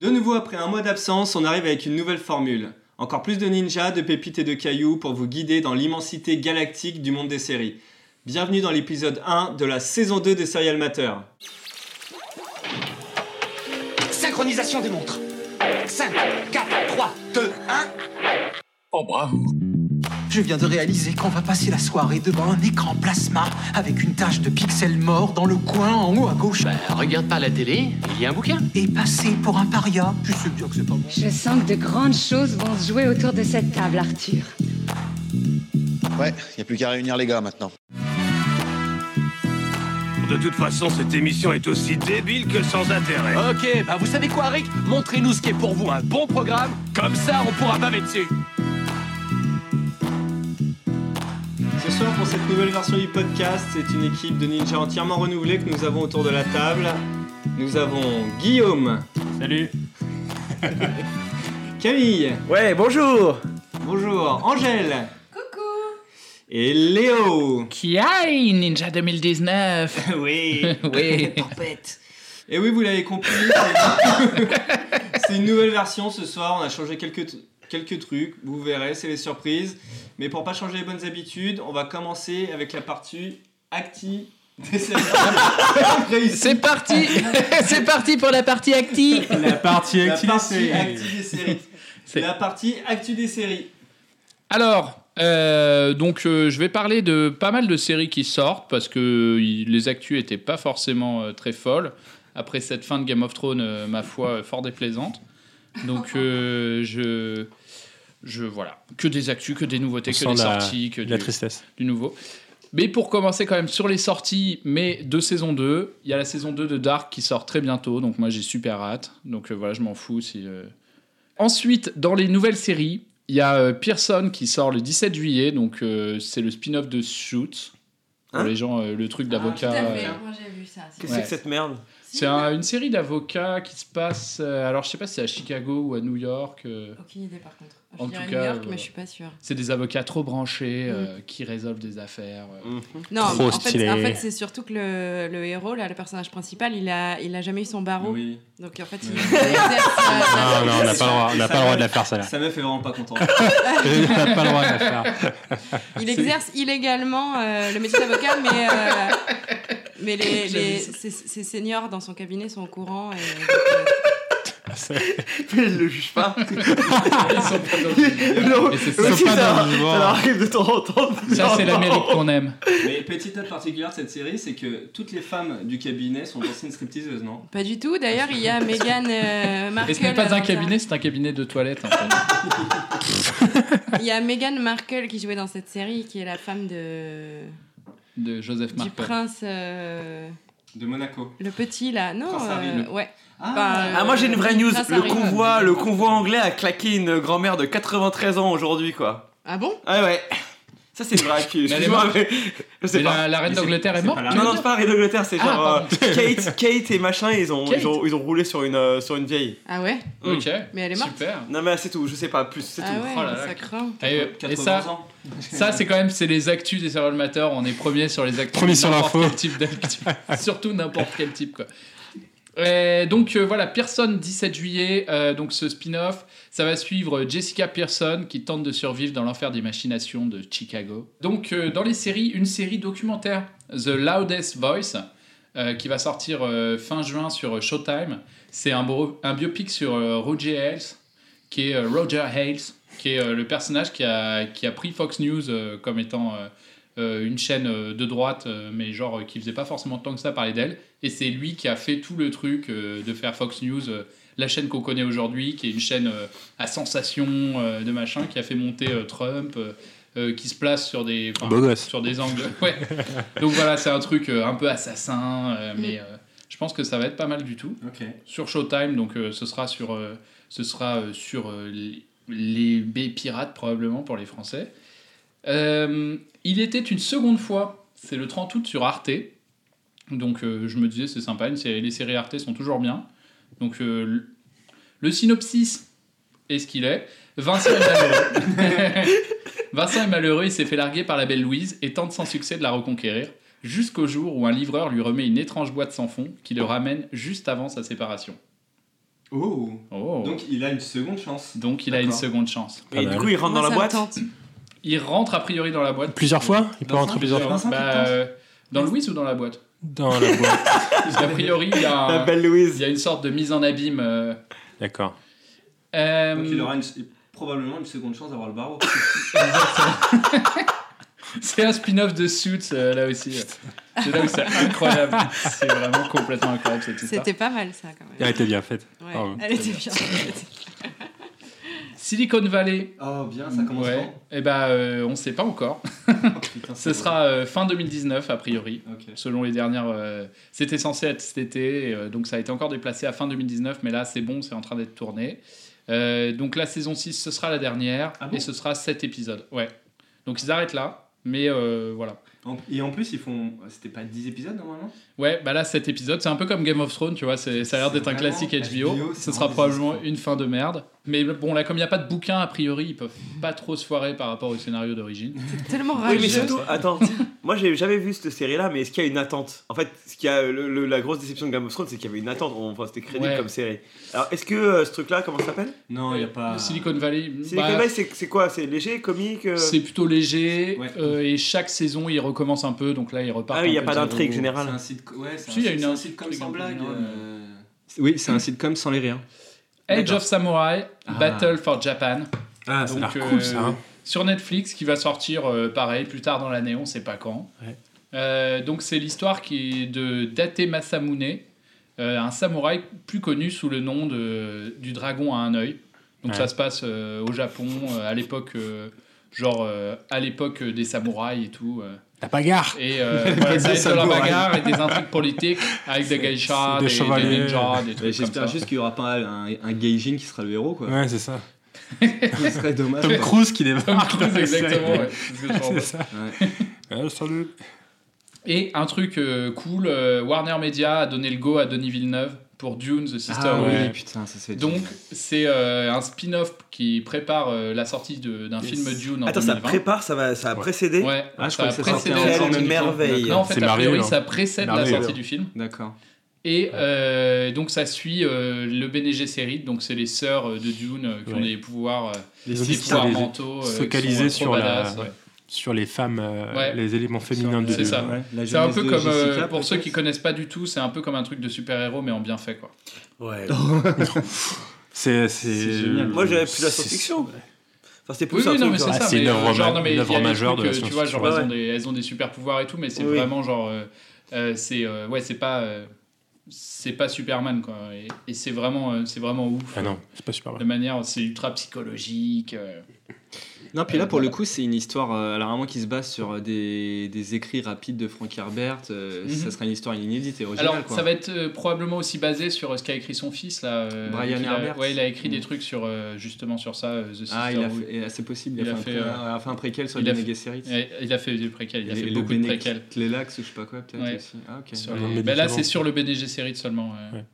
De nouveau, après un mois d'absence, on arrive avec une nouvelle formule. Encore plus de ninjas, de pépites et de cailloux pour vous guider dans l'immensité galactique du monde des séries. Bienvenue dans l'épisode 1 de la saison 2 des Serial Matter. Synchronisation des montres. 5, 4, 3, 2, 1. Oh bravo Je viens de réaliser qu'on va passer la soirée devant un écran plasma avec une tache de pixels morts dans le coin en haut à gauche. Bah, regarde pas la télé, il y a un bouquin. Et passer pour un paria. Je sais bien que c'est pas bon. Je sens que de grandes choses vont se jouer autour de cette table, Arthur. Ouais, y a plus qu'à réunir les gars maintenant. De toute façon, cette émission est aussi débile que sans intérêt. Ok, bah vous savez quoi, Rick? Montrez-nous ce qui est pour vous un bon programme, comme ça on pourra baver dessus. Pour cette nouvelle version du podcast, c'est une équipe de ninjas entièrement renouvelée que nous avons autour de la table. Nous avons Guillaume. Salut. Camille. Ouais, bonjour. Bonjour. Angèle. Coucou. Et Léo. Kiai Ninja 2019 oui. Oui. Et oui, vous l'avez compris, c'est- une nouvelle version ce soir. On a changé quelques, quelques trucs. Vous verrez, c'est les surprises. Mais pour pas changer les bonnes habitudes, on va commencer avec la partie acti des séries. Réussi. C'est parti C'est parti pour la partie acti La partie La active, partie des séries. C'est- La partie actu des séries. Alors, euh, donc euh, je vais parler de pas mal de séries qui sortent parce que les actus étaient pas forcément euh, très folles. Après cette fin de Game of Thrones, euh, ma foi, fort déplaisante. Donc euh, je... Je, voilà, que des actus, que des nouveautés, On que des la- sorties, que La du- tristesse. du nouveau. Mais pour commencer quand même sur les sorties, mais de saison 2, il y a la saison 2 de Dark qui sort très bientôt, donc moi j'ai super hâte. Donc euh, voilà, je m'en fous si... euh. Ensuite, dans les nouvelles séries, il y a euh, Pearson qui sort le 17 juillet, donc euh, c'est le spin-off de Suits. Pour Hein les gens, euh, le truc d'avocat. euh, vu ça. Qu'est-ce que Ouais. c'est que cette merde? C'est un- une série d'avocats qui se passe. euh, alors je sais pas si c'est à Chicago ou à New York. euh, Aucune idée par contre. En Je dirais tout New cas, York, euh, mais je suis pas sûre. c'est des avocats trop branchés euh, qui résolvent des affaires. euh. Non, Trop en fait, en fait c'est surtout que le, le héros, là, le personnage principal, il a, il a jamais eu son barreau. Oui. Donc en fait, il euh, Non, non, on n'a pas le droit, on n'a pas le droit de la faire, ça là. Sa meuf est vraiment pas contente. on n'a pas le droit de la faire. il exerce illégalement euh, le métier d'avocat, mais, euh, mais les, les, ses, ses seniors dans son cabinet sont au courant. Et, euh, Mais il le juge pas. Ils sont pas dans le- ça. si, pas ça, dans le jugement. ça leur arrive de temps en temps. Ça, c'est l'Amérique qu'on aime. Mais petite note particulière de cette série, c'est que toutes les femmes du cabinet sont anciennes stripteaseuses, non? Pas du tout. D'ailleurs, il y a Meghan euh, Markle. Et ce n'est pas un cabinet, c'est un cabinet de toilette. En fait. Il y a Meghan Markle qui jouait dans cette série, qui est la femme de De Joseph du prince. euh, De Monaco. Le petit là, non Prince Harry, euh, le- Ouais. Ah, Bah, Ah, moi j'ai une vraie news. Le convoi, le convoi anglais a claqué une grand-mère de 93 ans aujourd'hui, quoi. Ah bon? Ah ouais. Ça c'est une vraie. Mais elle est Excuse-moi, morte. mais pas. la, la reine d'Angleterre est morte la Non, non, c'est pas Harry d'Angleterre, c'est Ah, genre euh. Kate, Kate et machin, ils ont, ils ont, ils ont roulé sur une, euh, sur une vieille. Ah ouais Ok. Mais elle est morte Super. Non mais c'est tout, je sais pas plus, c'est Ah tout. ouais, Oh là là. ça craint. Et, et 80 ça, ans. ça c'est quand même c'est les actus des Serial Matter. On est premier sur les actus. Premier sur l'info. Surtout n'importe quel type quoi. Et donc euh, voilà, Pearson 17 juillet, euh, donc ce spin-off, ça va suivre Jessica Pearson qui tente de survivre dans l'enfer des machinations de Chicago. Donc euh, dans les séries, une série documentaire, The Loudest Voice, euh, qui va sortir euh, fin juin sur Showtime. C'est un, un biopic sur euh, Roger Ailes, qui est euh, Roger Ailes, qui est euh, le personnage qui a, qui a pris Fox News euh, comme étant euh, euh, une chaîne euh, de droite, euh, mais genre euh, qui faisait pas forcément tant que ça parler d'elle. Et c'est lui qui a fait tout le truc euh, de faire Fox News, euh, la chaîne qu'on connaît aujourd'hui, qui est une chaîne euh, à sensation euh, de machin, qui a fait monter euh, Trump, euh, euh, qui se place sur des, enfin, sur des angles. Ouais. Donc voilà, c'est un truc euh, un peu assassin, euh, mais euh, je pense que ça va être pas mal du tout sur Showtime, donc euh, ce sera sur, euh, ce sera, euh, sur euh, les, les baies pirates probablement pour les Français. Euh, il était une seconde fois, c'est le 30 août sur Arte, donc euh, je me disais c'est sympa, une série- les séries Arte sont toujours bien. Donc euh, le- le synopsis est ce qu'il est. Vincent est malheureux. Vincent est malheureux, il s'est fait larguer par la belle Louise et tente sans succès de la reconquérir, jusqu'au jour où un livreur lui remet une étrange boîte sans fond qui le ramène juste avant sa séparation. Oh. Oh. Donc il a une seconde chance. Donc il a une seconde chance. Et du coup, il rentre dans la boîte. Il rentre a priori dans la boîte. Plusieurs fois Il peut rentrer plusieurs fois Bah, euh, dans Louise ou dans la boîte Dans la boîte. Parce qu'a priori, il y, a La un- belle il Louise. y a une sorte de mise en abîme. euh, D'accord. euh, Donc il aura une- probablement une seconde chance d'avoir le barreau. C'est un spin-off de Suits, euh, là aussi. C'est là où c'est incroyable. C'est vraiment complètement incroyable cette histoire. C'était pas mal ça quand même. Elle été bien faite. Ouais, elle était bien. Silicon Valley. Oh bien, ça commence Ouais. Et bah, euh, on sait pas encore. Oh, putain, Ce sera euh, fin 2019 a priori. Selon les dernières. euh, C'était censé être cet été, donc ça a été encore déplacé à fin 2019, mais là c'est bon, c'est en train d'être tourné. Donc la saison 6, ce sera la dernière, Ah bon et ce sera 7 épisodes. Ouais. Donc ils arrêtent là, mais voilà. Et en plus, ils font. C'était pas 10 épisodes normalement Ouais, bah là 7 épisodes, c'est un peu comme Game of Thrones, tu vois, ça a l'air d'être un classique HBO. HBO, Ce sera probablement une fin de merde. Mais bon, là, comme il n'y a pas de bouquin, a priori, ils peuvent pas trop se foirer par rapport au scénario d'origine. Tellement Oui, rageux. mais surtout, attends, moi j'ai jamais vu cette série-là, mais est-ce qu'il y a une attente? En fait, ce qu'il y a, le- le- la grosse déception de Game of Thrones, c'est qu'il y avait une attente, enfin c'était crédible Ouais. comme série. Alors, est-ce que euh, ce truc-là, comment ça s'appelle? Non, il y a pas. Le Silicon Valley, Silicon bah, Valley, c'est c'est quoi? C'est léger, comique euh c'est plutôt léger, Ouais. euh, et chaque saison, ils recommencent un peu, donc là, ils repartent. Ah oui, il un y a pas d'intrigue C'est générale. un site. Ouais, c'est Si, il un, c'est un un sitcom sans blague. Oui, c'est un sitcom sans les rires. D'accord. of Samurai, Ah. Battle for Japan. Ah, ça Donc, cool euh, ça. hein. Sur Netflix, qui va sortir euh, pareil plus tard dans l'année, on sait pas quand. Ouais. Euh, donc c'est l'histoire qui est de Date Masamune, un samouraï plus connu sous le nom de, du dragon à un œil. Donc Ouais. ça se passe euh, au Japon euh, à l'époque, euh, genre à l'époque des samouraïs et tout. La bagarre Et euh, Des de la samouraïs. bagarre et des intrigues politiques avec des geishas, des des, des, chevaliers. ninjas, des trucs J'espère juste qu'il y aura pas un, un Gaijin qui sera le héros quoi. Ouais, c'est ça. Ce serait dommage. Tom. Cruise qui débarque. Tom Cruise, exactement. ouais. C'est ça. Ouais. Ouais, salut. Et un truc euh, cool, euh, Warner Media a donné le go à Denis Villeneuve pour Dune, The Ah Sisterhood. oui, putain, ça se fait. Donc c'est euh, un spin-off qui prépare euh, la sortie de- d'un Yes. film Dune en Attends, ça 2020. prépare, ça va, ça va Ouais. précéder Ouais, Ah, je ça crois a que ça précédé en sortie du film. merveille. Non, en fait, C'est a priori, merveilleux, ça précède la sortie du film. D'accord. Et euh, donc ça suit euh, le Bene Gesserit, donc c'est les sœurs de Dune euh, qui ont des pouvoirs, euh, Ils des pouvoirs mentaux, euh, euh, sur la- ouais. Sur les femmes, euh, Ouais. les éléments féminins de C'est ça. Ouais, C'est un peu comme, euh, pour ceux qui connaissent pas du tout, c'est un peu comme un truc de super-héros mais en bien fait quoi. Ouais. C'est C'est génial. Moi j'avais plus la c'est- science-fiction. Enfin, c'était Oui, plus un oui, non, truc mais c'est genre- Ah, ça. c'est une euh, œuvre des majeure de la euh, Tu vois, genre, Ouais, elles, ont des, elles ont des super pouvoirs et tout, mais c'est Oui. vraiment genre. euh, euh, c'est euh, ouais, c'est pas. euh, c'est pas Superman quoi. Et, et c'est vraiment, euh, c'est vraiment ouf. Ah non, c'est pas super De manière, c'est ultra psychologique. Non, puis là, Euh, pour le coup, c'est une histoire, euh, alors vraiment qui se base sur euh, des, des écrits rapides de Frank Herbert. euh, Mhm. Ça sera une histoire inédite et originale. Alors, quoi. ça va être euh, probablement aussi basé sur euh, ce qu'a écrit son fils là. euh, Brian qu'il a- Herbert. Ouais, il a écrit des Mm. trucs sur euh, justement sur ça, euh, The Ah, il a Sisterhood. fait, et c'est possible, il, Il a, a fait, un, euh, fait un préquel sur il les a fait-. Ouais, il a fait des préquels, il a Et- fait et beaucoup de préquels. Tleilax ou je sais pas quoi, peut-être Ouais. aussi. Ah, ok. Les- bah là, c'est sur le Bene Gesserit seulement. ouais.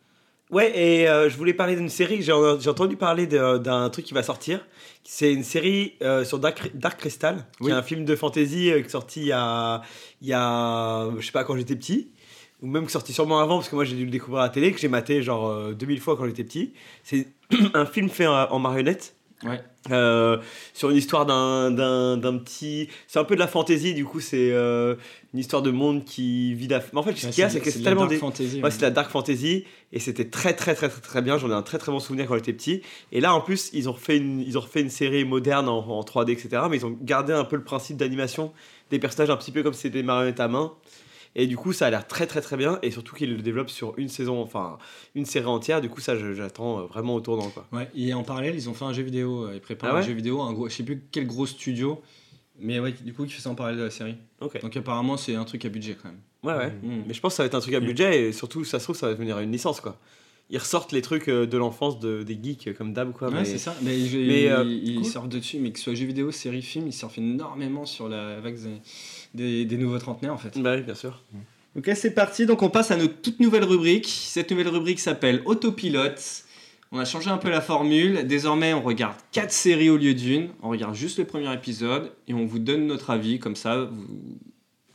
Ouais. Et euh, je voulais parler d'une série, j'ai entendu parler d'un truc qui va sortir. C'est une série euh, sur Dark, Dark Crystal, qui Oui. est un film de fantasy euh, qui est sorti il y a, il y a, je sais pas, quand j'étais petit, ou même qui est sorti sûrement avant, parce que moi j'ai dû le découvrir à la télé, que j'ai maté genre euh, 2000 fois quand j'étais petit. C'est un film fait en, en marionnette. Ouais. Euh, sur une histoire d'un d'un d'un petit c'est un peu de la fantasy du coup c'est euh, une histoire de monde qui vit la mais en fait ce qu'il y a c'est- que c'est c'est de la tellement dark des fantasy, ouais, ouais. c'est de la dark fantasy et c'était très très très très très bien j'en ai un très très bon souvenir quand j'étais petit et là en plus ils ont refait une ils ont refait une série moderne en, en 3D etc mais ils ont gardé un peu le principe d'animation des personnages un petit peu comme c'était des marionnettes à main et du coup ça a l'air très très très bien et surtout qu'ils le développent sur une saison enfin une série entière du coup ça j'attends euh, vraiment au tournant quoi Ouais, et en parallèle, ils ont fait un jeu vidéo. euh, Ils préparent Ah ouais un jeu vidéo, un gros, je sais plus quel gros studio. Mais ouais, du coup, qui fait ça en parallèle de la série. ok Donc apparemment, c'est un truc à budget quand même. ouais ouais Mm. Mais je pense que ça va être un truc à budget et surtout, ça se trouve, ça va devenir une licence quoi. Ils ressortent les trucs euh, de l'enfance de, des geeks comme d'hab quoi. Ouais, mais- c'est ça. Mais, ils, euh, ils cool. surfent dessus, mais que ce soit jeu vidéo, série, film, ils surfent énormément sur la vague des, nouveaux trentenaires en fait. Bah oui, bien sûr. Ok, c'est parti. Donc on passe à notre toute nouvelle rubrique. Cette nouvelle rubrique s'appelle Autopilote. On a changé un peu la formule. Désormais, on regarde quatre séries au lieu d'une. On regarde juste le premier épisode et on vous donne notre avis. Comme ça, vous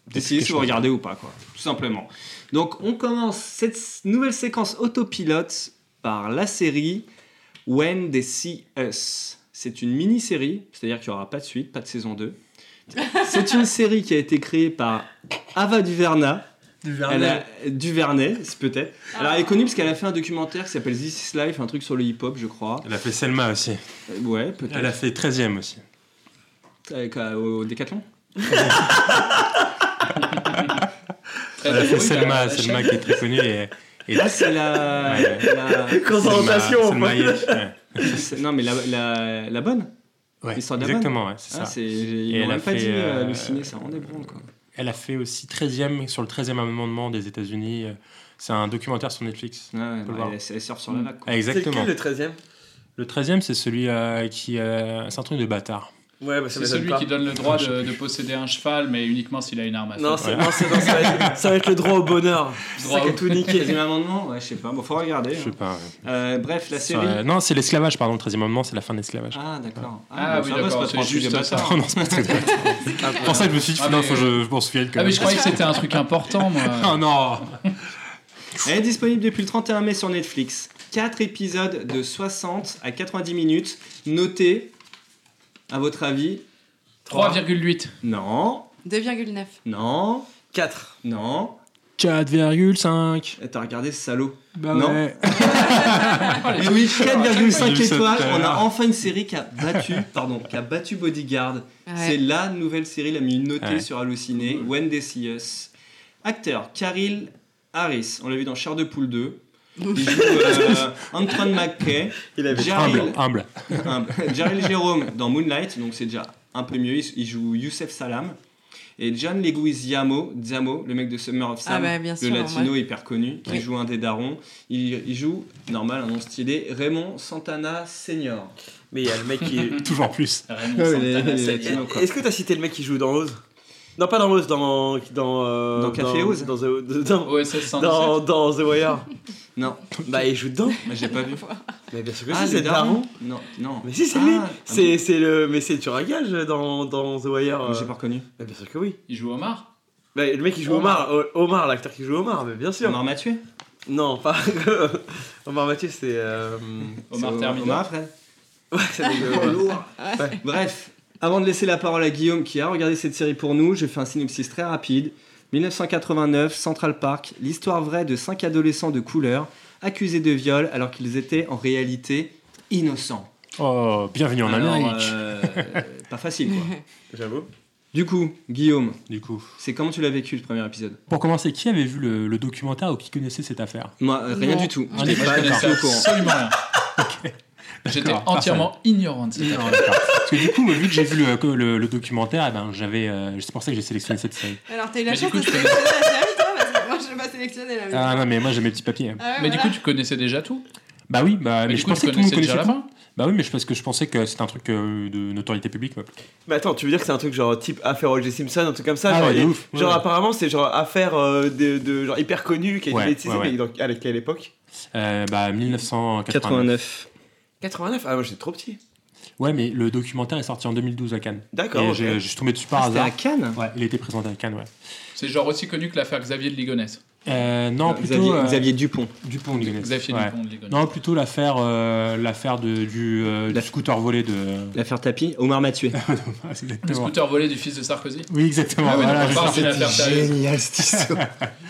décidez si vous regardez ou pas, quoi. Tout simplement. Donc on commence cette nouvelle séquence autopilote par la série When They See Us. C'est une mini-série, c'est-à-dire qu'il n'y aura pas de suite, pas de saison 2. C'est une série qui a été créée par Ava Duverna. Duvernay, c'est peut-être. Alors elle est connue parce qu'elle a fait un documentaire qui s'appelle This is Life, un truc sur le hip-hop, je crois. Elle a fait Selma aussi. Euh, Ouais, peut-être. Elle a fait 13ème aussi. Avec, euh, au Décathlon Elle a fait Selma, Selma qui est très connue. Et, et Là, c'est la. Ouais. la- Concentration, Selma, Selma ouais. Non, mais la, la, la bonne Ouais, exactement, ouais, c'est Ah, ça. c'est- Ils même pas fait, dit euh, euh, halluciner, ça rendait branle quoi. Elle a fait aussi 13e sur le 13e amendement des États-Unis. C'est un documentaire sur Netflix. Ouais, ouais, On peut le ouais, voir. elle, elle surfe sur la vague. Quoi. Ah, Exactement. C'est lequel le 13 Le 13e, c'est celui euh, qui. euh, c'est un truc de bâtard. Ouais, bah ça C'est celui pas. qui donne le droit de, de posséder un cheval, mais uniquement s'il a une arme à feu. Non, c'est, Voilà. non, ça, va être, ça va être le droit au bonheur. C'est Droit ça qui au- a tout niqué. Deuxième amendement? Ouais, je sais pas, bon, faut regarder. Je sais hein. pas. ouais. Euh, bref, la série. euh, non, c'est l'esclavage, pardon. Le 13e amendement, c'est la fin de l'esclavage. Ah, d'accord. Ah bon, oui, d'accord, pas c'est juste ça. bâtard. Non, c'est pas très bien. C'est pour ça que je me suis dit, Ah, non, faut que je, m'en souvienne quand Ah, mais même. je croyais que c'était un truc important, moi. Oh non Elle est disponible depuis le 31 mai sur Netflix. 4 épisodes de 60 à 90 minutes. Notez, à votre avis 3,8. Non, 2,9. non, 4. non. 4,5. Eh, T'as regardé ce salaud Bah Non. ouais. Et oui, 4,5 J'ai vu ça étoiles. On a enfin une série qui a battu, pardon, qui a battu Bodyguard. Ouais. C'est la nouvelle série la mieux notée Ouais. sur Halluciné, When They See Us. Acteur, Caril Harris. On l'a vu dans Chair de Poule 2. Il joue euh, Antoine McKay. Il avait Jaril, Humble, humble. humble. Jaril Jérôme dans Moonlight, donc c'est déjà un peu mieux. Il, joue Youssef Salam. Et John Leguizamo, Zamo, le mec de Summer of Sam, Ah bah, bien sûr, le latino ouais. hyper connu, qui Oui. joue un des darons. Il, il joue, normal, un nom stylé, Raymond Santana Senior. Mais il y a le mec qui. Toujours plus. Raymond Santana. Est-ce que t'as cité le mec qui joue dans Oz? Non, pas dans Oz, dans. Dans, euh, Dans Café Oz dans, The- dans, OSS 117. dans, dans The Wire. Non, Bah, il joue dedans. mais j'ai pas vu. Mais bien sûr que Ah, si, c'est daron Daron? Non, non. Mais si, c'est Ah, lui. ah C'est, c'est le. Mais c'est tu un gage dans, dans The Wire. bon, euh. J'ai pas reconnu. Bah, bien sûr que oui. Il joue Omar? Bah, le mec qui joue Omar, Omar, l'acteur qui joue Omar, mais bien sûr. Omar Mathieu? Non, pas. Omar Mathieu, c'est. euh, Omar C'est Thermidor. Omar, Fred Ouais, c'est Ouais. Bref, avant de laisser la parole à Guillaume qui a regardé cette série pour nous, je fais un synopsis très rapide. 1989, Central Park, l'histoire vraie de cinq adolescents de couleur accusés de viol alors qu'ils étaient en réalité innocents. Oh, bienvenue en Alors, Amérique. euh, pas facile quoi. J'avoue. Du coup, Guillaume, Du coup. c'est comment tu l'as vécu le premier épisode? Pour commencer, qui avait vu le, le documentaire ou qui connaissait cette affaire? Moi, euh, rien Non. du tout. Ah, Je n'ai pas tout au courant. absolument rien. J'étais entièrement ignorant de cette Non, affaire. d'accord. Parce que du coup, vu que j'ai vu le, que le, le documentaire, eh ben, j'avais, euh, c'est pour ça que j'ai sélectionné cette série. Alors, t'as eu la Mais chance coup, de sélectionner la série, toi Parce que moi, je l'ai pas sélectionné la Ah non, mais moi j'ai mes petits papiers. Ah ouais, Mais du coup, tu connaissais déjà tout Bah oui, bah, mais, Mais je coup, pensais que tout le monde connaissais déjà connaissait la tout. fin Bah oui, mais je, parce que je pensais que c'était un truc euh, de notoriété publique. moi. Mais attends, tu veux dire que c'est un truc genre type affaire O.J. Simpson, un truc comme ça Ah genre, ouais, ouf. Ouais, genre ouais. apparemment c'est genre affaire euh, de, de genre hyper connu qui a été Ouais, ouais, ouais. mais dans, à quelle époque? Euh, bah 1989. 89. 89 Ah moi j'étais trop petit. Ouais, mais le documentaire est sorti en 2012 à Cannes. D'accord. Et ok. j'ai- je suis tombé dessus par Ah, C'était hasard. à Cannes Ouais, il était présenté à Cannes, ouais. C'est genre aussi connu que l'affaire Xavier de Ligonnès. Euh, non, plutôt Xavier, euh, Xavier Dupont. Dupont de Ligonnès. Xavier Ouais. Dupont de Ligonnès. Non, plutôt l'affaire euh, l'affaire de, du, euh, La- du scooter volé de. L'affaire Tapi, Omar Mathieu. Ah, Le scooter volé du fils de Sarkozy. Oui, exactement. Ah voilà, sérieuse. Génial cette histoire.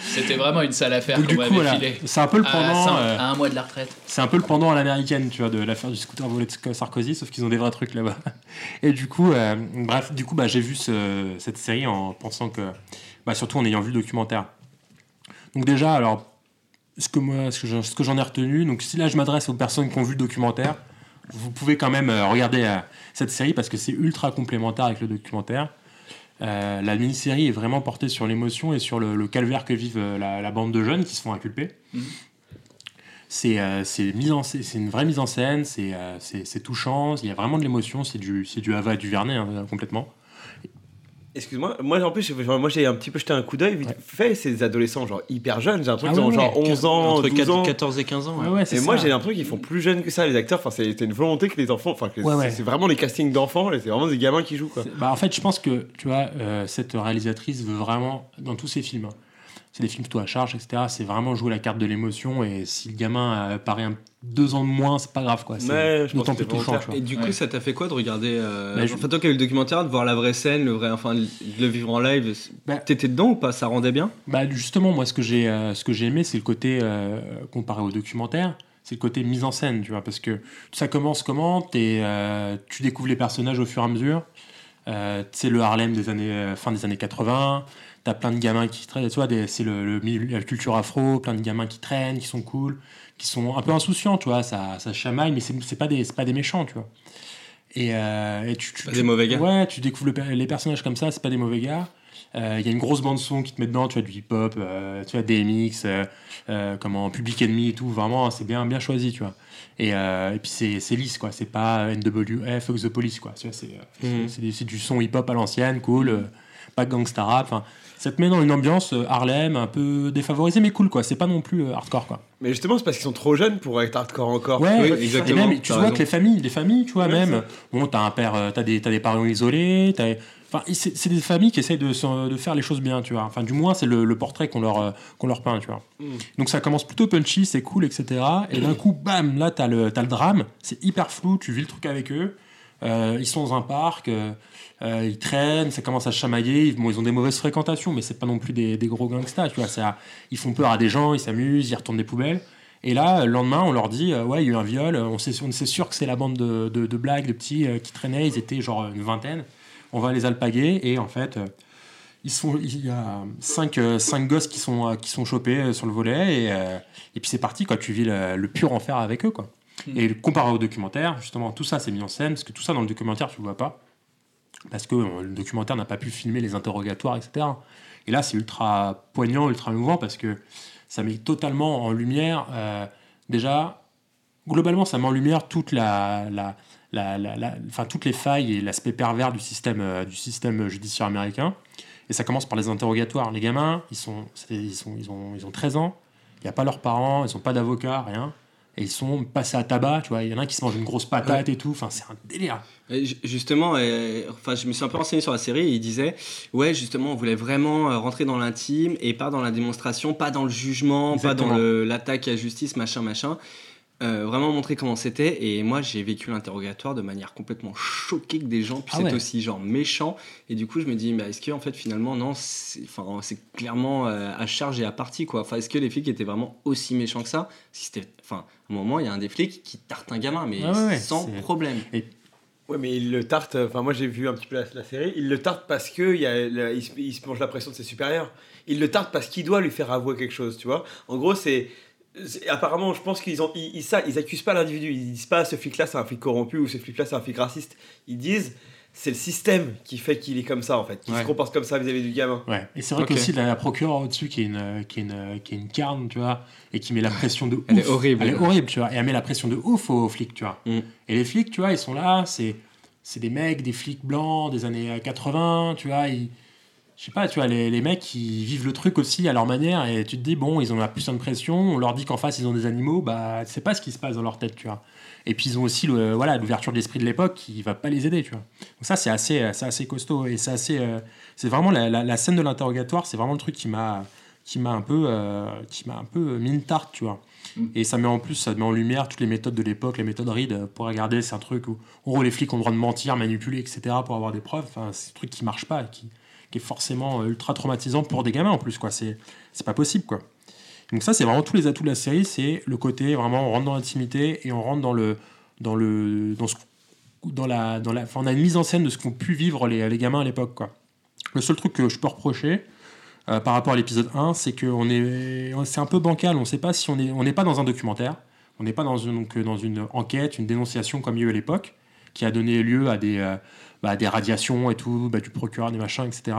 C'était vraiment une sale affaire Donc, qu'on du coup, m'avait voilà, c'est un peu le À, pendant. euh, à un mois de la retraite. C'est un peu le pendant à l'américaine, tu vois, de l'affaire du scooter volé de Sarkozy, sauf qu'ils ont des vrais trucs là-bas. Et du coup, euh, bref, du coup, bah, j'ai vu ce- cette série en pensant que, bah, surtout en ayant vu le documentaire. Donc déjà, alors, ce que moi, ce que j'en- ai retenu, donc si là je m'adresse aux personnes qui ont vu le documentaire, vous pouvez quand même euh, regarder euh, cette série parce que c'est ultra complémentaire avec le documentaire. Euh, la mini-série est vraiment portée sur l'émotion et sur le, le calvaire que vivent la, la bande de jeunes qui se font inculper. Mhm. C'est euh, une vraie mise en scène, c'est euh, touchant, il y a vraiment de l'émotion, c'est du, du Ava et du Vernet hein, complètement. Excuse-moi, moi en plus moi j'ai un petit peu jeté un coup d'œil vite fait, c'est des adolescents genre hyper jeunes, j'ai un truc Ah genre, ouais, genre ouais. 11 ans, Entre 12 ans. 14 et 15 ans. ouais. Ouais, ouais, Et moi j'ai l'impression qu'ils font plus jeunes que ça les acteurs, enfin c'est- c'était une volonté que les enfants, enfin Ouais, c'est- ouais. vraiment les castings d'enfants, c'est vraiment des gamins qui jouent quoi. Bah, en fait, je pense que tu vois, euh, cette réalisatrice veut vraiment, dans tous ses films, hein, c'est des films plutôt à charge, etc. C'est vraiment jouer la carte de l'émotion et si le gamin euh, paraît un, deux ans de moins, c'est pas grave quoi. C'est Ouais, je pense d'autant que plus touchant. tu vois. Et du coup, Ouais. ça t'a fait quoi de regarder euh, Bah, je- Enfin, toi qui as eu le documentaire, de voir la vraie scène, le vrai, enfin, de le vivre en live. Bah- T'étais dedans ou pas? Ça rendait bien? Bah justement, moi ce que j'ai euh, ce que j'ai aimé, c'est le côté euh, comparé au documentaire, c'est le côté mise en scène, tu vois, parce que ça commence comment? Euh, tu découvres les personnages au fur et à mesure. Euh, c'est le Harlem des années euh, fin des années 80. T'as plein de gamins qui traînent, tu vois, des- c'est le, le la culture afro, plein de gamins qui traînent, qui sont cool, qui sont un peu insouciants, tu vois, ça, ça chamaille, mais c'est pas des pas des méchants, tu vois. Et, euh, et tu, tu- Pas tu- des mauvais gars. Ouais, tu découvres le les personnages comme ça, c'est pas des mauvais gars. Euh, Il y a une grosse bande son qui te met dedans, tu as du hip-hop, euh, tu as DMX, euh, euh, comment Public Enemy et tout, vraiment c'est bien bien choisi, tu vois. Et, et puis c'est lisse quoi, c'est pas NWF, Fuck the Police quoi. Tu vois, c'est c'est du son hip-hop à l'ancienne, cool, pas gangsta rap. Enfin, ça te met dans une ambiance Harlem un peu défavorisée mais cool quoi. C'est pas non plus hardcore quoi. Mais justement, c'est parce qu'ils sont trop jeunes pour être hardcore encore. Ouais, oui, exactement. Et même, tu vois raison. que les familles, les familles, tu vois, Ouais, même, bon, t'as un père, t'as des, t'as des parents isolés, t'as- enfin, c'est des familles qui essayent de, faire les choses bien, tu vois. Enfin, du moins, c'est le, le portrait qu'on leur, euh, qu'on leur peint, tu vois. Mm. Donc ça commence plutôt punchy, c'est cool, etc. Et d'un coup, bam, là, t'as le, drame, c'est hyper flou, tu vis le truc avec eux. Euh, ils sont dans un parc, euh, euh, ils traînent, ça commence à se chamailler. Ils, bon, ils ont des mauvaises fréquentations, mais c'est pas non plus des, des gros gangsters, tu vois. Ça, ils font peur à des gens, ils s'amusent, ils retournent des poubelles. Et là, le lendemain, on leur dit euh, Ouais, il y a eu un viol, on sait, on sait sûr que c'est la bande de, de, de blagues, de petits euh, qui traînaient, ils étaient genre une vingtaine. On va les alpaguer, et en fait, euh, ils sont, il y a cinq, euh, cinq gosses qui sont, euh, qui sont chopés sur le volet, et, et puis c'est parti, quoi. Tu vis le, le pur enfer avec eux, quoi. Et comparé au documentaire, justement, tout ça c'est mis en scène, parce que tout ça dans le documentaire, tu le vois pas. Parce que le documentaire n'a pas pu filmer les interrogatoires, etc. Et là, c'est ultra poignant, ultra émouvant, parce que ça met totalement en lumière, euh, déjà, globalement, ça met en lumière toute la, la, la, la- la- enfin, toutes les failles et l'aspect pervers du système, euh, du système judiciaire américain. Et ça commence par les interrogatoires. Les gamins, ils, sont, ils, sont, ils, ont, ils ont 13 ans, il n'y a pas leurs parents, ils n'ont pas d'avocat, rien. Et ils sont passés à tabac, tu vois. Il y en a un qui se mange une grosse patate et tout. Enfin, c'est un délire. Et ju- Justement, euh, enfin, je me suis un peu renseigné sur la série et il disait Ouais, justement, on voulait vraiment euh, rentrer dans l'intime et pas dans la démonstration, pas dans le jugement, Exactement. pas dans l'attaque à justice, machin, machin. Euh, vraiment montrer comment c'était. Et moi, j'ai vécu l'interrogatoire de manière complètement choquée que des gens puissent Ah ouais. être aussi genre méchants. Et du coup, je me dis bah, Est-ce que, en fait, finalement, non, c'est enfin, c'est clairement euh, à charge et à partie, quoi. Enfin, est-ce que les flics étaient vraiment aussi méchants que ça? Si c'était. Enfin, à un moment, il y a un des flics qui tarte un gamin, mais Ah ouais, sans problème. Ouais, mais il le tarte. Enfin, moi, j'ai vu un petit peu la, la série. Il le tarte parce que il, y a, la- il, se, il se mange la pression de ses supérieurs. Il le tarte parce qu'il doit lui faire avouer quelque chose, tu vois. En gros, c'est. Apparemment, je pense qu'ils ont, ils, ils, ça, ils accusent pas l'individu. Ils disent pas ce flic-là c'est un flic corrompu ou ce flic-là c'est un flic raciste. Ils disent c'est le système qui fait qu'il est comme ça en fait, qu'il Ouais. se comporte comme ça vis-à-vis du gamin. Ouais. Et c'est vrai Ok. qu'aussi, la, la procureure au-dessus, qui est une, qui est une, qui est une carne, tu vois, et qui met la pression de ouf. Elle est horrible. Elle est horrible, tu vois. Et elle met la pression de ouf aux flics, tu vois. Mm. Et les flics, tu vois, ils sont là, c'est, c'est des mecs, des flics blancs des années euh, 80, tu vois. Ils, je sais pas, tu vois, les, les mecs, ils vivent le truc aussi à leur manière, et tu te dis, bon, ils ont la puissance de pression, on leur dit qu'en face, ils ont des animaux, bah, c'est pas ce qui se passe dans leur tête, tu vois. Et puis, ils ont aussi le, voilà, l'ouverture de l'esprit de l'époque qui va pas les aider, tu vois. Donc, ça, c'est assez, euh, assez costaud, et c'est assez. euh, c'est vraiment la, la- la scène de l'interrogatoire, c'est vraiment le truc qui m'a qui m'a un peu euh, qui m'a un peu mis une tarte, tu vois. Mm. Et ça met en plus, ça met en lumière toutes les méthodes de l'époque, les méthodes RID. euh, Pour regarder, c'est un truc où, en gros, les flics ont le droit de mentir, manipuler, etc. pour avoir des preuves. Enfin, c'est un truc qui marche pas, qui, qui est forcément euh, ultra traumatisant pour des gamins en plus, quoi. C'est, pas possible, quoi. Donc ça, c'est vraiment tous les atouts de la série, c'est le côté vraiment on rentre dans l'intimité et on rentre dans le dans le dans ce dans la dans la, enfin, on a une mise en scène de ce qu'ont pu vivre les, les gamins à l'époque, quoi. Le seul truc que je peux reprocher euh, par rapport à l'épisode 1, c'est que on est c'est un peu bancal. On sait pas si on est on n'est pas dans un documentaire, on n'est pas dans une donc, dans une enquête, une dénonciation comme il y a eu à l'époque, qui a donné lieu à des euh, bah, des radiations et tout, bah, du procureur, des machins, etc.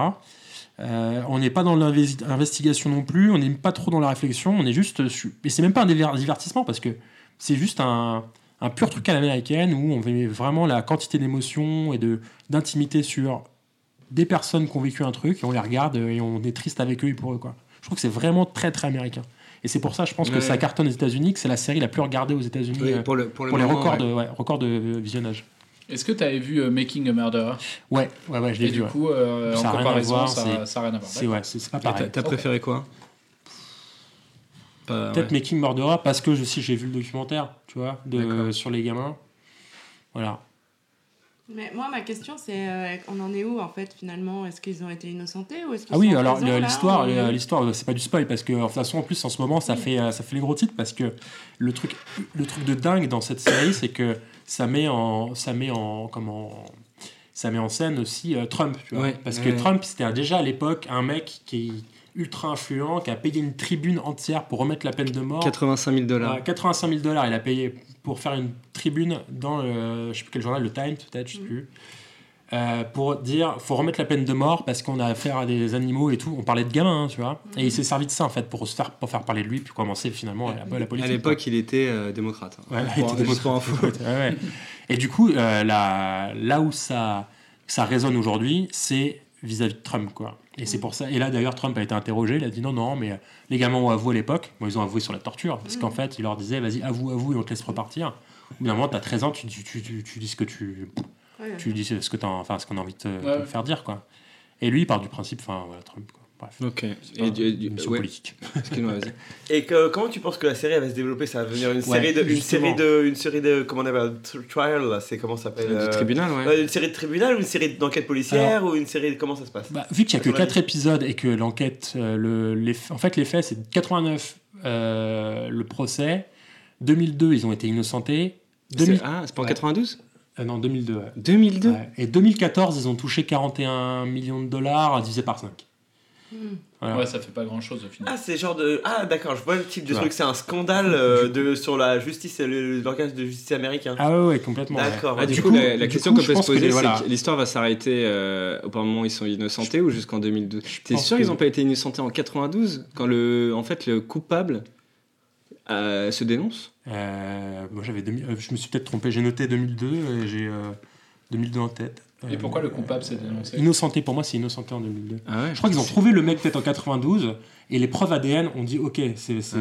Euh, on n'est pas dans l'investigation non plus, on n'est pas trop dans la réflexion, on est juste. su- Et c'est même pas un diver- divertissement parce que c'est juste un, un pur truc à l'américaine où on met vraiment la quantité d'émotions et de d'intimité sur des personnes qui ont vécu un truc et on les regarde et on est triste avec eux et pour eux. Quoi. Je trouve que c'est vraiment très très américain. Et c'est pour ça, je pense que ça cartonne aux États-Unis, que c'est la série la plus regardée aux États-Unis Oui, euh, pour le- pour le les records, ouais. de, ouais, records de visionnage. Est-ce que tu avais vu euh, Making a Murderer? Ouais, ouais, ouais, je l'ai Et vu. du ouais. coup, euh, Ça en a rien à comparaison, voir, ça c'est- ça a rien à voir. C'est ouais, c'est pas Et T'as pareil. t'as préféré quoi? Peut-être ouais. Making Murderer parce que je sais, j'ai vu le documentaire, tu vois, de, sur les gamins. Voilà. Mais moi, ma question, c'est euh, on en est où en fait finalement? Est-ce qu'ils ont été innocentés ou est-ce Ah oui, alors l'histoire, le- l'histoire, euh, c'est pas du spoil parce que de toute façon en plus en ce moment ça fait euh, ça fait les gros titres parce que le truc le truc de dingue dans cette série c'est que ça met en ça met en comment ça met en scène aussi euh, Trump, tu vois. Ouais, parce ouais, que ouais. Trump c'était déjà à l'époque un mec qui est ultra influent, qui a payé une tribune entière pour remettre la peine de mort. 85 000 dollars. Ouais, 85 000 dollars, il a payé pour faire une tribune dans le, je sais plus quel journal, le Times peut-être, je sais plus, euh, pour dire faut remettre la peine de mort parce qu'on a affaire à des animaux et tout. On parlait de gamins, hein, tu vois. Et il s'est servi de ça en fait pour se faire, pour faire parler de lui, puis commencer finalement la, la politique. À l'époque, il était euh, démocrate. hein. Ouais, il était démocrate. Ouais, ouais. Et du coup, euh, là, là où ça, ça résonne aujourd'hui, c'est vis-à-vis de Trump, quoi. Et c'est pour ça. Et là, d'ailleurs, Trump a été interrogé. Il a dit non, non, mais euh, les gamins ont avoué à l'époque. Bon, ils ont avoué sur la torture, parce qu'en fait, il leur disait, vas-y, avoue, avoue, et on te laisse repartir. Au bout d'un moment, t'as 13 ans, tu, tu, tu, tu, tu dis ce que tu, Ouais. tu dis ce que t'as, enfin, ce qu'on a envie de te, Ouais. faire dire, quoi. Et lui, il part du principe, enfin, voilà, Trump, quoi. Bref. Ok. Et du- du- une mission ouais. politique. Excuse-moi, vas-y. Et que, comment tu penses que la série elle va se développer? Ça va devenir une Ouais, série de, une série de, une série de, comment on appelle, tr- trial là, c'est comment ça s'appelle Du euh, tribunal, ouais. ouais, Une série de tribunal ou une série d'enquête policière ou une série de comment ça se passe? Bah, vu qu'il n'y a que ton 4 avis épisodes et que l'enquête, euh, le, les, en fait, les faits, c'est 89 euh, le procès, 2002, ils ont été innocentés. 2000 C'est- Ah, c'est pas en Ouais. 92 Euh, non, 2002. ouais. 2002 Ouais. Et 2014, ils ont touché 41 millions de dollars divisé par 5. Voilà. Ouais, ça fait pas grand chose au final. Ah, c'est genre de. Ah, d'accord, je vois le type de Ouais. truc. C'est un scandale euh, de, sur la justice, le- l'organe de justice américain. Ah ouais, ouais, complètement. ouais. D'accord. Ah, du, Du coup, coup- la, la du question qu'on peut se poser, c'est voilà. que l'histoire va s'arrêter euh, au moment où ils sont innocentés ou jusqu'en 2012 T'es sûr qu'ils n'ont pas été innocentés en 92 quand le, en fait, le coupable euh, se dénonce Euh, moi, j'avais 2000 euh, je me suis peut-être trompé. J'ai noté 2002 et j'ai euh, 2002 en tête. Et Euh, pourquoi le coupable s'est dénoncé? Innocenté, pour moi, c'est innocenté en 2002. Ah ouais Je crois qu'ils ont trouvé le mec peut-être en 92 et les preuves ADN ont dit ok, c'est Ah,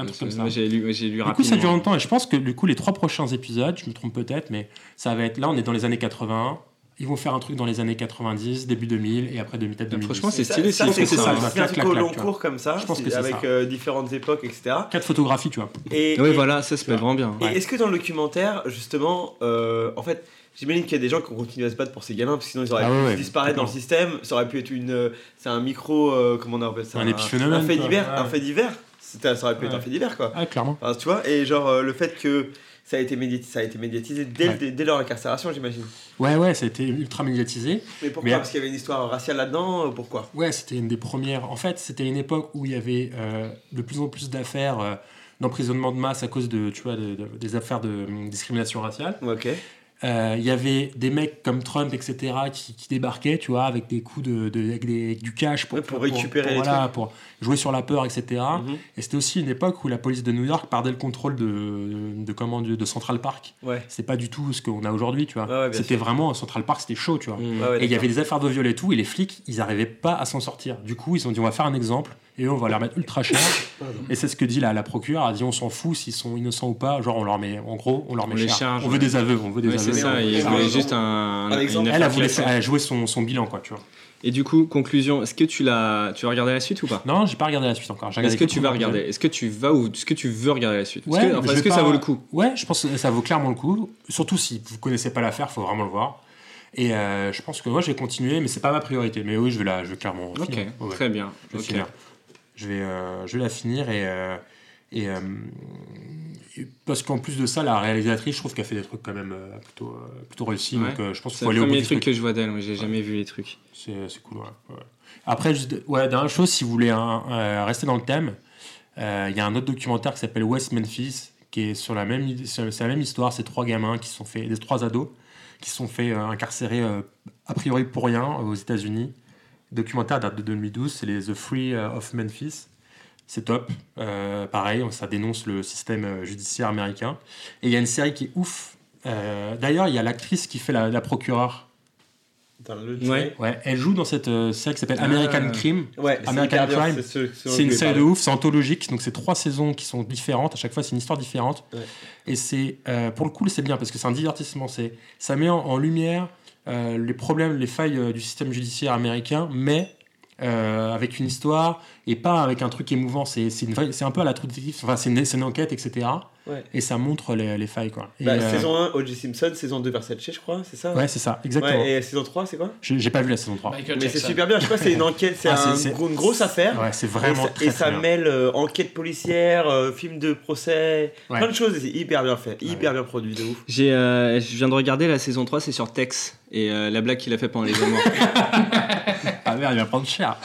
un truc comme ça. J'ai lu, lu Du coup, ça dure longtemps et je pense que du coup, les trois prochains épisodes, je me trompe peut-être, mais ça va être là, on est dans les années 80. Ils vont faire un truc dans les années 90, début 2000 et après 2000 2010. franchement, c'est stylé, c'est ça. C'est un truc au long cours comme ça, Je pense que c'est avec ça. euh, différentes époques, etc. Quatre photographies, tu vois. Et, Oui, et- voilà, ça se peut vraiment bien. Et est-ce que dans le documentaire, justement, euh, en fait, j'imagine qu'il y a des gens qui ont continué à se battre pour ces gamins, parce que sinon ils auraient Ah pu ouais, disparaître dans le système, ça aurait pu être une. euh, C'est un micro. euh, comment on appelle ça? Un épiphénomène, Un fait divers. Ouais. Un fait divers. Ça aurait pu être un fait divers, quoi. Ah, clairement. Enfin, tu vois, et genre euh, le fait que ça a été, médiati- ça a été médiatisé dès, Ouais. dès, dès leur incarcération, j'imagine. Ouais, ouais, ça a été ultra médiatisé. Mais pourquoi? Mais- Parce qu'il y avait une histoire raciale là-dedans euh, Pourquoi? Ouais, c'était une des premières. En fait, c'était une époque où il y avait euh, de plus en plus d'affaires euh, d'emprisonnement de masse à cause de, tu vois, de- de- des affaires de hum, discrimination raciale. Ok. Euh, Il y avait des mecs comme Trump, etc., qui, qui débarquaient, tu vois, avec des coups de, de- avec, des- avec du cash pour, Ouais, pour récupérer pour, les voilà, trucs. pour jouer sur la peur, etc. Mhm. Et c'était aussi une époque où la police de New York perdait le contrôle de, de, de comment, de, de Central Park. Ouais. C'est pas du tout ce qu'on a aujourd'hui, tu vois. Ouais, c'était sûr. vraiment Central Park, c'était chaud, tu vois. Ouais, et il y avait des affaires de viol et tout, et les flics, ils n'arrivaient pas à s'en sortir. Du coup, ils ont dit on va faire un exemple et eux, on va leur mettre ultra cher. et c'est ce que dit la, la procureure, elle a dit on s'en fout s'ils sont innocents ou pas. Genre, on leur met, en gros, on leur met On les cher. charge, on veut ouais. des aveux, on veut des Ouais, aveux. ça, il voulait juste un, Un une exemple. Elle, a joué son, son bilan, quoi, tu vois. Et du coup, conclusion, est-ce que tu l'as, tu vas regarder la suite ou pas? Non, j'ai pas regardé la suite encore. Est-ce que tu vas regarder? Est-ce que tu vas ou est-ce que tu veux regarder la suite? Est-ce Ouais, que, enfin, je est-ce que ça vaut le coup? Ouais, je pense que ça vaut clairement le coup. Surtout si vous connaissez pas l'affaire, faut vraiment le voir. Et euh, je pense que moi, je vais continuer, mais c'est pas ma priorité. Mais oui, je vais la, je vais clairement. Ok, finir. Ouais, ouais. très bien. Je vais Ok. finir. Je vais, euh, je vais la finir et. euh, et, euh, et parce qu'en plus de ça, la réalisatrice, je trouve qu'elle fait des trucs quand même plutôt, plutôt réussis. Ouais. Donc je pense qu'il C'est faut le aller au bout premier truc truc. que je vois d'elle. Moi, j'ai jamais vu les trucs. C'est cool, ouais. ouais. Après, juste, ouais, dernière chose, si vous voulez hein, rester dans le thème, euh, il y a un autre documentaire qui s'appelle West Memphis, qui est sur la même, la même histoire. C'est trois gamins qui sont fait, des trois ados, qui sont fait euh, incarcérer euh, a priori pour rien aux États-Unis. Documentaire date de 2012, c'est les The Free euh, of Memphis. C'est top. Euh, pareil, ça dénonce le système euh, judiciaire américain. Et il y a une série qui est ouf. Euh, D'ailleurs, il y a l'actrice qui fait la, la procureure. Dans le Ouais. Ouais, elle joue dans cette euh, série qui s'appelle Ah. American Crime. Ouais, c'est American Crime. c'est une série de ouf, c'est anthologique, donc c'est trois saisons qui sont différentes. À chaque fois, c'est une histoire différente. Ouais. Et c'est euh, pour le coup, c'est bien parce que c'est un divertissement. C'est ça met en, en lumière euh, les problèmes, les failles euh, du système judiciaire américain, mais euh, avec une histoire et pas avec un truc émouvant. C'est un peu à la Detective. Enfin, c'est une enquête, etc. Ouais. Et ça montre les, les failles, quoi. Bah, euh, Saison 1, O.J. Simpson, saison 2, Versace, je crois, c'est ça Ouais, c'est ça, exactement. Ouais, et saison 3, c'est quoi J'ai pas vu la saison 3. Mais c'est super bien, je sais pas, c'est une enquête, c'est Ah, un une grosse affaire. Ouais, c'est vraiment Et ça, très, et ça mêle euh, enquête policière, euh, film de procès, Ouais. plein de choses, et c'est hyper bien fait, hyper bien produit, de ouf. J'ai, euh, je viens de regarder la saison 3, c'est sur Tex. Et euh, la blague qu'il a fait pendant les amours. Ah merde, il va prendre cher.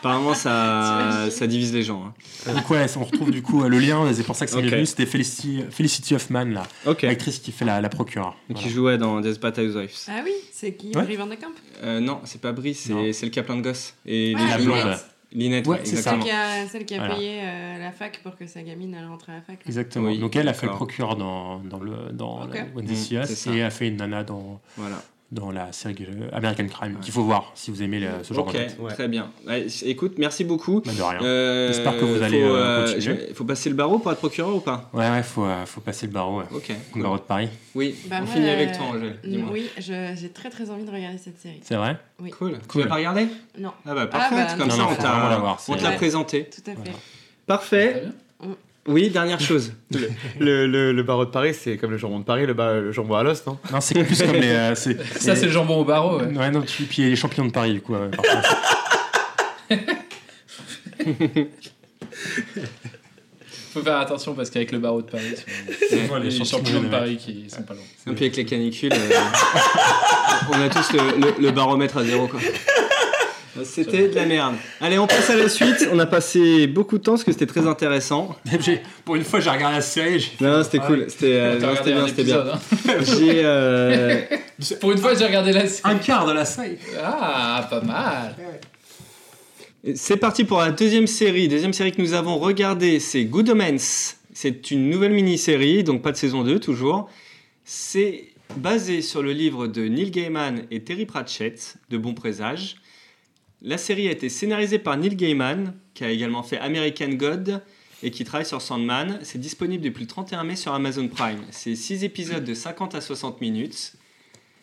Apparemment, ça, ça divise les gens. hein. Donc ouais, on retrouve du coup euh, le lien, c'est pour ça que c'est Ok. venu, c'était Felicity, Felicity Huffman, là, l'actrice qui fait la, la procureure. Qui jouait dans Desperate Housewives. Ah oui, c'est qui? Ouais. Brie Van de Kamp Euh, non, c'est pas Brie, c'est celle qui a plein de gosses. Et les la blonde. Linette, Ouais, ouais, c'est. Celle qui a, celle qui a Voilà. payé euh, la fac pour que sa gamine elle rentre à la fac. là. Exactement. Oui, Donc elle a fait le procureur dans, dans, le, dans Ok. la Wednesday Mm, et a fait une nana dans, Voilà. Dans la série American Crime, qu'il faut voir si vous aimez le- ce genre Ok, d'enquête. très bien. Ouais, écoute, merci beaucoup. Bah, de rien. Euh, J'espère que vous allez faut, euh, euh, continuer. je- faut passer le barreau pour être procureur ou pas? Ouais, ouais, faut, euh, faut passer le barreau. Ouais. Ok. Le cool. barreau de Paris. Oui, Bah, on moi, finit avec toi, Angèle. Dis-moi. Oui, j'ai très très envie de regarder cette série. C'est vrai? Oui. Cool. Tu Cool. l'as pas regardé Non. Ah bah parfait, bah, comme non. ça Non, on faut vraiment la t'a voir, on te c'est- l'a Ouais. présenté. Tout à fait. Parfait. Oui, dernière chose. Le, le, le barreau de Paris, c'est comme le jambon de Paris, le, ba- le jambon à l'os, non? Non, c'est plus comme les. euh, c'est- Ça, c'est le jambon au barreau. ouais. Ouais, non, puis, puis les champignons de Paris, du coup. ouais, parfois. Faut faire attention parce qu'avec le barreau de Paris, c'est les les champignons de de- Paris qui sont pas loin. Et puis avec les canicules, euh, on a tous le, le- le baromètre à zéro. quoi. C'était de la merde. Allez, on passe à la suite. On a passé beaucoup de temps parce que c'était très intéressant. Pour une fois, j'ai regardé la série. j'ai- Non, c'était cool. C'était euh, non, c'était bien, c'était bien. hein. J'ai euh, Pour une fois, j'ai regardé la série. Un quart de la série. Ah, pas mal. C'est parti pour la deuxième série. Deuxième série que nous avons regardée, c'est Good Omens. C'est une nouvelle mini-série, donc pas de saison 2 toujours. C'est basé sur le livre de Neil Gaiman et Terry Pratchett, de Bon Présage. La série a été scénarisée par Neil Gaiman, qui a également fait American God et qui travaille sur Sandman. C'est disponible depuis le 31 mai sur Amazon Prime. C'est 6 épisodes de 50 à 60 minutes.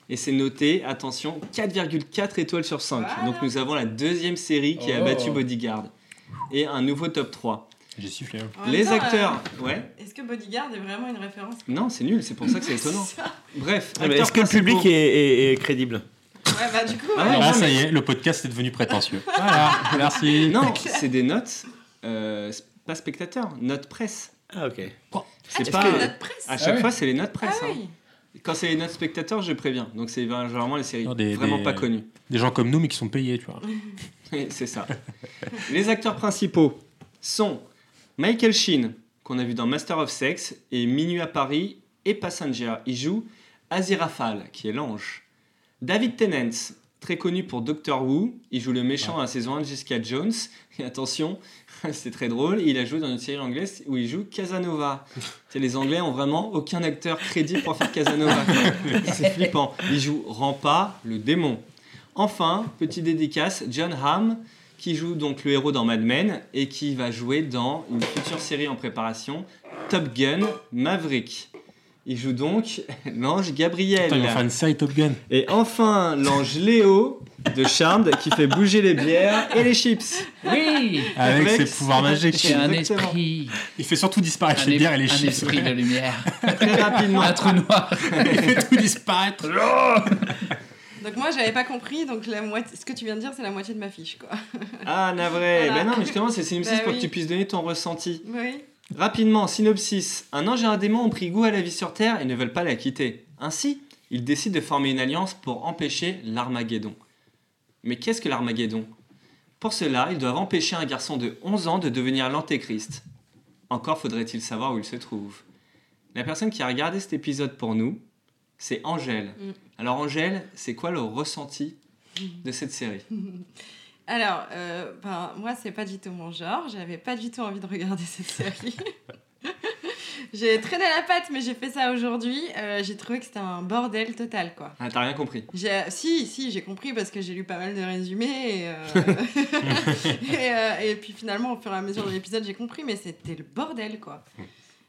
Et c'est noté, attention, 4,4 étoiles sur 5. Donc nous avons la deuxième série qui a Oh. battu Bodyguard. Et un nouveau top 3. J'ai sifflé. hein. En même Les temps, acteurs, ouais. euh, Est-ce que Bodyguard est vraiment une référence? Non, c'est nul, c'est pour ça que c'est étonnant. Bref, Ah, mais acteurs Est-ce que le principaux. public est, est- est crédible? Ouais, bah du coup. Ah ouais. ouais, Ah, non, ça mais- y est, le podcast est devenu prétentieux. Voilà, merci. Non, c'est des notes, euh, pas spectateurs, notes presse. Ah, ok. C'est tu pas. fais notre presse À chaque Ah ouais. fois, c'est les notes Ah presse. hein. oui. Quand c'est les notes spectateurs, je préviens. Donc c'est généralement les séries Non, des- vraiment des- pas connues. Des gens comme nous, mais qui sont payés, tu vois. Oui, c'est ça. les acteurs principaux sont Michael Sheen, qu'on a vu dans Master of Sex, et Minuit à Paris, et Passenger. Il joue Aziraphale, qui est l'ange. David Tennant, très connu pour Doctor Who, il joue le méchant à la saison 1 de Jessica Jones. Et attention, c'est très drôle, il a joué dans une série anglaise où il joue Casanova. Les Anglais ont vraiment aucun acteur crédible pour faire Casanova. c'est flippant. Il joue Rampa, le démon. Enfin, petite dédicace, John Hamm, qui joue donc le héros dans Mad Men et qui va jouer dans une future série en préparation, Top Gun Maverick. Il joue donc l'ange Gabriel. Attends, ils vont faire une série Top Gun. Et enfin, l'ange Léo de Charmed qui fait bouger les bières et les chips. Oui Avec Avec ses pouvoirs magiques. C'est un Exactement. esprit. Il fait surtout disparaître Un, les es- bières et les un chips. esprit de lumière. Très rapidement. un trou noir. Il fait tout disparaître. Donc moi j'avais pas compris, donc la moitié, ce que tu viens de dire c'est la moitié de ma fiche quoi. Ah, navré. Voilà. Ben non, mais justement, c'est synopsis Bah pour oui. que tu puisses donner ton ressenti. Oui. Rapidement, synopsis. Un ange et un démon ont pris goût à la vie sur Terre et ne veulent pas la quitter. Ainsi, ils décident de former une alliance pour empêcher l'Armageddon. Mais qu'est-ce que l'Armageddon? Pour cela, ils doivent empêcher un garçon de 11 ans de devenir l'Antéchrist. Encore faudrait-il savoir où il se trouve. La personne qui a regardé cet épisode pour nous, c'est Angèle. Mm. Alors Angèle, c'est quoi le ressenti de cette série? Alors, euh, ben, moi, c'est pas du tout mon genre. J'avais pas du tout envie de regarder cette série. j'ai traîné la patte, mais j'ai fait ça aujourd'hui. Euh, j'ai trouvé que c'était un bordel total, quoi. Ah, t'as rien compris. J'ai- Si, si, j'ai compris parce que j'ai lu pas mal de résumés. Et, euh, et, euh, et puis finalement, au fur et à mesure de l'épisode, j'ai compris, mais c'était le bordel, quoi.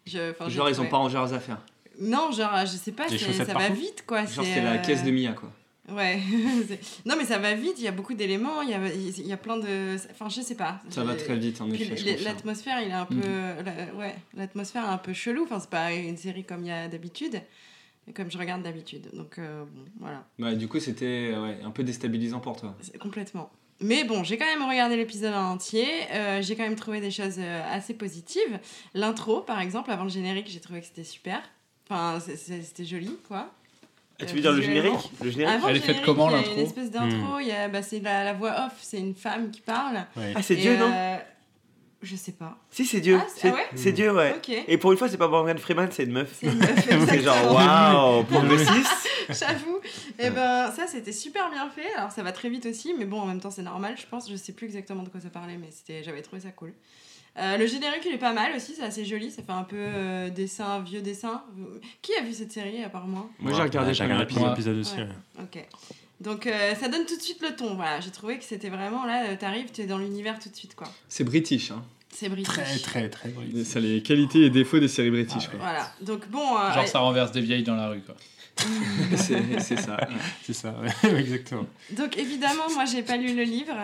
Je, Genre, ils ont pas rangé leurs affaires. Non, genre, je sais pas, ça va vite, quoi. Genre, c'est, la euh, caisse de Mia, quoi. Ouais. Non, mais ça va vite, il y a beaucoup d'éléments, il y a, il y a plein de. Enfin, je sais pas. Ça va très vite, en effet. L'atmosphère, il est un peu. Mhm. la- ouais, l'atmosphère est un peu chelou. Enfin, c'est pas une série comme il y a d'habitude, comme je regarde d'habitude. Donc, euh, bon, voilà. Ouais, du coup, c'était ouais, un peu déstabilisant pour toi. Complètement. Mais bon, j'ai quand même regardé l'épisode en entier. euh, j'ai quand même trouvé des choses euh, assez positives. L'intro, par exemple, avant le générique, j'ai trouvé que c'était super. Enfin, c'était joli, quoi. Ah, tu Euh, veux dire le générique Le générique Avant Elle le est faite comment, Il y a l'intro une espèce d'intro, Hmm. il y a- bah, c'est la, la voix off, c'est une femme qui parle. Ouais. Ah, c'est Dieu, non euh, Je sais pas. Si, c'est Dieu. Ah, c'est- ah ouais c'est Dieu, ouais. Et pour une fois, c'est pas Morgan Freeman, c'est une meuf. C'est une meuf, c'est genre, waouh, progressiste. J'avoue. Et ben ça c'était super bien fait. Alors ça va très vite aussi, mais bon en même temps c'est normal, je pense. Je sais plus exactement de quoi ça parlait, mais c'était j'avais trouvé ça cool. Euh, le générique il est pas mal aussi, c'est assez joli, ça fait un peu euh, dessin, vieux dessin. Qui a vu cette série à part moi Moi, j'ai regardé Ouais, j'ai regardé épisode. l'épisode aussi. Ouais. ouais. Ok. Donc euh, ça donne tout de suite le ton. Voilà, j'ai trouvé que c'était vraiment là, t'arrives, tu es dans l'univers tout de suite quoi. C'est british. Hein. C'est british. Très, très, très british. Ça, les qualités et défauts des séries british. quoi. Voilà. Donc bon. euh, Genre, ça renverse des vieilles dans la rue, quoi. c'est ça. C'est ça, ouais, exactement. Donc évidemment, moi j'ai pas lu le livre.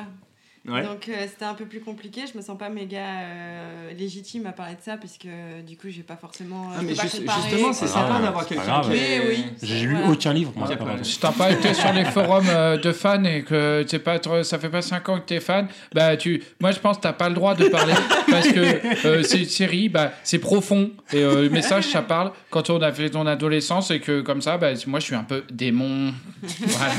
Ouais. Donc euh, c'était un peu plus compliqué. Je me sens pas méga euh, légitime à parler de ça puisque euh, du coup j'ai pas forcément. Ah, je mais pas juste- justement, c'est Ah, sympa d'avoir quelqu'un qui oui. J'ai lu Voilà. aucun livre, moi. Pas grave. Si t'as pas été sur les forums euh, de fans et que t'es pas trop- ça fait pas 5 ans que t'es fan, bah tu, moi je pense que t'as pas le droit de parler parce que euh, c'est une série, bah c'est profond et euh, le message ça parle quand on a fait ton adolescence et que comme ça, bah moi je suis un peu démon. Voilà.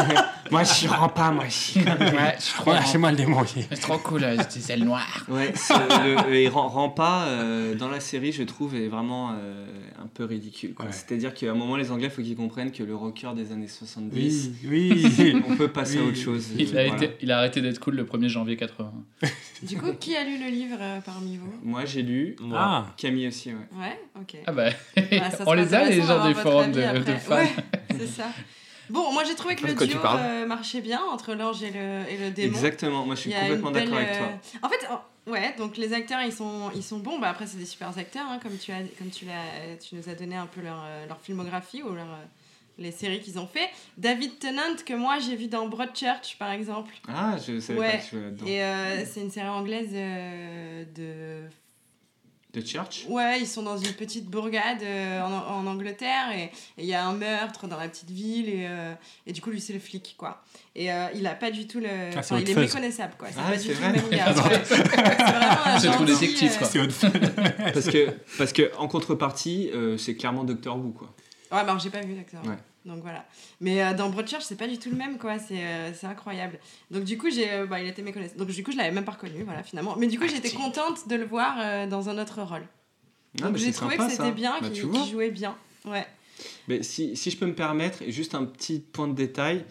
Moi, je rends pas, moi. je- Ouais, je suis trop, Ouais, chez moi le démon aussi. c'est trop cool, euh, des ailes noires. Ouais, c'est- le, et Ram- Rampa euh, dans la série, je trouve, est vraiment euh, un peu ridicule. Ouais. C'est-à-dire qu'à un moment, les Anglais, faut qu'ils comprennent que le rocker des années 70, Oui, oui. on peut passer à autre chose. Il a, Voilà. été, il a arrêté d'être cool le 1er janvier 80. Du coup, qui a lu le livre euh, parmi vous? Moi, j'ai lu. Moi. Ah, Camille aussi, ouais. Ouais, ok. Ah bah, Bah, on les a les gens des forums de, fans. Ouais, c'est ça. Bon, moi j'ai trouvé que le duo euh, marchait bien entre l'ange et le, et le démon. Exactement, moi, je suis complètement d'accord avec toi. euh, En fait, oh, ouais, donc les acteurs ils sont, ils sont bons. Bah, après, c'est des super acteurs, hein, comme, tu as, comme tu, l'as, tu nous as donné un peu leur, euh, leur filmographie ou leur, les séries qu'ils ont fait. David Tennant, que moi j'ai vu dans Broadchurch par exemple. Ah, je savais pas que tu. Et euh, c'est une série anglaise euh, de De Church Ouais, ils sont dans une petite bourgade euh, en, en Angleterre et il y a un meurtre dans la petite ville et, euh, et du coup lui c'est le flic quoi. Et euh, il a pas du tout le... Ah, enfin, il est méconnaissable quoi. C'est Ah, pas du tout vrai le. C'est vraiment un C'est trop détective, quoi. c'est parce que, parce que en contrepartie, euh, c'est clairement Doctor Who, quoi. Ouais, mais alors j'ai pas vu l'acteur. Ouais. Donc voilà. Mais euh, dans Broadchurch, c'est pas du tout le même, quoi. C'est euh, c'est incroyable. Donc du coup, j'ai, euh, bah, il était méconnaissable. Donc du coup, je l'avais même pas reconnu, voilà, finalement. Mais du coup, j'étais contente de le voir euh, dans un autre rôle. Ah, j'ai trouvé sympa, que c'était bien, Bah, qu'il jouait bien. Ouais. Mais si, si je peux me permettre, et juste un petit point de détail,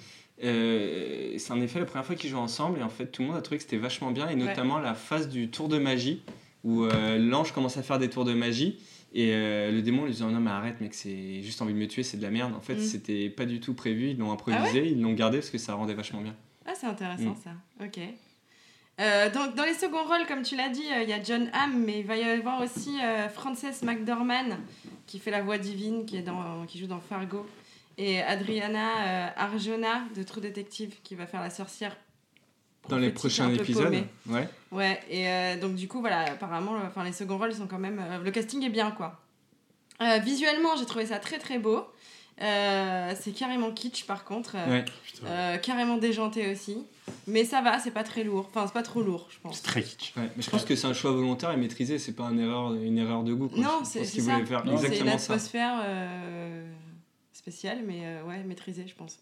euh, c'est en effet la première fois qu'ils jouent ensemble et en fait tout le monde a trouvé que c'était vachement bien et notamment la phase du tour de magie où euh, l'ange commence à faire des tours de magie et euh, le démon lui dit non mais arrête mec c'est juste envie de me tuer c'est de la merde en fait Mm. c'était pas du tout prévu ils l'ont Ah improvisé ils l'ont gardé parce que ça rendait vachement bien Ah, c'est intéressant Mm. ça. Ok. Euh, donc, dans les seconds rôles, comme tu l'as dit, euh, il y a John Hamm, mais il va y avoir aussi euh, Frances McDormand qui fait la voix divine, qui, est dans, qui joue dans Fargo, et Adriana Arjona de True Detective qui va faire la sorcière. Dans les prochains épisodes ouais Ouais, et euh, donc du coup, voilà, apparemment, le- enfin, les seconds rôles sont quand même. euh, le casting est bien, quoi. Euh, visuellement, j'ai trouvé ça très très beau. Euh, c'est carrément kitsch, par contre. euh, ouais euh, carrément déjanté aussi. Mais ça va, c'est pas très lourd. Enfin, c'est pas trop lourd, je pense. C'est très kitsch. Ouais, mais je pense que c'est un choix volontaire et maîtrisé, c'est pas une erreur, une erreur de goût. Quoi. Non, c'est qu'ils voulaient faire C'est une exactement ça. atmosphère euh, spéciale, mais euh, ouais, maîtrisée, je pense.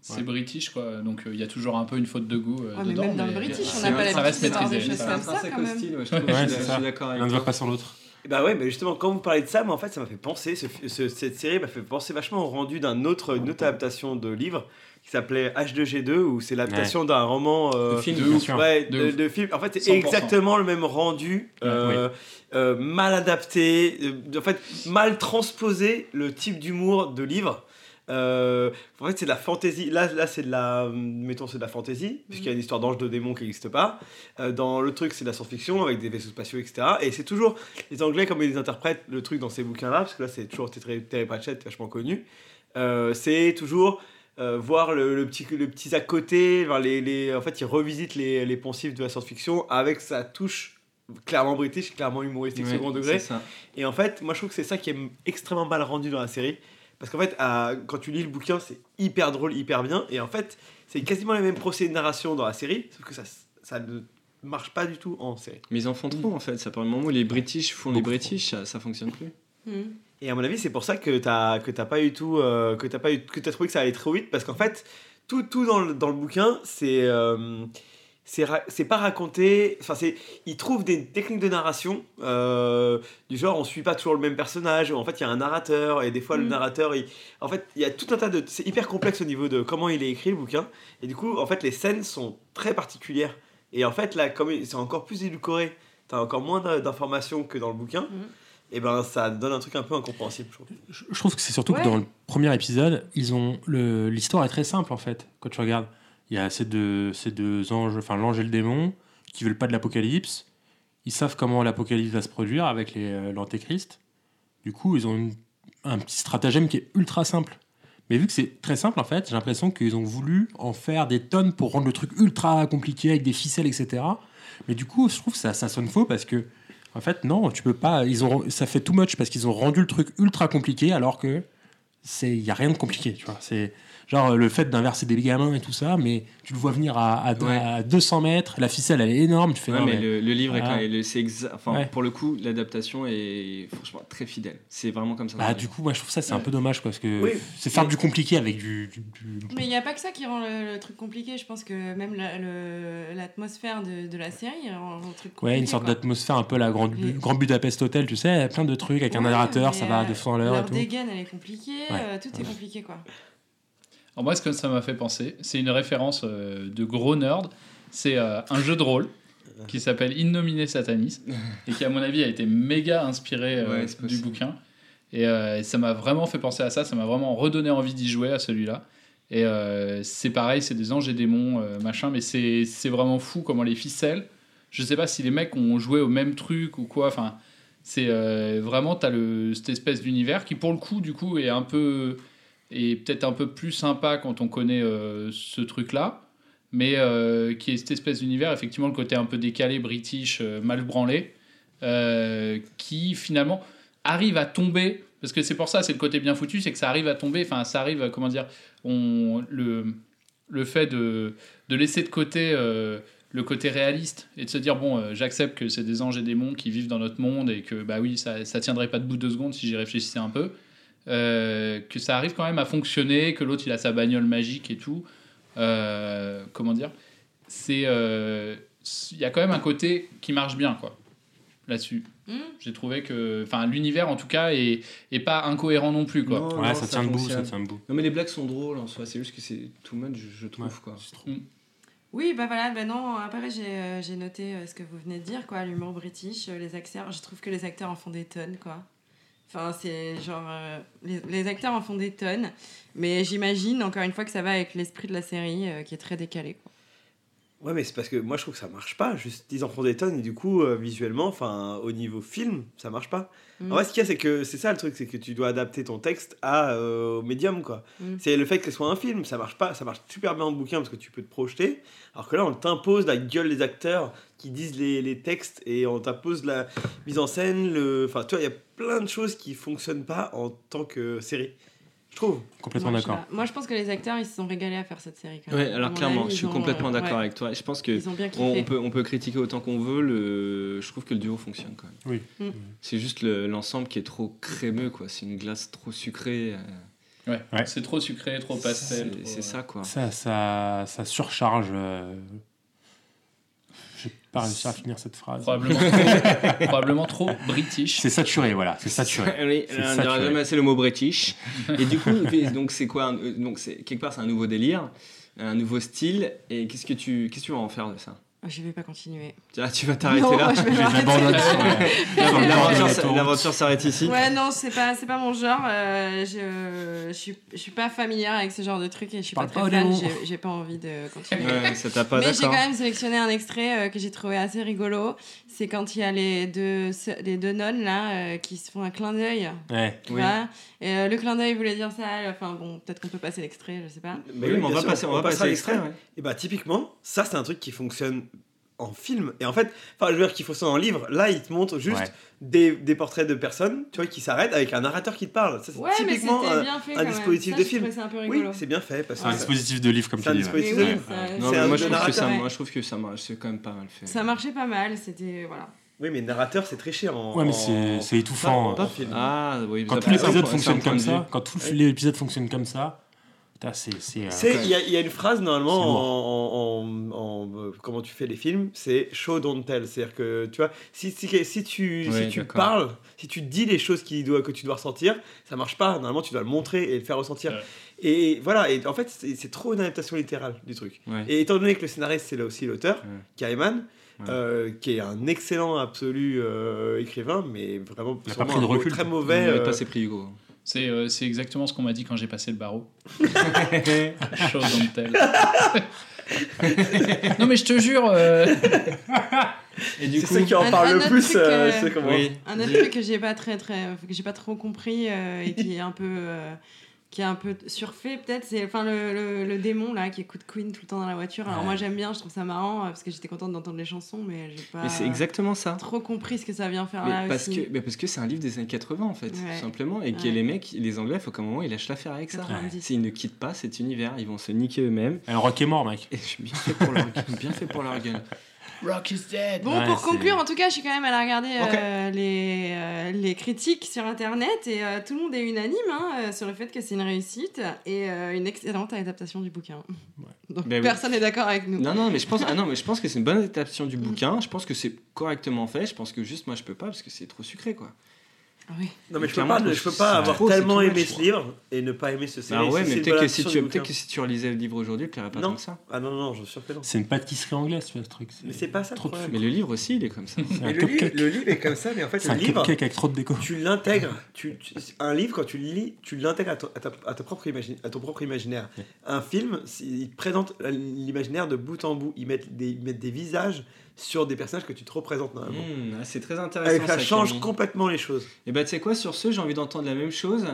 C'est british, quoi. Donc il y a toujours un peu une faute de goût euh, Ouais, mais dedans. même dans le mais british, on n'a pas ça reste maîtrisé. intrinsèque ouais, je. Ouais, je c'est je suis d'accord avec L'un ne va pas sur l'autre. Bah ouais, mais justement, quand vous parlez de ça, moi en fait, ça m'a fait penser, ce, ce- cette série m'a fait penser vachement au rendu d'un autre, une autre adaptation de livre qui s'appelait H2G2, où c'est l'adaptation d'un roman. euh, De film, de bien ouf. sûr. Ouais, De de, ouf. de film. En fait, c'est 100%. exactement le même rendu, euh, euh, mal adapté, euh, en fait, mal transposé le type d'humour de livre. Euh, en fait, c'est de la fantaisie. Là, là c'est de la, mettons, c'est de la fantaisie, puisqu'il y a une histoire d'ange de démon qui n'existe pas. Euh, dans le truc, c'est de la science-fiction avec des vaisseaux spatiaux, etc. Et c'est toujours les Anglais comme ils interprètent le truc dans ces bouquins-là, parce que là, c'est toujours Terry Pratchett, vachement connu. Euh, c'est toujours euh, voir le, le petit, le petit à côté. enfin, les, les- en fait, il revisite les, les poncifs de la science-fiction avec sa touche clairement british, clairement humoristique Ouais, second degré. Et en fait, moi je trouve que c'est ça qui est extrêmement mal rendu dans la série. Parce qu'en fait, à- quand tu lis le bouquin, c'est hyper drôle, hyper bien. Et en fait, c'est quasiment les mêmes procédés de narration dans la série, sauf que ça, ça ne marche pas du tout en série. Mais ils en font trop en fait. Ça part du moment où les British font les British, ça, ça fonctionne plus. Et à mon avis, c'est pour ça que t'as que t'as pas eu tout, euh, que t'as pas eu, que t'as trouvé que ça allait trop vite, parce qu'en fait, tout, tout dans, le, dans le bouquin, c'est euh, c'est ra- pas raconté. Enfin, c'est il trouve des techniques de narration euh, du genre on suit pas toujours le même personnage. En fait, il y a un narrateur et des fois le Mm. narrateur, il, en fait, il y a tout un tas de, c'est hyper complexe au niveau de comment il est écrit le bouquin. Et du coup, en fait, les scènes sont très particulières. Et en fait, là, comme c'est encore plus édulcoré, t'as encore moins d'in- d'informations que dans le bouquin. Et ben, ça donne un truc un peu incompréhensible, je trouve. Je trouve que c'est surtout Ouais. que dans le premier épisode, ils ont le l'histoire est très simple en fait. Quand tu regardes, il y a ces deux ces deux anges, enfin l'ange et le démon, qui veulent pas de l'apocalypse. Ils savent comment l'apocalypse va se produire avec euh, l'antéchrist. Du coup, ils ont une- un petit stratagème qui est ultra simple. Mais vu que c'est très simple en fait, j'ai l'impression qu'ils ont voulu en faire des tonnes pour rendre le truc ultra compliqué avec des ficelles, etc. Mais du coup, je trouve que ça, ça sonne faux parce que en fait, non, tu peux pas. Ils ont, ça fait too much parce qu'ils ont rendu le truc ultra compliqué alors que c'est, il y a rien de compliqué, tu vois. C'est genre le fait d'inverser des gamins et tout ça, mais tu le vois venir à, à, Ouais. à 200 mètres, la ficelle elle est énorme, tu fais. Ouais, non, mais, mais- le, le livre est Ah. quand même- le- c'est exa- enfin Ouais. pour le coup l'adaptation est franchement très fidèle. C'est vraiment comme ça. Bah, du coup, moi je trouve ça c'est un peu dommage parce que Oui. c'est faire du compliqué avec du. du- du- Mais il n'y a pas que ça qui rend le, le truc compliqué. Je pense que même la- l'atmosphère de, de la série rend le truc compliqué. Ouais, une sorte d'atmosphère un peu la grande, Et- Grand Budapest Hotel, tu sais, plein de trucs avec un narrateur, ça va à euh, 200 à l'heure tout. dégaine, elle est compliquée. Ouais. euh, tout est compliqué, quoi. Alors moi, ce que ça m'a fait penser, c'est une référence euh, de gros nerd. C'est euh, un jeu de rôle qui s'appelle Innominé Satanis et qui, à mon avis, a été méga inspiré euh, Ouais, du bouquin. Et ça m'a vraiment fait penser à ça. Ça m'a vraiment redonné envie d'y jouer à celui-là. Et c'est pareil, c'est des anges et démons, machin, mais c'est vraiment fou comment les ficelles. Je sais pas si les mecs ont joué au même truc ou quoi. Enfin, c'est vraiment, t'as cette espèce d'univers qui, pour le coup, du coup, est un peu et peut-être un peu plus sympa quand on connaît euh, ce truc-là, mais euh, qui est cette espèce d'univers, effectivement, le côté un peu décalé, british, euh, mal branlé, qui finalement arrive à tomber, parce que c'est pour ça, c'est le côté bien foutu, c'est que ça arrive à tomber, enfin, ça arrive, comment dire, le, le fait de, de laisser de côté le côté réaliste et de se dire, bon, j'accepte que c'est des anges et démons qui vivent dans notre monde et que, bah oui, ça, ça tiendrait pas debout deux secondes si j'y réfléchissais un peu. Euh, que ça arrive quand même à fonctionner, que l'autre il a sa bagnole magique et tout. Euh, comment dire? C'est euh, il y a quand même un côté qui marche bien quoi là-dessus. Mm. J'ai trouvé que, enfin, l'univers en tout cas est, est pas incohérent non plus quoi. Non, non, fonctionne. Non mais les blagues sont drôles en soi. C'est juste que c'est too much, je, je trouve quoi. Oui, bah voilà, bah non, après j'ai euh, j'ai noté euh, ce que vous venez de dire, quoi, l'humour british, euh, les acteurs, je trouve que les acteurs en font des tonnes, quoi. Enfin, c'est genre, euh, les, les acteurs en font des tonnes, mais j'imagine, encore une fois, que ça va avec l'esprit de la série, euh, qui est très décalé, quoi. Ouais, mais c'est parce que moi je trouve que ça marche pas. Juste, ils en font des tonnes et du coup, euh, visuellement, enfin, au niveau film, ça marche pas. Mm. En vrai, ce qu'il y a, c'est que c'est ça le truc, c'est que tu dois adapter ton texte à, euh, au médium, quoi. Mm. C'est le fait que ce soit un film, ça marche pas, ça marche super bien en bouquin parce que tu peux te projeter. Alors que là, on t'impose la gueule des acteurs qui disent les, les textes et on t'impose la mise en scène. Le... Enfin, tu vois, il y a plein de choses qui fonctionnent pas en tant que série. Je trouve. Complètement pas. Moi, je pense que les acteurs, ils se sont régalés à faire cette série, quand même. Ouais, alors clairement, avis, je suis ont, complètement euh, d'accord ouais. avec toi. Je pense que Ils ont bien on, on peut, on peut critiquer autant qu'on veut. Le, je trouve que le duo fonctionne quand même. Oui. Mm. C'est juste le- l'ensemble qui est trop crémeux, quoi. C'est une glace trop sucrée. euh. Ouais, c'est trop sucré, trop pastel. C'est- trop, ça, quoi. Ça, ça, ça surcharge. euh, J'ai pas réussi à finir cette phrase. Probablement trop, probablement trop british. C'est saturé, voilà, c'est saturé. Oui, on jamais assez le mot british. Et du coup, donc c'est quoi un- Donc quelque part c'est un nouveau délire, un nouveau style. Et qu'est-ce que tu qu'est-ce que tu vas en faire de ça? Je vais pas continuer. Ah, tu vas t'arrêter là. L'aventure s'arrête ici. Ouais, non, c'est pas, c'est pas mon genre. euh, je, je, suis, je suis pas familière avec ce genre de trucs et je suis Parle pas très fan. J'ai, j'ai pas envie de continuer. Ouais, ça t'a pas Mais j'ai quand même sélectionné un extrait euh, que j'ai trouvé assez rigolo. C'est quand il y a les deux, les deux nonnes là euh, qui se font un clin d'œil. Ouais. Tu Oui. vois et euh, le clin d'œil voulait dire ça. Enfin bon, peut-être qu'on peut passer l'extrait, je sais pas. Oui, mais on va sûr, passer, on va passer l'extrait. ouais. Et bah typiquement, ça c'est un truc qui fonctionne en film. Et en fait, enfin je veux dire qu'il fonctionne en livre. Là, il te montre juste Ouais. des, des portraits de personnes, tu vois, qui s'arrêtent avec un narrateur qui te parle. Ça c'est Ouais, typiquement bien fait. un dispositif Ça, de film. ça un peu Oui, rigolo. c'est bien fait parce C'est que un ça- dispositif de livre, comme C'est tu un dis. ouais. dispositif de livre. ça- Non, C'est mais un moi, je trouve que ça, moi, je trouve que ça marche. C'est quand même pas mal fait. Ça marchait pas mal. C'était voilà. Oui, mais narrateur c'est très cher en. Ouais, mais c'est c'est étouffant. pas en film. Ah, oui. Quand ça tout l'épisode c'est fonctionne comme ça, quand tout l'épisode fonctionne comme ça, Il y, a- il y a une phrase normalement en, en- en- euh, comment tu fais les films, c'est show don't tell. C'est-à-dire que tu vois, si, si, si tu, Oui, si tu parles, si tu dis les choses qui doit, que tu dois ressentir, ça marche pas. Normalement, tu dois le montrer et le faire ressentir. Ouais. Et voilà, et en fait, c'est trop une adaptation littérale du truc. Ouais. Et étant donné que le scénariste, c'est là aussi l'auteur, Ouais. Kaiman, Ouais. euh, qui est un excellent absolu euh, écrivain, mais vraiment Il a pas pris de un recul. très mauvais. n'avez euh, pas ses prix, Hugo. C'est euh, c'est exactement ce qu'on m'a dit quand j'ai passé le barreau. Chose dont elle. non mais je te jure. euh, Et du c'est coup, ceux qui en Un- parlent un le autre plus. truc, euh, c'est comment oui. Un autre truc que j'ai pas très très que j'ai pas trop compris euh, et qui est un peu euh, qui est un peu surfait peut-être c'est enfin le, le, le démon là qui écoute Queen tout le temps dans la voiture. Alors Ouais. moi j'aime bien, je trouve ça marrant euh, parce que j'étais contente d'entendre les chansons mais j'ai pas Mais c'est exactement ça. trop compris ce que ça vient faire Mais là parce, aussi. que, mais parce que c'est un livre des années 80 en fait, Ouais. tout simplement. Et que les mecs, les Anglais, il faut qu'à un moment ils lâchent l'affaire avec ça. 90. S'ils ne quittent pas cet univers, ils vont se niquer eux-mêmes. Un rock est mort, mec. Et je suis bien fait pour leur. Bien fait pour leur gueule. Rock is dead. Bon, Ouais, pour conclure, en tout cas, je suis quand même allée regarder euh, les, euh, les critiques sur Internet et euh, tout le monde est unanime hein, sur le fait que c'est une réussite et euh, une excellente adaptation du bouquin. Donc Ben personne n'est d'accord avec nous. Non, non, mais je pense, ah non, mais je pense que c'est une bonne adaptation du bouquin. Je pense que c'est correctement fait. Je pense que juste moi je peux pas parce que c'est trop sucré quoi. Ah oui. Non, mais je peux pas, je peux pas avoir trop, tellement aimé ce livre et ne pas aimer ce série. Bah ouais, mais peut-être que, si tu, bouquin. que si tu relisais le livre aujourd'hui, il plairait pas Non. tant que ça. Ah non, non, je suis sûr que non. C'est une pâtisserie anglaise, tu vois, ce truc. Mais c'est pas ça le trop de problème. Mais le livre aussi, il est comme ça. Mais le, livre, le est comme ça, mais en fait, C'est le un livre, avec trop de déco. tu l'intègres. Tu, tu- un livre, quand tu le lis, tu l'intègres à, ton- à ta, à ta propre à ton propre imaginaire. Un film, il te présente l'imaginaire de bout en bout. Ils mettent des, ils mettent des visages sur des personnages que tu te représentes normalement. Mmh, ah, c'est très intéressant. Et ça change Camille. complètement les choses. Et bah tu sais quoi, sur ce, j'ai envie d'entendre la même chose,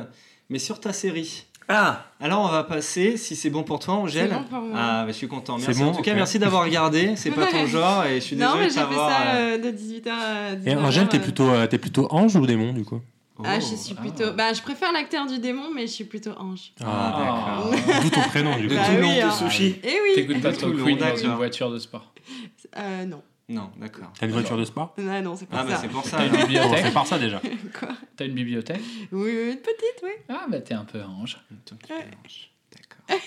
mais sur ta série. Ah Alors on va passer, si c'est bon pour toi, Angèle. C'est bon pour moi. Ah, bah, je suis content. C'est Merci. bon, en tout cas, ok. merci d'avoir regardé. C'est pas ton genre et je suis Non, désolé mais de j'ai fait t'avoir. ça euh, euh, de 18h à 19h. Et Angèle, t'es euh. plutôt, euh, t'es plutôt ange ou démon, du coup Ah, je oh. suis plutôt. Bah, je préfère l'acteur du démon, mais je suis plutôt ange. Ah, D'où ton prénom, du coup. Le Bah tout long oui, de hein. sushi. Eh oui T'écoutes pas Toulon, Queen dans d'accord. une voiture de sport. Euh, non. Non, d'accord. T'as une voiture de sport? Ah non, c'est pas Ah, bah ça. c'est pour ça. T'as une bibliothèque? Fait par ça déjà. Quoi? T'as une bibliothèque? Oui, une petite, oui. Ah bah t'es un peu ange. Attends, tu mélanges. D'accord.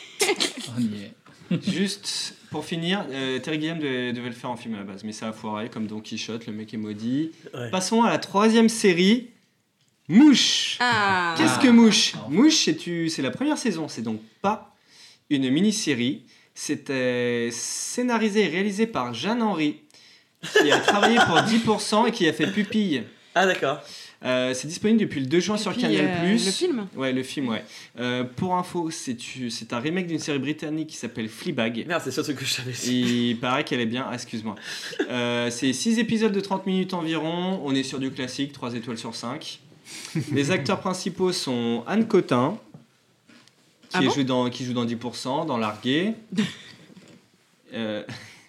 On y est. Juste pour finir, euh, Terry Gilliam devait, devait le faire en film à la base, mais ça a foiré comme Don Quichotte, le mec est maudit. Ouais. Passons à la troisième série, Mouche. Ah Qu'est-ce que Mouche? Mouche, c'est tu- c'est la première saison, c'est donc pas une mini-série. C'était scénarisé et réalisé par Jeanne Henry, qui a travaillé pour 10% et qui a fait Pupille. Ah d'accord. Euh, c'est disponible depuis le 2 juin sur Puis, Canal+. euh, le film Ouais, le film, ouais. Euh, pour info, c'est tu- c'est un remake d'une série britannique qui s'appelle Fleabag. Merde, c'est ça ce que je savais. Il paraît qu'elle est bien. Ah, excuse-moi. Euh, c'est 6 épisodes de 30 minutes environ. On est sur du classique, 3 étoiles sur 5. Les acteurs principaux sont Anne Cotin, qui, Ah bon? joue, dans, qui joue dans 10%, dans Largué.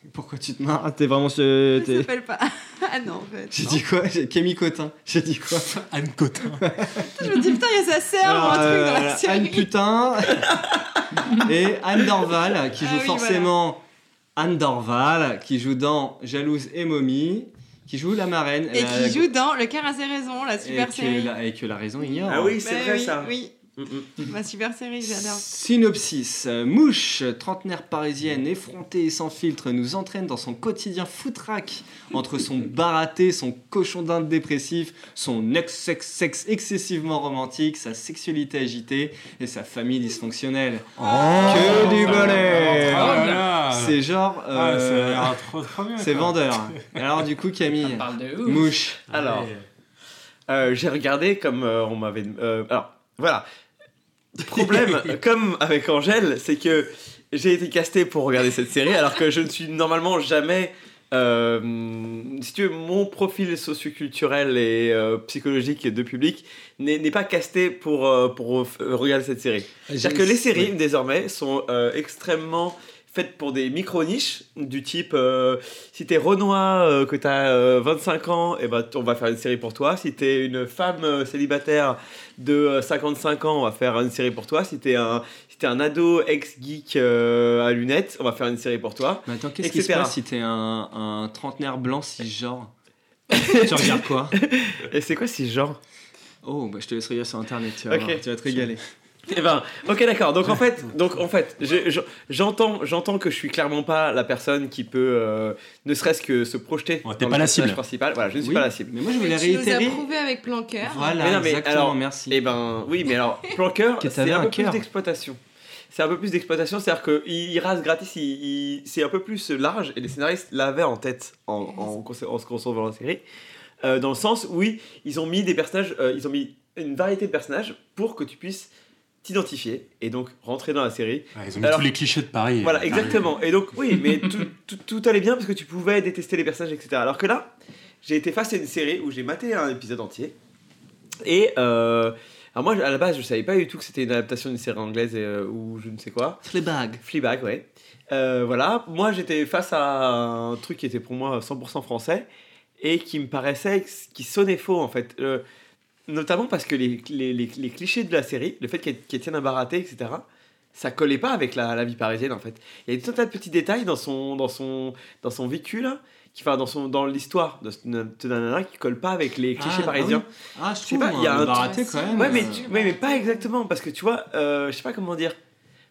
Euh, pourquoi tu te marres T'es vraiment. Je s'appelle pas. Ah non, en fait. J'ai dit quoi? J'ai- Camille Cotin. J'ai dit quoi? Anne Cotin. Je me dis, putain, il y a sa sœur ou un truc dans euh, la Anne série. Putain et Anne Dorval qui Ah joue oui, forcément Anne Dorval qui joue dans Jalouse et Momie qui joue la marraine Et la- qui joue dans Le cœur a ses raisons, la et super que série. la, et que la raison ignore. Ah oui, c'est Bah vrai oui, ça. Oui. Ma super série, j'adore. Synopsis. Mouche, trentenaire parisienne, effrontée et sans filtre, nous entraîne dans son quotidien foutraque entre son baraté, son cochon d'Inde dépressif, son ex-sexe excessivement romantique, sa sexualité agitée et sa famille dysfonctionnelle. que du bonheur Oh là là. C'est genre... Ah, euh, C'est vendeur. Alors du coup, Camille, parle de ouf. Mouche. Alors, euh, j'ai regardé comme euh, on m'avait. euh, alors, voilà. Problème, comme avec Angèle, c'est que j'ai été casté pour regarder cette série, alors que je ne suis normalement jamais. euh, si tu veux, mon profil socioculturel et euh, psychologique de public n'est pas casté pour, euh, pour regarder cette série. C'est-à-dire que les séries, Oui. désormais, sont extrêmement faites pour des micro-niches, du type euh, si t'es Renoir, euh, que t'as euh, 25 ans, et ben, on va faire une série pour toi. Si t'es une femme euh, célibataire de euh, 55 ans, on va faire une série pour toi. Si t'es un, si un ado ex-geek euh, à lunettes, on va faire une série pour toi. Mais attends, qu'est-ce qui se passe si t'es un, un trentenaire blanc cisgenre Tu regardes quoi? Et c'est quoi cisgenre Oh, bah je te laisse regarder sur internet, tu vas, Ok. voir, tu vas te régaler. Eh ben, ok, d'accord. Donc en fait, donc en fait, je- je- j'entends, j'entends que je suis clairement pas la personne qui peut, euh, ne serait-ce que se projeter. t'es le pas la cible. principal. Voilà, je ne suis Oui, pas la cible. Mais moi je voulais tu nous réitérer. as prouvé avec plan cœur. Voilà, Mais non, mais exactement, alors, merci. Eh ben, oui, mais alors, plan cœur, Que c'est un un peu plus d'exploitation. C'est un peu plus d'exploitation, c'est-à-dire qu'il il rase gratis, il, il- c'est un peu plus large, et les scénaristes l'avaient en tête en, en, en se concevant la série, euh, dans le sens où oui, ils ont mis des personnages, euh, ils ont mis une variété de personnages pour que tu puisses t'identifier et donc rentrer dans la série. Ouais, ils ont mis Alors- tous les clichés de Paris. Voilà, euh, exactement. Et donc, oui, mais tout, tout, tout allait bien parce que tu pouvais détester les personnages, etc. Alors que là, j'ai été face à une série où j'ai maté un épisode entier. Et euh, alors moi, à la base, je savais pas du tout que c'était une adaptation d'une série anglaise euh, ou je ne sais quoi. Fleabag. Fleabag, ouais. Euh, voilà, moi j'étais face à un truc qui était pour moi 100% français et qui me paraissait, qui sonnait faux en fait. Euh, notamment parce que les, les, les, les clichés de la série, le fait qu'elle qu'elle tienne un baraté, etc., ça collait pas avec la, la vie parisienne en fait. Il y a tout un tas de petits détails dans son, dans son, dans son vécu là, qui, enfin, dans, son, dans l'histoire de ce nana qui colle pas avec les clichés Ah, parisiens. ah oui. Ah, je trouve, pas, il y a le un baraté, quand même, Ouais, mais, euh, tu- ouais, mais pas exactement parce que tu vois, euh, je sais pas comment dire.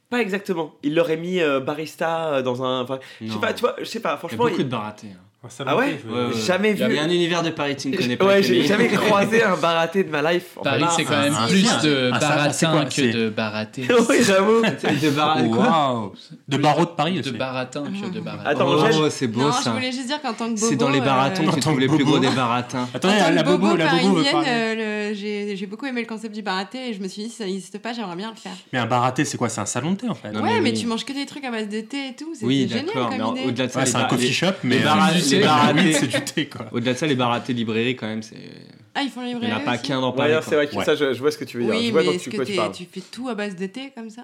Pas exactement. Il l'aurait mis euh, barista euh, dans un. enfin, Je sais pas, tu vois, je sais pas, Il y a franchement. beaucoup il- de baratés. hein. Ah ouais, Jamais Il y a vu. un univers de Paris que tu ne connais pas. Ouais, j'ai jamais croisé un baraté de ma life. en Paris, c'est quand même Ah, plus de ça, baratin c'est quoi, que c'est- de baraté. oui, j'avoue. De baratin, quoi Waouh. De barreaux de Paris aussi. De baratin que de baratin. Attends, Oh, c'est beau non, ça. je voulais juste dire qu'en tant que bobo. C'est dans les baratons euh, que tu trouves les plus gros des baratins. Tant la bobo, la bobo veut parisienne, parler. euh, j'ai j'ai beaucoup aimé le concept du baraté et je me suis dit si ça n'existe pas, j'aimerais bien le faire. Mais un baraté, c'est quoi? C'est un salon de thé en fait. Ouais, mais oui. tu manges que des trucs à base de thé et tout. Oui, génial d'accord, en- idée. au-delà de ça, c'est un coffee shop, mais les euh, baratés- c'est du thé quoi. Au-delà de ça, les baratés librairies, quand même, c'est. Ah, ils font Il les n'y en a pas qu'un dans Ouais, Paris. quoi. c'est vrai que Ouais. ça, je, je vois ce que tu veux dire. Oui, je vois mais est-ce tu, que tu fais tout à base de thé comme ça?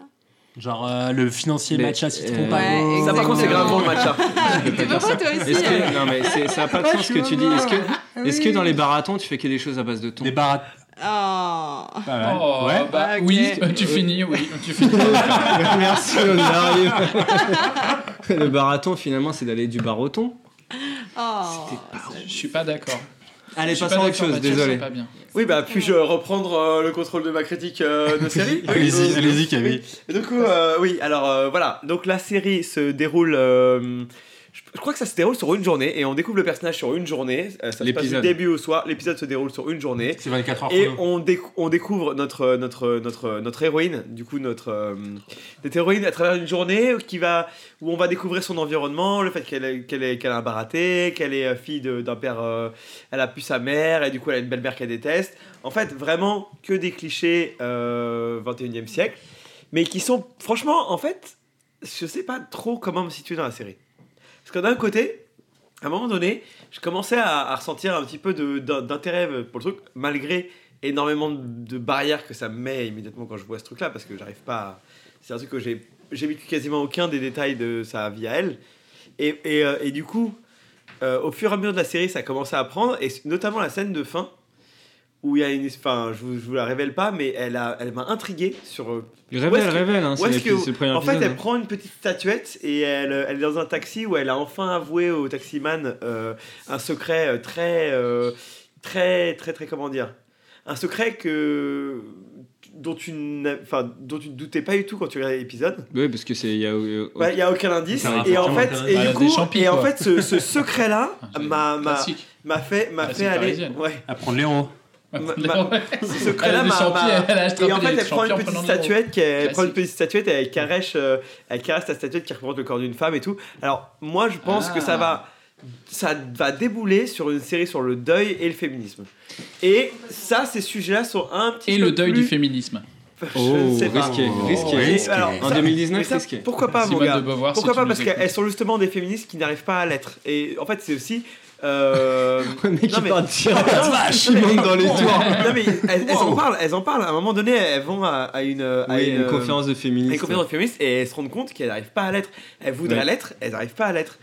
Genre euh, le financier Mais, matcha citron euh. Ouais, Ça, par contre, c'est grave bon le matcha. Est-ce hein. que non mais c'est- ça n'a pas de sens ce que tu dis. Est-ce que est-ce que dans les baratons tu fais que des choses à base de thon Des baratés. Oh. Oh, ouais. bah oui, tu finis, oui, tu finis. Merci on y arrive. Le baraton finalement c'est d'aller du bar au thon. Oh. Je suis pas d'accord. Allez Je suis passons pas à autre d'accord, chose. Désolé. pas bien. Oui, bah, puis-je reprendre euh, le contrôle de ma critique euh, de série Allez-y, Oui. allez-y, Camille. Et du coup, euh, oui, alors euh, voilà. Donc la série se déroule. Je, crois que ça se déroule sur une journée et on découvre le personnage sur une journée. Euh, ça se passe du début au soir. L'épisode se déroule sur une journée. C'est 24 heures Et on, décou- on découvre notre, notre, notre, notre héroïne, du coup notre, euh, notre héroïne à travers une journée qui va, où on va découvrir son environnement, le fait qu'elle est- qu'elle est- qu'elle a un baraté, qu'elle est euh, fille d'un père, euh, elle a pu sa mère et du coup elle a une belle-mère qu'elle déteste. En fait, vraiment que des clichés euh, 21e siècle, mais qui sont franchement, en fait, je sais pas trop comment me situer dans la série. Que d'un côté, à un moment donné, je commençais à, ressentir un petit peu d'intérêt pour le truc, malgré énormément de, barrières que ça me met immédiatement quand je vois ce truc-là, parce que j'arrive pas. à- C'est un truc que j'ai vécu quasiment aucun des détails de sa vie à elle. Et, euh, du coup, euh, au fur et à mesure de la série, ça a commencé à prendre, et notamment la scène de fin, où il y a une. Enfin, je vous, je vous la révèle pas, mais elle a- elle m'a intrigué sur. euh, révèle, révèle, hein, c'est est-ce l'épi- que- c'est le premier En fait, elle prend une petite statuette et elle, elle est dans un taxi où elle a enfin avoué au taximan euh, un secret euh, très, euh, très, très, très, comment dire un secret que dont tu enfin dont tu ne doutais pas du tout quand tu regardais l'épisode. Oui, parce que c'est. Il y a, euh, il y a aucun indice et en fait et indice. du Ah, coup et en fait ce, ce secret là m'a m'a m'a fait m'a fait aller ouais Apprendre. Ma- Ouais. ma- ce secret là Elle a des m'a et en fait elle prend une petite statuette qui elle prend une petite statuette et elle caresse euh, elle caresse la statuette qui représente le corps d'une femme et tout alors moi je pense que ça Ah. va ça va débouler sur une série sur le deuil et le féminisme et ça ces sujets là sont un petit Et peu le deuil plus- du féminisme. je Oh, ne sais pas. risqué, risqué. Et Risqué. alors, En ça- 2019, mais ça, risqué. Pourquoi pas, mon gars Pourquoi si pas Parce qu'elles sont justement des féministes qui n'arrivent pas à l'être. Et en fait, c'est aussi. Euh... Le mec, non, mais-. Non, Vache, non, il monte dans les non, tours. mais elles, elles en parlent, elles en parlent. À un moment donné, elles vont à, à une, à Oui, une, une conférence de féministes. à une conférence de féministes et elles se rendent compte qu'elles n'arrivent pas à l'être. Elles voudraient l'être, elles n'arrivent pas à l'être.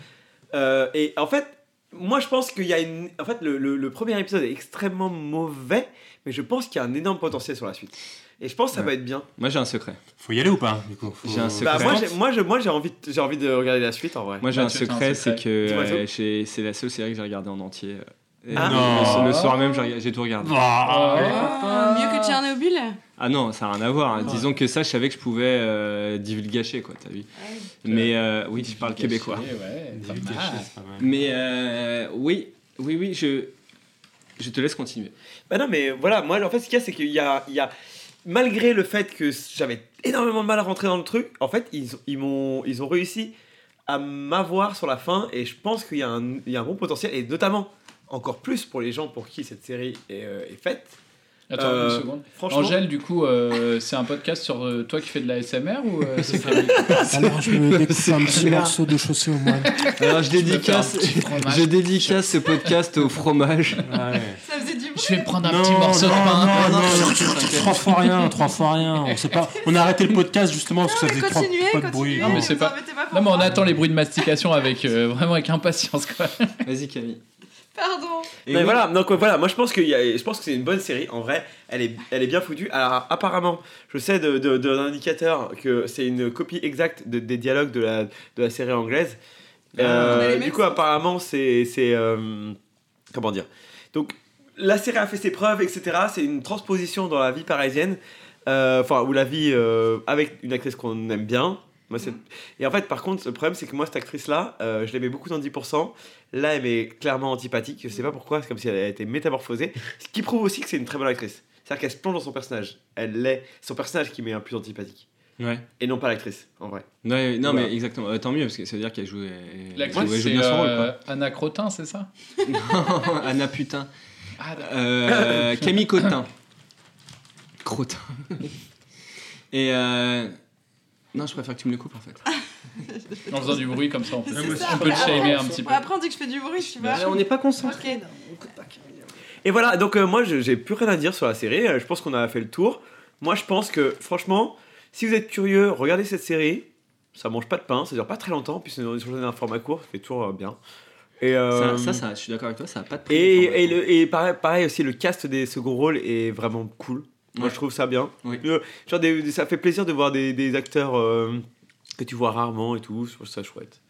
Euh, et en fait, moi je pense qu'il y a une. En fait, le, le- le premier épisode est extrêmement mauvais, mais je pense qu'il y a un énorme potentiel sur la suite. Et je pense que ça va être bien. Moi, j'ai un secret. Faut y aller ou pas du coup Faut- J'ai un secret. Bah, moi, j'ai- moi, je- moi, j'ai envie, de- j'ai envie de regarder la suite en vrai. Moi j'ai Bah, un secret, c'est que euh, c'est la seule série que j'ai regardée en entier. Et Ah. le- Non. le, soir même, j'ai tout regardé. Ah. Ah, mieux que Tchernobyl Ah non, ça n'a rien à voir. hein. Disons que ça, je savais que je pouvais euh, divulgacher, quoi, t'as vu. Mais euh, oui, je parle québécois. Ouais, pas Des mal. déchets, c'est pas mal. Mais euh, oui, oui, oui, je, je te laisse continuer. Bah non, mais voilà, moi, en fait, ce qu'il y a, c'est qu'il y a, il y a. Malgré le fait que j'avais énormément de mal à rentrer dans le truc, en fait, ils, ils, m'ont, ils ont réussi à m'avoir sur la fin et je pense qu'il y, a un- il y a un bon potentiel et notamment encore plus pour les gens pour qui cette série est, euh, est faite. Attends Euh, une seconde. franchement- Angèle, du coup, euh, c'est un podcast sur euh, toi qui fais de la SMR ou euh, c'est Camille Alors je me découpe un petit clair. morceau de chaussée au moine. Alors je dédicace, je ce podcast au fromage. Ouais. Ça faisait du bruit. Je vais prendre un Non, petit morceau de non, pain. non, non, t'inquiète. trois fois rien, trois fois rien. On sait pas. On a arrêté le podcast justement parce que ça Non, faisait trois pas de bruit. Non, mais c'est pas- Non, mais on attend les bruits de mastication avec euh, vraiment avec impatience. Quoi. Vas-y Camille. Pardon. Et mais oui, voilà, donc euh, voilà, moi je pense, je pense que c'est une bonne série, en vrai, elle est, elle est bien foutue. Alors apparemment, je sais de, de- d'un indicateur que c'est une copie exacte de- des dialogues de la, de la série anglaise. On a Euh, du coup, apparemment, c'est... c'est euh, comment dire? Donc, la série a fait ses preuves, etc. C'est une transposition dans la vie parisienne, euh, enfin, ou la vie euh, avec une actrice qu'on aime bien. Moi, c'est- Et en fait, par contre, le problème, c'est que moi, cette actrice-là, euh, je l'aimais beaucoup dans 10%. Là, elle m'est clairement antipathique. Je sais pas pourquoi, c'est comme si elle a été métamorphosée. Ce qui prouve aussi que c'est une très bonne actrice. C'est-à-dire qu'elle se plonge dans son personnage. Elle l'est. C'est son personnage qui m'est un plus antipathique. Ouais. Et non pas l'actrice, en vrai. Ouais, non Voilà. mais exactement. Euh, tant mieux parce que ça veut dire qu'elle joue, elle, elle L'actrice, joue- elle joue c'est bien son rôle. euh, Quoi. Anna Crotin, c'est ça? Anna putain. Ah. Euh, Camille Cotin. Crotin. Et euh... non, je préfère que tu me le coupes en fait. En faisant du bruit comme ça, on peut, on peut le shamer un petit peu. Après, on dit que je fais du bruit, tu vois. on n'est pas concentré. Et voilà, donc euh, moi, je- j'ai plus rien à dire sur la série. Euh, Je pense qu'on a fait le tour. Moi, je pense que, franchement, si vous êtes curieux, regardez cette série. Ça mange pas de pain, ça dure pas très longtemps, puis c'est dans un format court, c'est toujours euh, bien. Et, euh, Ça, ça, ça, je suis d'accord avec toi, ça a pas de prix. Et, et, le, et pareil, pareil aussi, le cast des seconds rôles est vraiment cool. Moi, Ouais. je trouve ça bien. Oui. Euh, genre des- des- ça fait plaisir de voir des, des acteurs euh, que tu vois rarement et tout. Je trouve ça chouette.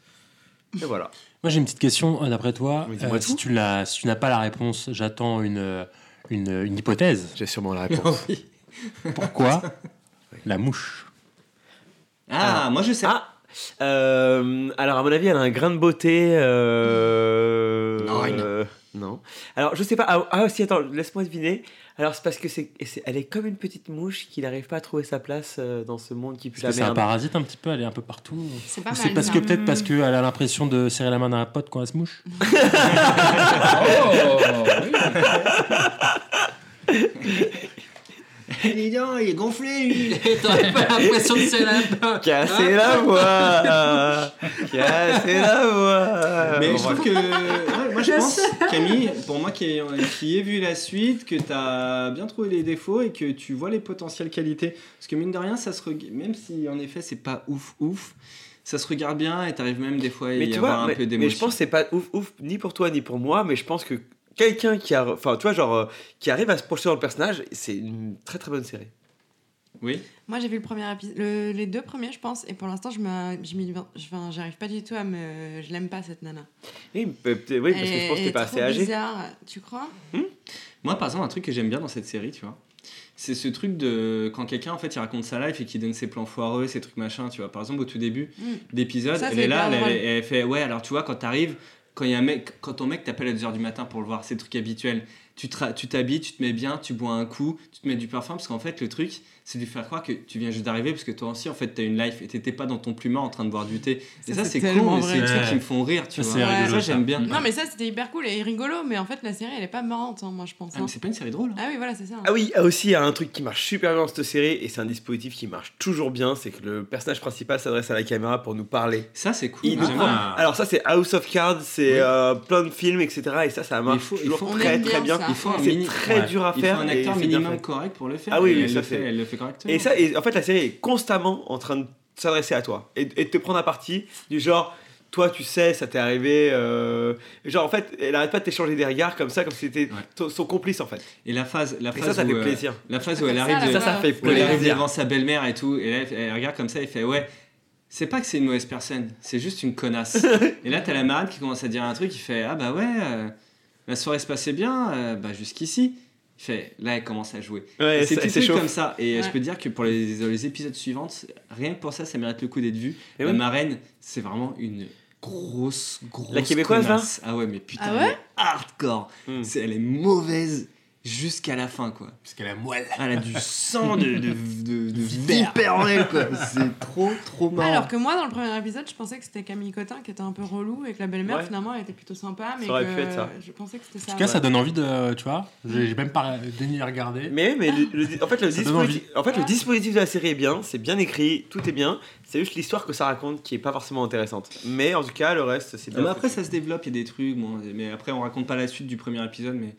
Et voilà. Moi j'ai une petite question. euh, D'après toi, Oui, euh, si tu l'as, si tu n'as pas la réponse, j'attends une, une, une hypothèse. J'ai sûrement la réponse. Pourquoi la mouche? Ah, moi je sais. Ah euh, Alors, à mon avis, elle a un grain de beauté. Euh... Non, euh, non. Alors, je sais pas. Ah, ah, si, attends, laisse-moi deviner. Alors, c'est parce que c'est, elle est comme une petite mouche qui n'arrive pas à trouver sa place euh, dans ce monde qui pue la c'est un parasite un petit peu, elle est un peu partout. C'est pas Ou mal. c'est parce ça. que peut-être parce qu'elle a l'impression de serrer la main d'un pote quand elle se mouche. Oh, oui. Dis donc, il est gonflé lui. T'aurais pas l'impression de serrer la main. Casser la voix Casser la voix Mais je trouve que. ouais, moi je pense, Camille, pour moi qui ai, qui ai vu la suite, que tu as bien trouvé les défauts et que tu vois les potentielles qualités. Parce que mine de rien, ça se même si en effet c'est pas ouf ouf, ça se regarde bien et t'arrives même des fois à mais y tu avoir vois, un mais, peu mais d'émotion. je pense que c'est pas ouf, ouf ni pour toi ni pour moi, mais je pense que quelqu'un qui a, enfin, tu vois, genre, euh, qui arrive à se projeter dans le personnage, c'est une très très bonne série. Oui. Moi, j'ai vu le premier épisode, le- les deux premiers, je pense, et pour l'instant, je j'arrive pas du tout à me, je l'aime pas cette nana. Oui, parce que je pense que t'es est pas assez âgé. bizarre, tu crois? Moi, par exemple, un truc que j'aime bien dans cette série, tu vois, c'est ce truc de quand quelqu'un en fait il raconte sa life et qu'il donne ses plans foireux, ses trucs machin, tu vois. Par exemple, au tout début Mm. d'épisode, elle est là, elle- elle fait ouais, alors tu vois, quand t'arrives, quand y a un mec, quand ton mec t'appelle à 2h du matin pour le voir, c'est le truc habituel. Tu ra- tu t'habilles, tu te mets bien, tu bois un coup, tu te mets du parfum parce qu'en fait le truc c'est de lui faire croire que tu viens juste d'arriver parce que toi aussi en fait t'as une life et t'étais pas dans ton plumard en train de boire du thé. Et ça, c'est cool, mais c'est des trucs qui me font rire, tu Ça, vois. ça ça. j'aime bien. Non, mais ça, c'était hyper cool et rigolo, mais en fait, la série, elle est pas marrante, hein, moi, je pense. Ah, hein. mais c'est pas une série drôle. hein. Ah oui, voilà, c'est ça. Ah oui, ah aussi, il y a un truc qui marche super bien dans cette série, et c'est un dispositif qui marche toujours bien, c'est que le personnage principal s'adresse à la caméra pour nous parler. Ça c'est cool. Il bien. Alors ça, c'est House of Cards, c'est Oui. euh, plein de films, etc. Et ça, ça il marche faut- il toujours très très bien. Il C'est très dur à Il faire. faut un acteur minimum correct pour le faire. Ah oui, ça, fait, Et ça, et en fait, la série est constamment en train de s'adresser à toi et, et de te prendre à partie du genre. Toi, tu sais, ça t'est arrivé. euh, Genre, en fait, elle arrête pas de t'échanger des regards comme ça, comme si c'était Ouais. son complice, en fait. Et la phase, la Et phase ça, ça où, fait euh, plaisir. La phase où elle arrive, la de- Ça, ça fait où elle arrive plaisir. devant sa belle-mère et tout, et là, elle, regarde comme ça, et fait ouais. C'est pas que c'est une mauvaise personne, c'est juste une connasse. et là, t'as la marade qui commence à dire un truc, il fait ah bah ouais, euh, la soirée se passait bien, euh, bah jusqu'ici. Il fait là, elle commence à jouer. Ouais, c'est chaud. comme ça. Et Ouais. je peux te dire que pour les, les épisodes suivants, rien que pour ça, ça mérite le coup d'être vu. Et la oui. marraine, c'est vraiment une grosse, grosse. La québécoise, là. Ah ouais, mais putain, Ah ouais elle est hardcore. Hmm. C'est- elle est mauvaise jusqu'à la fin, quoi. Parce qu'elle a moelle. Elle a du sang de, de, de, de vipère en elle, quoi. C'est trop, trop marrant. Alors que moi, dans le premier épisode, je pensais que c'était Camille Cotin qui était un peu relou et que la belle-mère, Ouais. finalement, elle était plutôt sympa. Mais Ça aurait que pu être ça. je pensais que c'était ça. En tout cas, ouais. ça donne envie de. Tu vois, j'ai même pas daigné à regarder. Mais, mais le- le- en fait, le donne dispositif, en fait, le Ouais. dispositif de la série est bien, c'est bien écrit, tout est bien. C'est juste l'histoire que ça raconte qui est pas forcément intéressante. Mais en tout cas, le reste, c'est bien. Mais fait. après, ça se développe, il y a des trucs. Bon, mais après, on raconte pas la suite du premier épisode, mais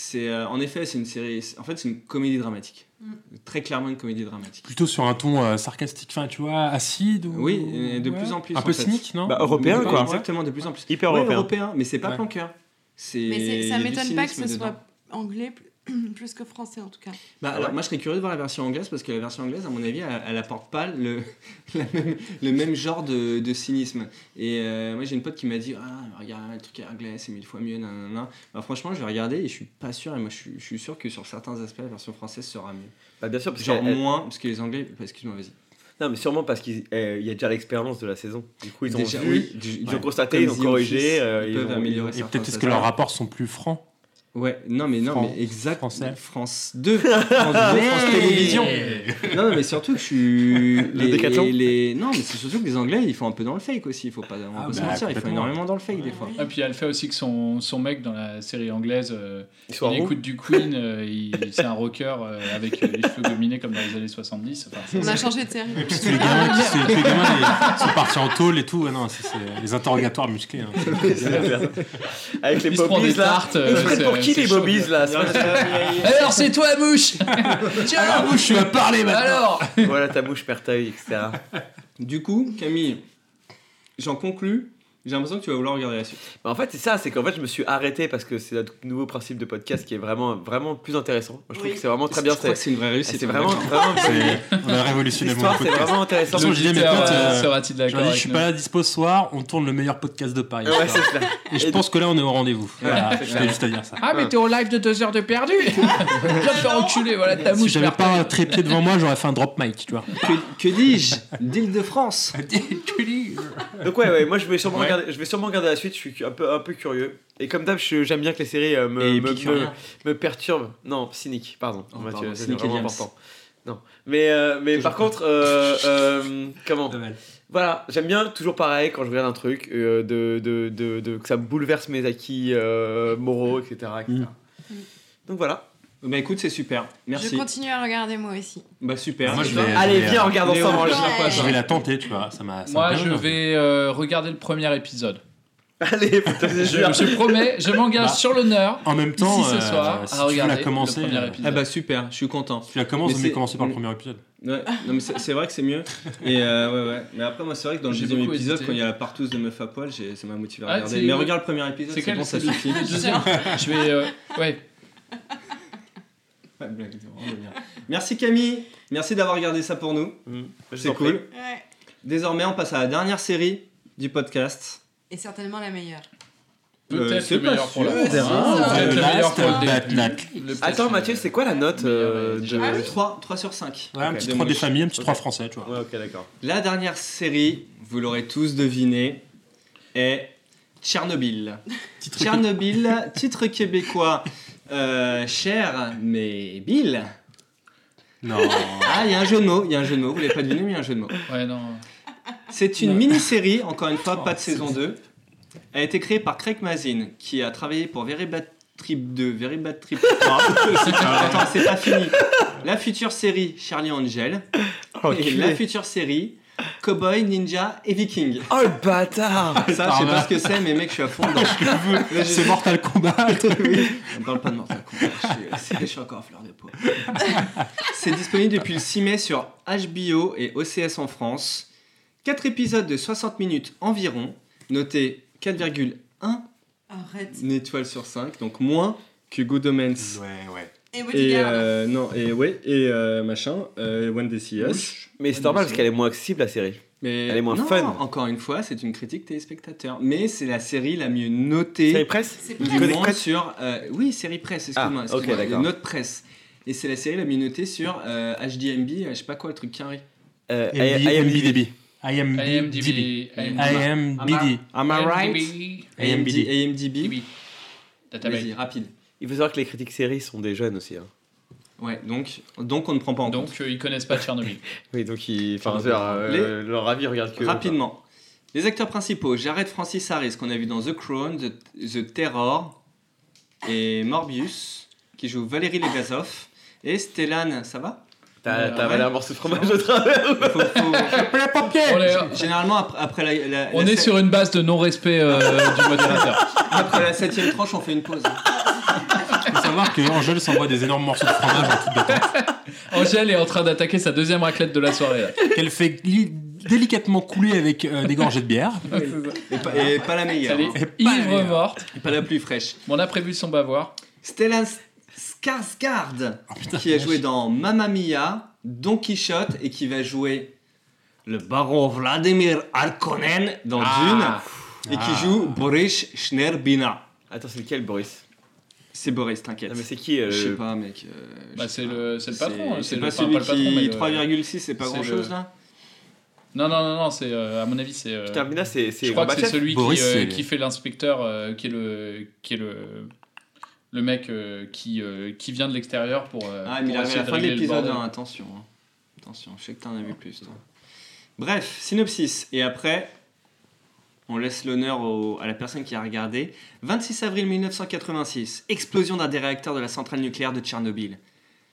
c'est euh, en effet, c'est une série. En fait, c'est une comédie dramatique. Mm. Très clairement, une comédie dramatique. Plutôt sur un ton euh, sarcastique, enfin, tu vois, acide ou. Oui, et de Ouais. plus en plus. Un en peu fait. cynique, non Bah, européen, quoi. Exactement, de plus en plus. Hyper Ouais, européen. mais c'est pas Ouais. planqueur. Mais ça m'étonne pas que ce soit anglais plus- que français, en tout cas. Bah, Ah alors, ouais moi, je serais curieux de voir la version anglaise parce que la version anglaise, à mon avis, elle, elle apporte pas le, la même, le même genre de, de cynisme. Et euh, moi, j'ai une pote qui m'a dit Ah, regarde, le truc anglais, c'est mille fois mieux. Nanana. Bah, franchement, je vais regarder et je suis pas sûr. Et moi, je suis, je suis sûr que sur certains aspects, la version française sera mieux. Bah, bien sûr, parce Genre moins, parce que les anglais. bah, Excuse-moi, vas-y. Non, mais sûrement parce qu'il euh, il y a déjà l'expérience de la saison. Du coup, ils ont Déjà, vu, oui, du- ils ouais. ont constaté, ils ont The corrigé, euh, ils ils peuvent ont- améliorer Et peut-être est-ce que leurs rapports sont plus francs Ouais, non, mais non, Fran- mais exact. français. France 2, France 2, France Télévisions. Non, non, mais surtout que je suis. les, décathlon les- les- Non, mais c'est surtout que les Anglais, ils font un peu dans le fake aussi. Il faut pas, on Ah pas se bah, mentir, ils font énormément dans le fake des fois. Et puis elle fait aussi que son, son mec dans la série anglaise, euh, il écoute du Queen, euh, il- c'est un rocker euh, avec euh, les cheveux gominés comme dans les années 70. Enfin, c'est- On a changé de série. Et puis les gamins qui se- tous les gamins, ils sont partis en tôle et tout. Ouais, non, c'est les interrogatoires musclés. hein. Avec les Il des là. tartes, qui les bobbies là Alors c'est toi, mouche Tiens, Alors, mouche, tu vas parler maintenant. Alors Voilà ta mouche perteuil, etc. Du coup, Camille, j'en conclus. J'ai l'impression que tu vas vouloir regarder la suite. Bah, en fait, c'est ça, c'est qu'en fait, je me suis arrêté parce que c'est notre nouveau principe de podcast qui est vraiment, vraiment plus intéressant. Moi, je trouve Oui. que c'est vraiment très bien. Je crois que c'est une vraie réussite. C'est vraiment, vraiment. On a révolutionné le monde c'est podcast. vraiment intéressant. De toute façon, je dis L'auditeur, potes, euh, euh, sera-t-il Je je suis pas là dispo ce soir, on tourne le meilleur podcast de Paris. Ouais, c'est clair. Et je pense que là, on est au rendez-vous. Voilà, je vais juste à dire ça. Ah, mais t'es au live de 2 heures de perdu Viens te faire enculer, voilà ta Si mouche j'avais pas un trépied devant moi, j'aurais fait un drop mic, tu vois. Que, que dis-je? D'Île-de-France. Donc ouais, ouais, moi je vais sûrement. Regarder, je vais sûrement regarder la suite. Je suis un peu, un peu curieux. Et comme d'hab, j'aime bien que les séries euh, me, me, épicurien. me, me perturbent. Non, cynique, pardon. Oh, pardon, c'est vraiment important. Non, mais euh, mais par contre, euh, comment Voilà, j'aime bien toujours pareil quand je regarde un truc, de, de, de, de- que ça bouleverse mes acquis moraux, etc. etc. Mm. Donc voilà. Bah écoute, c'est super. Merci. Je continue à regarder moi aussi. Bah super. Moi, je vais- Allez, viens, regarde ensemble. pas, Je vais la tenter, tu vois. Ça m'a. Moi, je vais euh, regarder le premier épisode. Allez, Je, je promets, je m'engage Bah, sur l'honneur. En même temps, ici ce euh, soir, si à tu veux regarder la commencer, le premier euh, épisode. Ah bah super, je suis content. Tu la commences, Mais mais, commencer par le premier épisode. Ouais, non mais c'est vrai que c'est mieux. Et euh, ouais, ouais. Mais après, moi, c'est vrai que dans le deuxième épisode, hésité. quand il y a la partouze de meuf à poil, j'ai- ça m'a motivé à Ah, regarder. Mais regarde le premier épisode, C'est bon, ça suffit. Je vais. euh, ouais. Blague, c'est vraiment bien. Merci Camille, merci d'avoir regardé ça pour nous. Mm, je C'est cool. Ouais. Désormais, on passe à la dernière série du podcast. Et certainement la meilleure. Peut-être c'est le meilleur pour la Peut-être le meilleur pour le début. Attends, Mathieu, c'est quoi la note euh, de... Ah oui 3, 3 sur 5. Ouais, un Ok. petit De 3 des familles, un petit Ok. 3 français, tu vois. Ouais, ok, d'accord. La dernière série, vous l'aurez tous deviné, est Tchernobyl. Tchernobyl, titre québécois, euh, cher mais Bill. Non. Ah, il y a un jeu de mots, il y a un jeu de mots, vous l'avez pas deviné, mais il y a un jeu de mots. Ouais, non. C'est une mini-série, encore une fois, pas de Oh, saison 2. Elle a été créée par Craig Mazin, qui a travaillé pour Very Bad Trip 2, Very Bad Trip 3. Attends, c'est pas fini. La future série Charlie Angel. Oh, et la future série Cowboy, Ninja et Viking. Oh le bâtard Ça, je sais pas ce que c'est, mais mec, je suis à fond dedans. Là, je- C'est Mortal Kombat. oui. On parle pas de Mortal Kombat. Je suis, je suis encore à fleur de peau. C'est disponible depuis le 6 mai sur HBO et OCS en France. 4 épisodes de 60 minutes environ, notés 4,1 Arrête. étoiles sur 5, donc moins que Good Omens. Ouais, ouais. Et Et Bodyguard. euh, non, et ouais, et euh, machin, euh, When They See Us. Mais c'est normal parce qu'elle est moins accessible la série. Mais Elle est moins non, fun. Encore une fois, c'est une critique téléspectateur. Mais c'est la série la mieux notée Série presse du monde sur. euh, oui, série presse, excuse-moi. Ah, ok, excuse-moi, d'accord. Note presse. Et c'est la série la mieux notée sur euh, HDMB, euh, je sais pas quoi, le truc carré. Euh, IMDb. IMDb. IMDb. IMDb. Am I right IMDb. IMDb. Vas-y, rapide. Il faut savoir que les critiques séries sont des jeunes aussi. hein. Ouais, donc, donc on ne prend pas en compte. Donc, euh, ils connaissent pas Tchernobyl. Oui, donc ils... enfin, euh, leur avis, ils regardent que. Rapidement. Les acteurs principaux, Jared Francis Harris, qu'on a vu dans The Crown, The, The Terror, et Morbius, qui joue Valérie Legazov, et Stellan, ça va? T'as t'as Ouais. avalé un morceau de fromage au travers faut- faut- On est, Généralement, après, après la, la- on la est sept- sur une base de non-respect euh, du modérateur. après la septième tranche, on fait une pause. Il faut savoir que Angèle s'envoie des énormes morceaux de fromage en toute d'attente. Angèle est en train d'attaquer sa deuxième raclette de la soirée. Qu'elle fait li- délicatement couler avec euh, des gorgées de bière. Et pas, et pas la meilleure. Elle hein. est ivre morte. Et pas la plus fraîche. On a prévu son bavoir. Stellan Skarsgård, qui a joué dans Mamma Mia, Don Quichotte, et qui va jouer le baron Vladimir Harkonnen dans Ah. Dune, et qui Ah. joue Boris Schnerbina. Attends, c'est lequel, Boris? C'est Boris, t'inquiète. Mais c'est qui euh, Je sais pas, mec. euh, Bah, c'est pas. le, c'est le patron. C'est C'est pas celui pas mais qui. le- 3,6, c'est pas c'est grand chose le- là? Non, non, non, non, c'est euh, à mon avis, c'est. euh, Termina, c'est c'est je crois que c'est celui qui, Boris, euh, qui fait l'inspecteur, euh, qui est le, qui est le, le mec euh, qui, euh, qui vient de l'extérieur pour. euh, Ah, mais il arrive à la fin de l'épisode, hein, attention. hein. Attention, je sais que t'en as vu plus, toi. Bref, synopsis. Et après, on laisse l'honneur à la personne qui a regardé. 26 avril 1986, explosion d'un des réacteurs de la centrale nucléaire de Tchernobyl.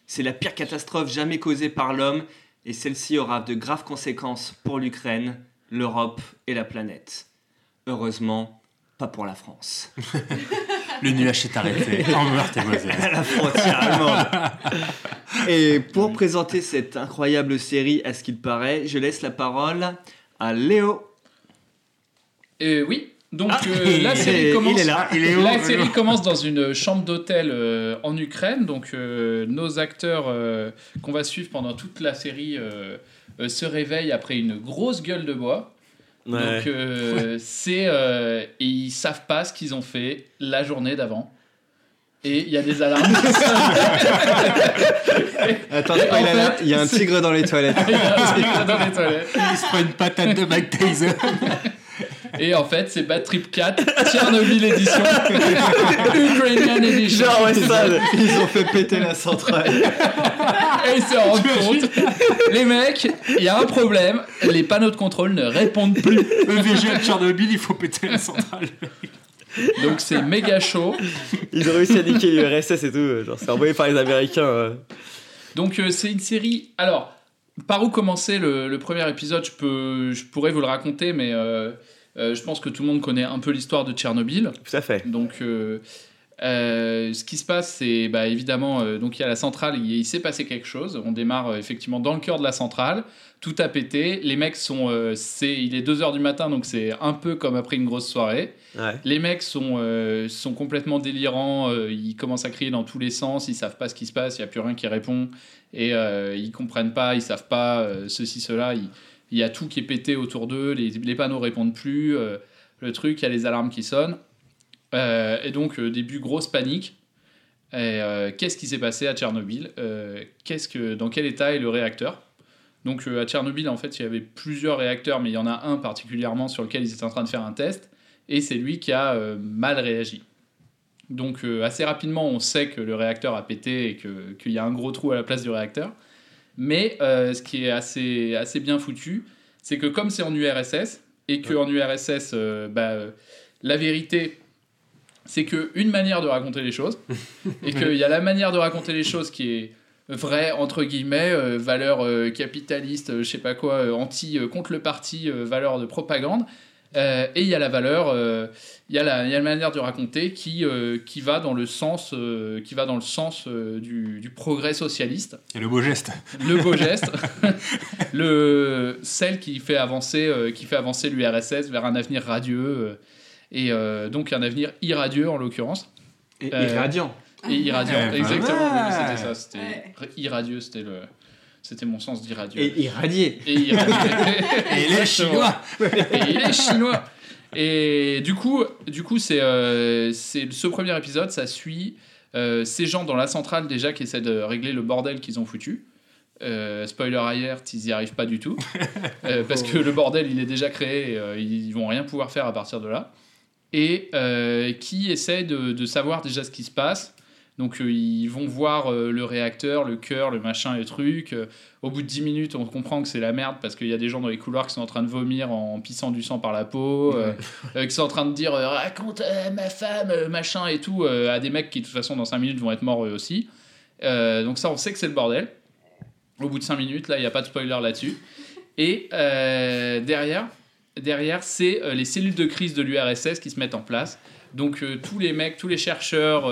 C'est la pire catastrophe jamais causée par l'homme et celle-ci aura de graves conséquences pour l'Ukraine, l'Europe et la planète. Heureusement, pas pour la France. Le nuage s'est arrêté en Meurthe-et-Moselle. à la frontière allemande. Et pour présenter cette incroyable série, à ce qu'il paraît, je laisse la parole à Léo. Et oui. Donc Ah, euh, il la est- série commence. il est là, il est où La série commence dans une chambre d'hôtel euh, en Ukraine. Donc euh, nos acteurs euh, qu'on va suivre pendant toute la série euh, euh, se réveillent après une grosse gueule de bois. Ouais. Donc euh, c'est euh, et ils savent pas ce qu'ils ont fait la journée d'avant. Et il y a des alarmes. Attends, il, fait, y a un tigre dans les toilettes. Il y a un tigre dans les toilettes. Il se prend une patate de Tyson. Et en fait, c'est Bad Trip 4, Tchernobyl Edition, Ukrainian Edition. Genre, ouais, ça. Ils ont fait péter la centrale. Et ils se rendent compte, les mecs, il y a un problème, les panneaux de contrôle ne répondent plus. Le VG à Tchernobyl, il faut péter la centrale. Donc c'est méga chaud. Ils ont réussi à niquer l'URSS et tout. Genre, c'est envoyé par les Américains. euh. Donc euh, c'est une série. Alors, par où commencer le, le premier épisode je, peux, je pourrais vous le raconter, mais euh, euh, je pense que tout le monde connaît un peu l'histoire de Tchernobyl. Tout à fait. Donc, euh, euh, ce qui se passe, c'est bah, évidemment, donc il y a la centrale, il, il s'est passé quelque chose. On démarre effectivement dans le cœur de la centrale, tout a pété. Les mecs sont, c'est, il est 2h du matin, donc c'est un peu comme après une grosse soirée. Ouais. Les mecs sont, sont complètement délirants, ils commencent à crier dans tous les sens, ils savent pas ce qui se passe, il n'y a plus rien qui répond, et ils comprennent pas, ils savent pas ceci, cela. Il y a tout qui est pété autour d'eux, les, les panneaux répondent plus, euh, le truc, il y a les alarmes qui sonnent. Euh, et donc, euh, début, grosse panique. Qu'est-ce qui s'est passé à Tchernobyl? Qu'est-ce que, Dans quel état est le réacteur? Donc, à Tchernobyl, en fait, il y avait plusieurs réacteurs, mais il y en a un particulièrement sur lequel ils étaient en train de faire un test. Et c'est lui qui a mal réagi. Donc, assez rapidement, on sait que le réacteur a pété et qu'il y a un gros trou à la place du réacteur. Mais euh, ce qui est assez, assez bien foutu, c'est que comme c'est en URSS, et qu'en URSS, euh, bah, euh, la vérité, c'est qu'une manière de raconter les choses, et qu'il y a la manière de raconter les choses qui est vraie, entre guillemets, euh, valeur capitaliste, je sais pas quoi, anti, contre le parti, valeur de propagande, euh, et il y a la valeur, euh, il y, a la- il y a la manière de raconter qui, euh, qui va dans le sens, euh, qui va dans le sens euh, du, du progrès socialiste. Et le beau geste. Le beau geste, le, celle qui fait avancer, euh, qui fait avancer l'URSS vers un avenir radieux, euh, et euh, donc un avenir irradieux en l'occurrence. Et Euh, irradiant. Et irradiant, Ouais, pas exactement. oui, C'était ça, c'était irradieux, c'était le. C'était mon sens d'irradieux. Et irradié. Et irradié. Et il est Exactement. chinois. Et il est chinois. Et du coup, du coup, c'est euh, ce premier épisode, ça suit euh, ces gens dans la centrale déjà qui essaient de régler le bordel qu'ils ont foutu. Euh, spoiler alert, ils y arrivent pas du tout Euh, parce que le bordel il est déjà créé, et, ils vont rien pouvoir faire à partir de là. Et qui essaient de, de savoir déjà ce qui se passe. Donc euh, ils vont voir euh, le réacteur, le cœur, le machin, le truc. Euh, au bout de 10 minutes, on comprend que c'est la merde parce qu'il y a des gens dans les couloirs qui sont en train de vomir en pissant du sang par la peau, qui sont en train de dire raconte ma femme, machin et tout, à des mecs qui de toute façon dans 5 minutes vont être morts eux aussi. Donc ça, on sait que c'est le bordel. Au bout de 5 minutes, là, il n'y a pas de spoiler là-dessus. Et derrière, derrière c'est les cellules de crise de l'URSS qui se mettent en place. Donc tous les mecs, tous les chercheurs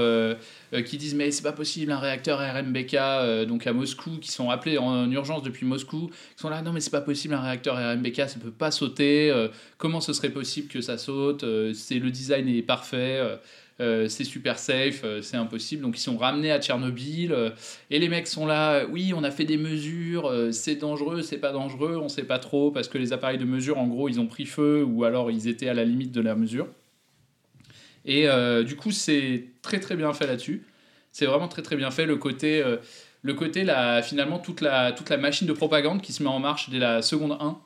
qui disent mais c'est pas possible un réacteur RMBK euh, donc à Moscou qui sont appelés en, urgence depuis Moscou qui sont là non mais c'est pas possible un réacteur RMBK ça peut pas sauter euh, comment ce serait possible que ça saute Euh, c'est le design est parfait euh, euh, c'est super safe, euh, c'est impossible. Donc ils sont ramenés à Tchernobyl euh, et les mecs sont là. euh, Oui, on a fait des mesures, euh, c'est dangereux, c'est pas dangereux, on sait pas trop parce que les appareils de mesure, en gros, ils ont pris feu ou alors ils étaient à la limite de la mesure. Et euh, du coup, c'est très très bien fait là-dessus. C'est vraiment très très bien fait le côté, euh, le côté la, finalement toute la, toute la machine de propagande qui se met en marche dès la seconde 1.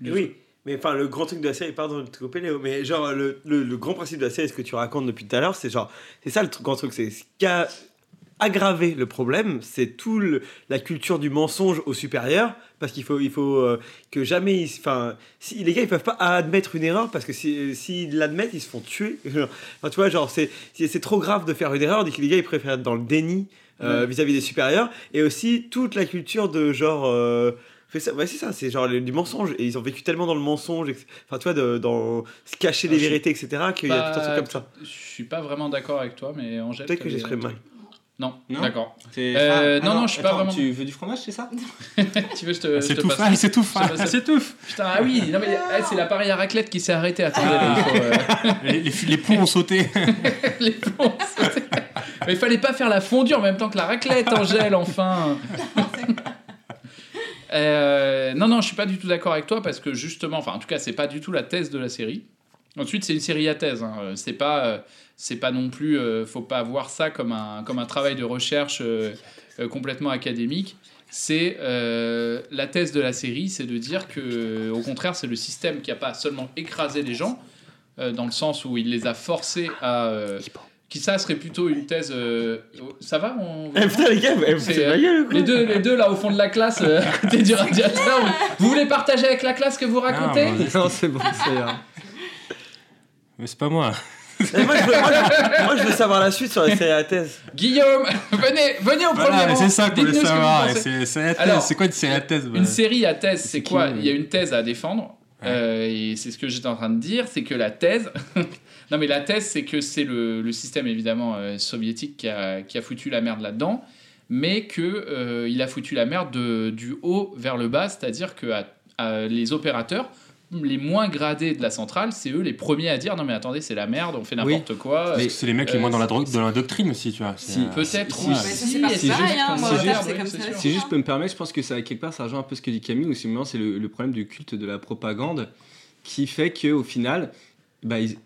du Oui, mais enfin, le grand truc de la série, pardon de te couper, Léo, mais genre, le, le, le grand principe de la série, ce que tu racontes depuis tout à l'heure, c'est genre, c'est ça le grand truc, c'est ce qui a aggravé le problème, c'est tout le- la culture du mensonge au supérieur, parce qu'il faut, il faut euh, que jamais, enfin, si, les gars, ils peuvent pas admettre une erreur, parce que si- s'ils l'admettent, ils se font tuer. Enfin, tu vois, genre, c'est c'est- trop grave de faire une erreur, que les gars, ils préfèrent être dans le déni euh, vis-à-vis des supérieurs, et aussi toute la culture de genre... euh, ouais, c'est ça, c'est genre du mensonge. Et ils ont vécu tellement dans le mensonge, enfin, tu vois, de- dans se cacher Ah, les vérités, etc., qu'il y a tout un truc comme ça. Je suis pas vraiment d'accord avec toi, mais Angèle. Peut-être que t'avais- j'exprime mal. Non, Non d'accord. Euh, Ah, non, non, je suis pas vraiment. Tu veux du fromage, c'est ça tu veux, je te. Ah, je c'est tout passe- fa- c'est tout c'est tout. Putain, ah oui, non mais ah, c'est l'appareil à raclette qui s'est arrêté. Attendez, Ah. là, il faut, euh, les, les- les plombs ont sauté. les plombs ont sauté. Mais il fallait pas faire la fondue en même temps que la raclette, Angèle, enfin. Euh, non, non, je suis pas du tout d'accord avec toi parce que justement, enfin, en tout cas, c'est pas du tout la thèse de la série. Ensuite, c'est une série à thèse. hein. Euh, C'est pas, euh, c'est pas non plus, euh, faut pas voir ça comme un, comme un travail de recherche euh, euh, complètement académique. C'est euh, la thèse de la série, c'est de dire que, au contraire, c'est le système qui a pas seulement écrasé les gens, euh, dans le sens où il les a forcés à. euh, qui ça serait plutôt une thèse. euh, ça va on... Eh, putain, les gars, euh, gueule les deux, les deux là au fond de la classe, euh, à côté du radiateur. vous, vous voulez partager avec la classe que vous racontez? Ah, bah, Non, c'est bon, c'est bien. Mais c'est pas moi. Moi, je veux, moi, je- moi, je veux savoir la suite sur les séries à thèse. Guillaume, venez, venez au premier Voilà, c'est ça qu'on veut savoir. C'est la quoi une série à thèse bah Une série à thèse, c'est quoi Il y a une thèse à défendre. euh, et c'est ce que j'étais en train de dire, c'est que la thèse, non mais la thèse, c'est que c'est le, le système évidemment euh, soviétique qui a, qui a foutu la merde là-dedans, mais que euh, il a foutu la merde de, du haut vers le bas, c'est-à-dire que à- à les opérateurs les moins gradés de la centrale, c'est eux les premiers à dire non mais attendez c'est la merde, on fait n'importe quoi. Que c'est les mecs les Euh, moins dans la, drogue, dans la doctrine aussi, tu vois. C'est, Si. euh, Peut-être, si- si- Mais ça, c'est juste- hein, si juste- c'est comme ça. c'est sûr. Si juste je peux me permettre, je pense que ça, quelque part, ça rejoint un peu ce que dit Camille, ou simplement c'est le, le problème du culte de la propagande qui fait que au final, bah, ils-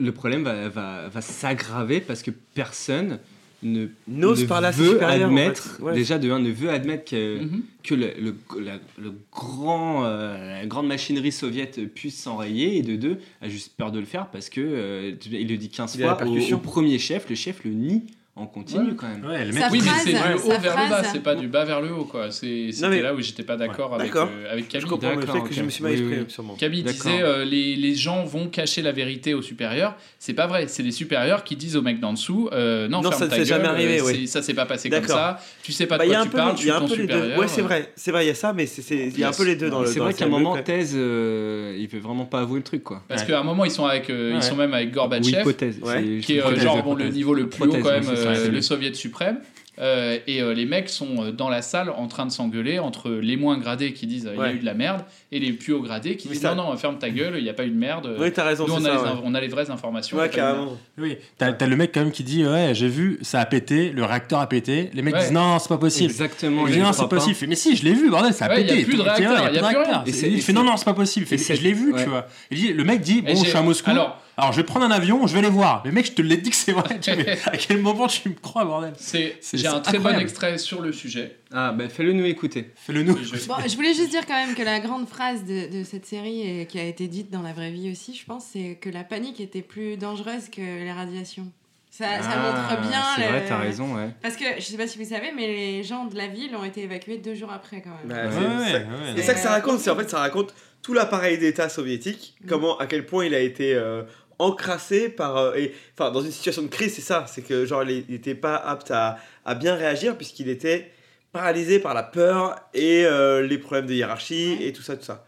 le problème va, va, va s'aggraver parce que personne ne, N'ose ne ses veut en admettre, fait. Ouais. déjà de un, ne veut admettre que, Mhm. que le, le, la, le grand, euh, la grande machinerie soviète puisse s'enrayer, et de deux, a juste peur de le faire parce que, euh, il le dit 15 Il y a la fois, au, au premier chef, le chef le nie en continu Ouais. quand même. Ouais, le mec, Oui, mais phrase, c'est du haut vers le bas, phrase. c'est pas du bas vers le haut, quoi. C'est- C'était mais- là où j'étais pas d'accord avec, euh, avec Je Camille. comprends, mais D'accord, peut-être que je me suis mal Oui, exprimé, oui. sûrement. Camille disait euh, les, les gens vont cacher la vérité aux supérieurs. C'est pas vrai. C'est les supérieurs qui disent aux mecs d'en dessous euh, non, Non, ferme ça ta ne s'est gueule, jamais arrivé, euh, ouais. c'est- Ça s'est pas passé comme ça. Tu sais pas de Bah, quoi tu parles. il Tu y a es un ton peu les deux. supérieur. Ouais, c'est vrai, c'est vrai, il y a ça, mais il y a un peu les deux dans le. C'est vrai qu'à un moment, Thèse, euh, il veut vraiment pas avouer le truc quoi. Parce qu'à un moment, ils sont avec, euh, ils sont même avec Gorbatchev. hypothèse. Ouais. c'est- qui est genre le niveau le plus haut quand même, euh, le soviet suprême. Euh, et euh, les mecs sont euh, dans la salle en train de s'engueuler entre les moins gradés qui disent euh, il y a eu de la merde et les plus hauts gradés qui disent ça- non non ferme ta gueule il n'y a pas eu de merde Oui, t'as raison, nous on c'est a, ça. les, ouais. on a les vraies informations Ouais, carrément. Oui, t'as le mec quand même qui dit ouais j'ai vu ça a pété, le réacteur a pété. Les mecs Ouais. disent non c'est pas possible. Exactement. Il dit non c'est pas possible. Il fait, mais si je l'ai vu bordel ça a Ouais, il y a pété. plus de réacteur, il fait non non c'est pas possible. Je l'ai vu tu vois. Le mec dit bon je suis à Moscou. alors- Alors je vais prendre un avion, je vais les voir. Le mec je te l'ai dit que c'est vrai. À quel moment tu me crois bordel C'est- C'est- j'ai un très bon extrait sur le sujet Ah, bah fais-le nous écouter. Fais-le nous. Je- Bon, je voulais juste dire quand même que la grande phrase de, de cette série et qui a été dite dans la vraie vie aussi, je pense, c'est que la panique était plus dangereuse que les radiations. Ça, ça Ah, montre bien. C'est le- vrai, t'as raison, ouais. Parce que je sais pas si vous savez, mais les gens de la ville ont été évacués deux jours après quand même. Bah, Ouais, c'est- ouais, c'est- ouais, C'est ouais. ça que ça raconte, c'est en fait ça raconte tout l'appareil d'État soviétique, Mm. comment à quel point il a été euh, encrassé par euh, et enfin dans une situation de crise, c'est ça, c'est que genre il n'était pas apte à, à bien réagir puisqu'il était paralysé par la peur et euh, les problèmes de hiérarchie et tout ça tout ça.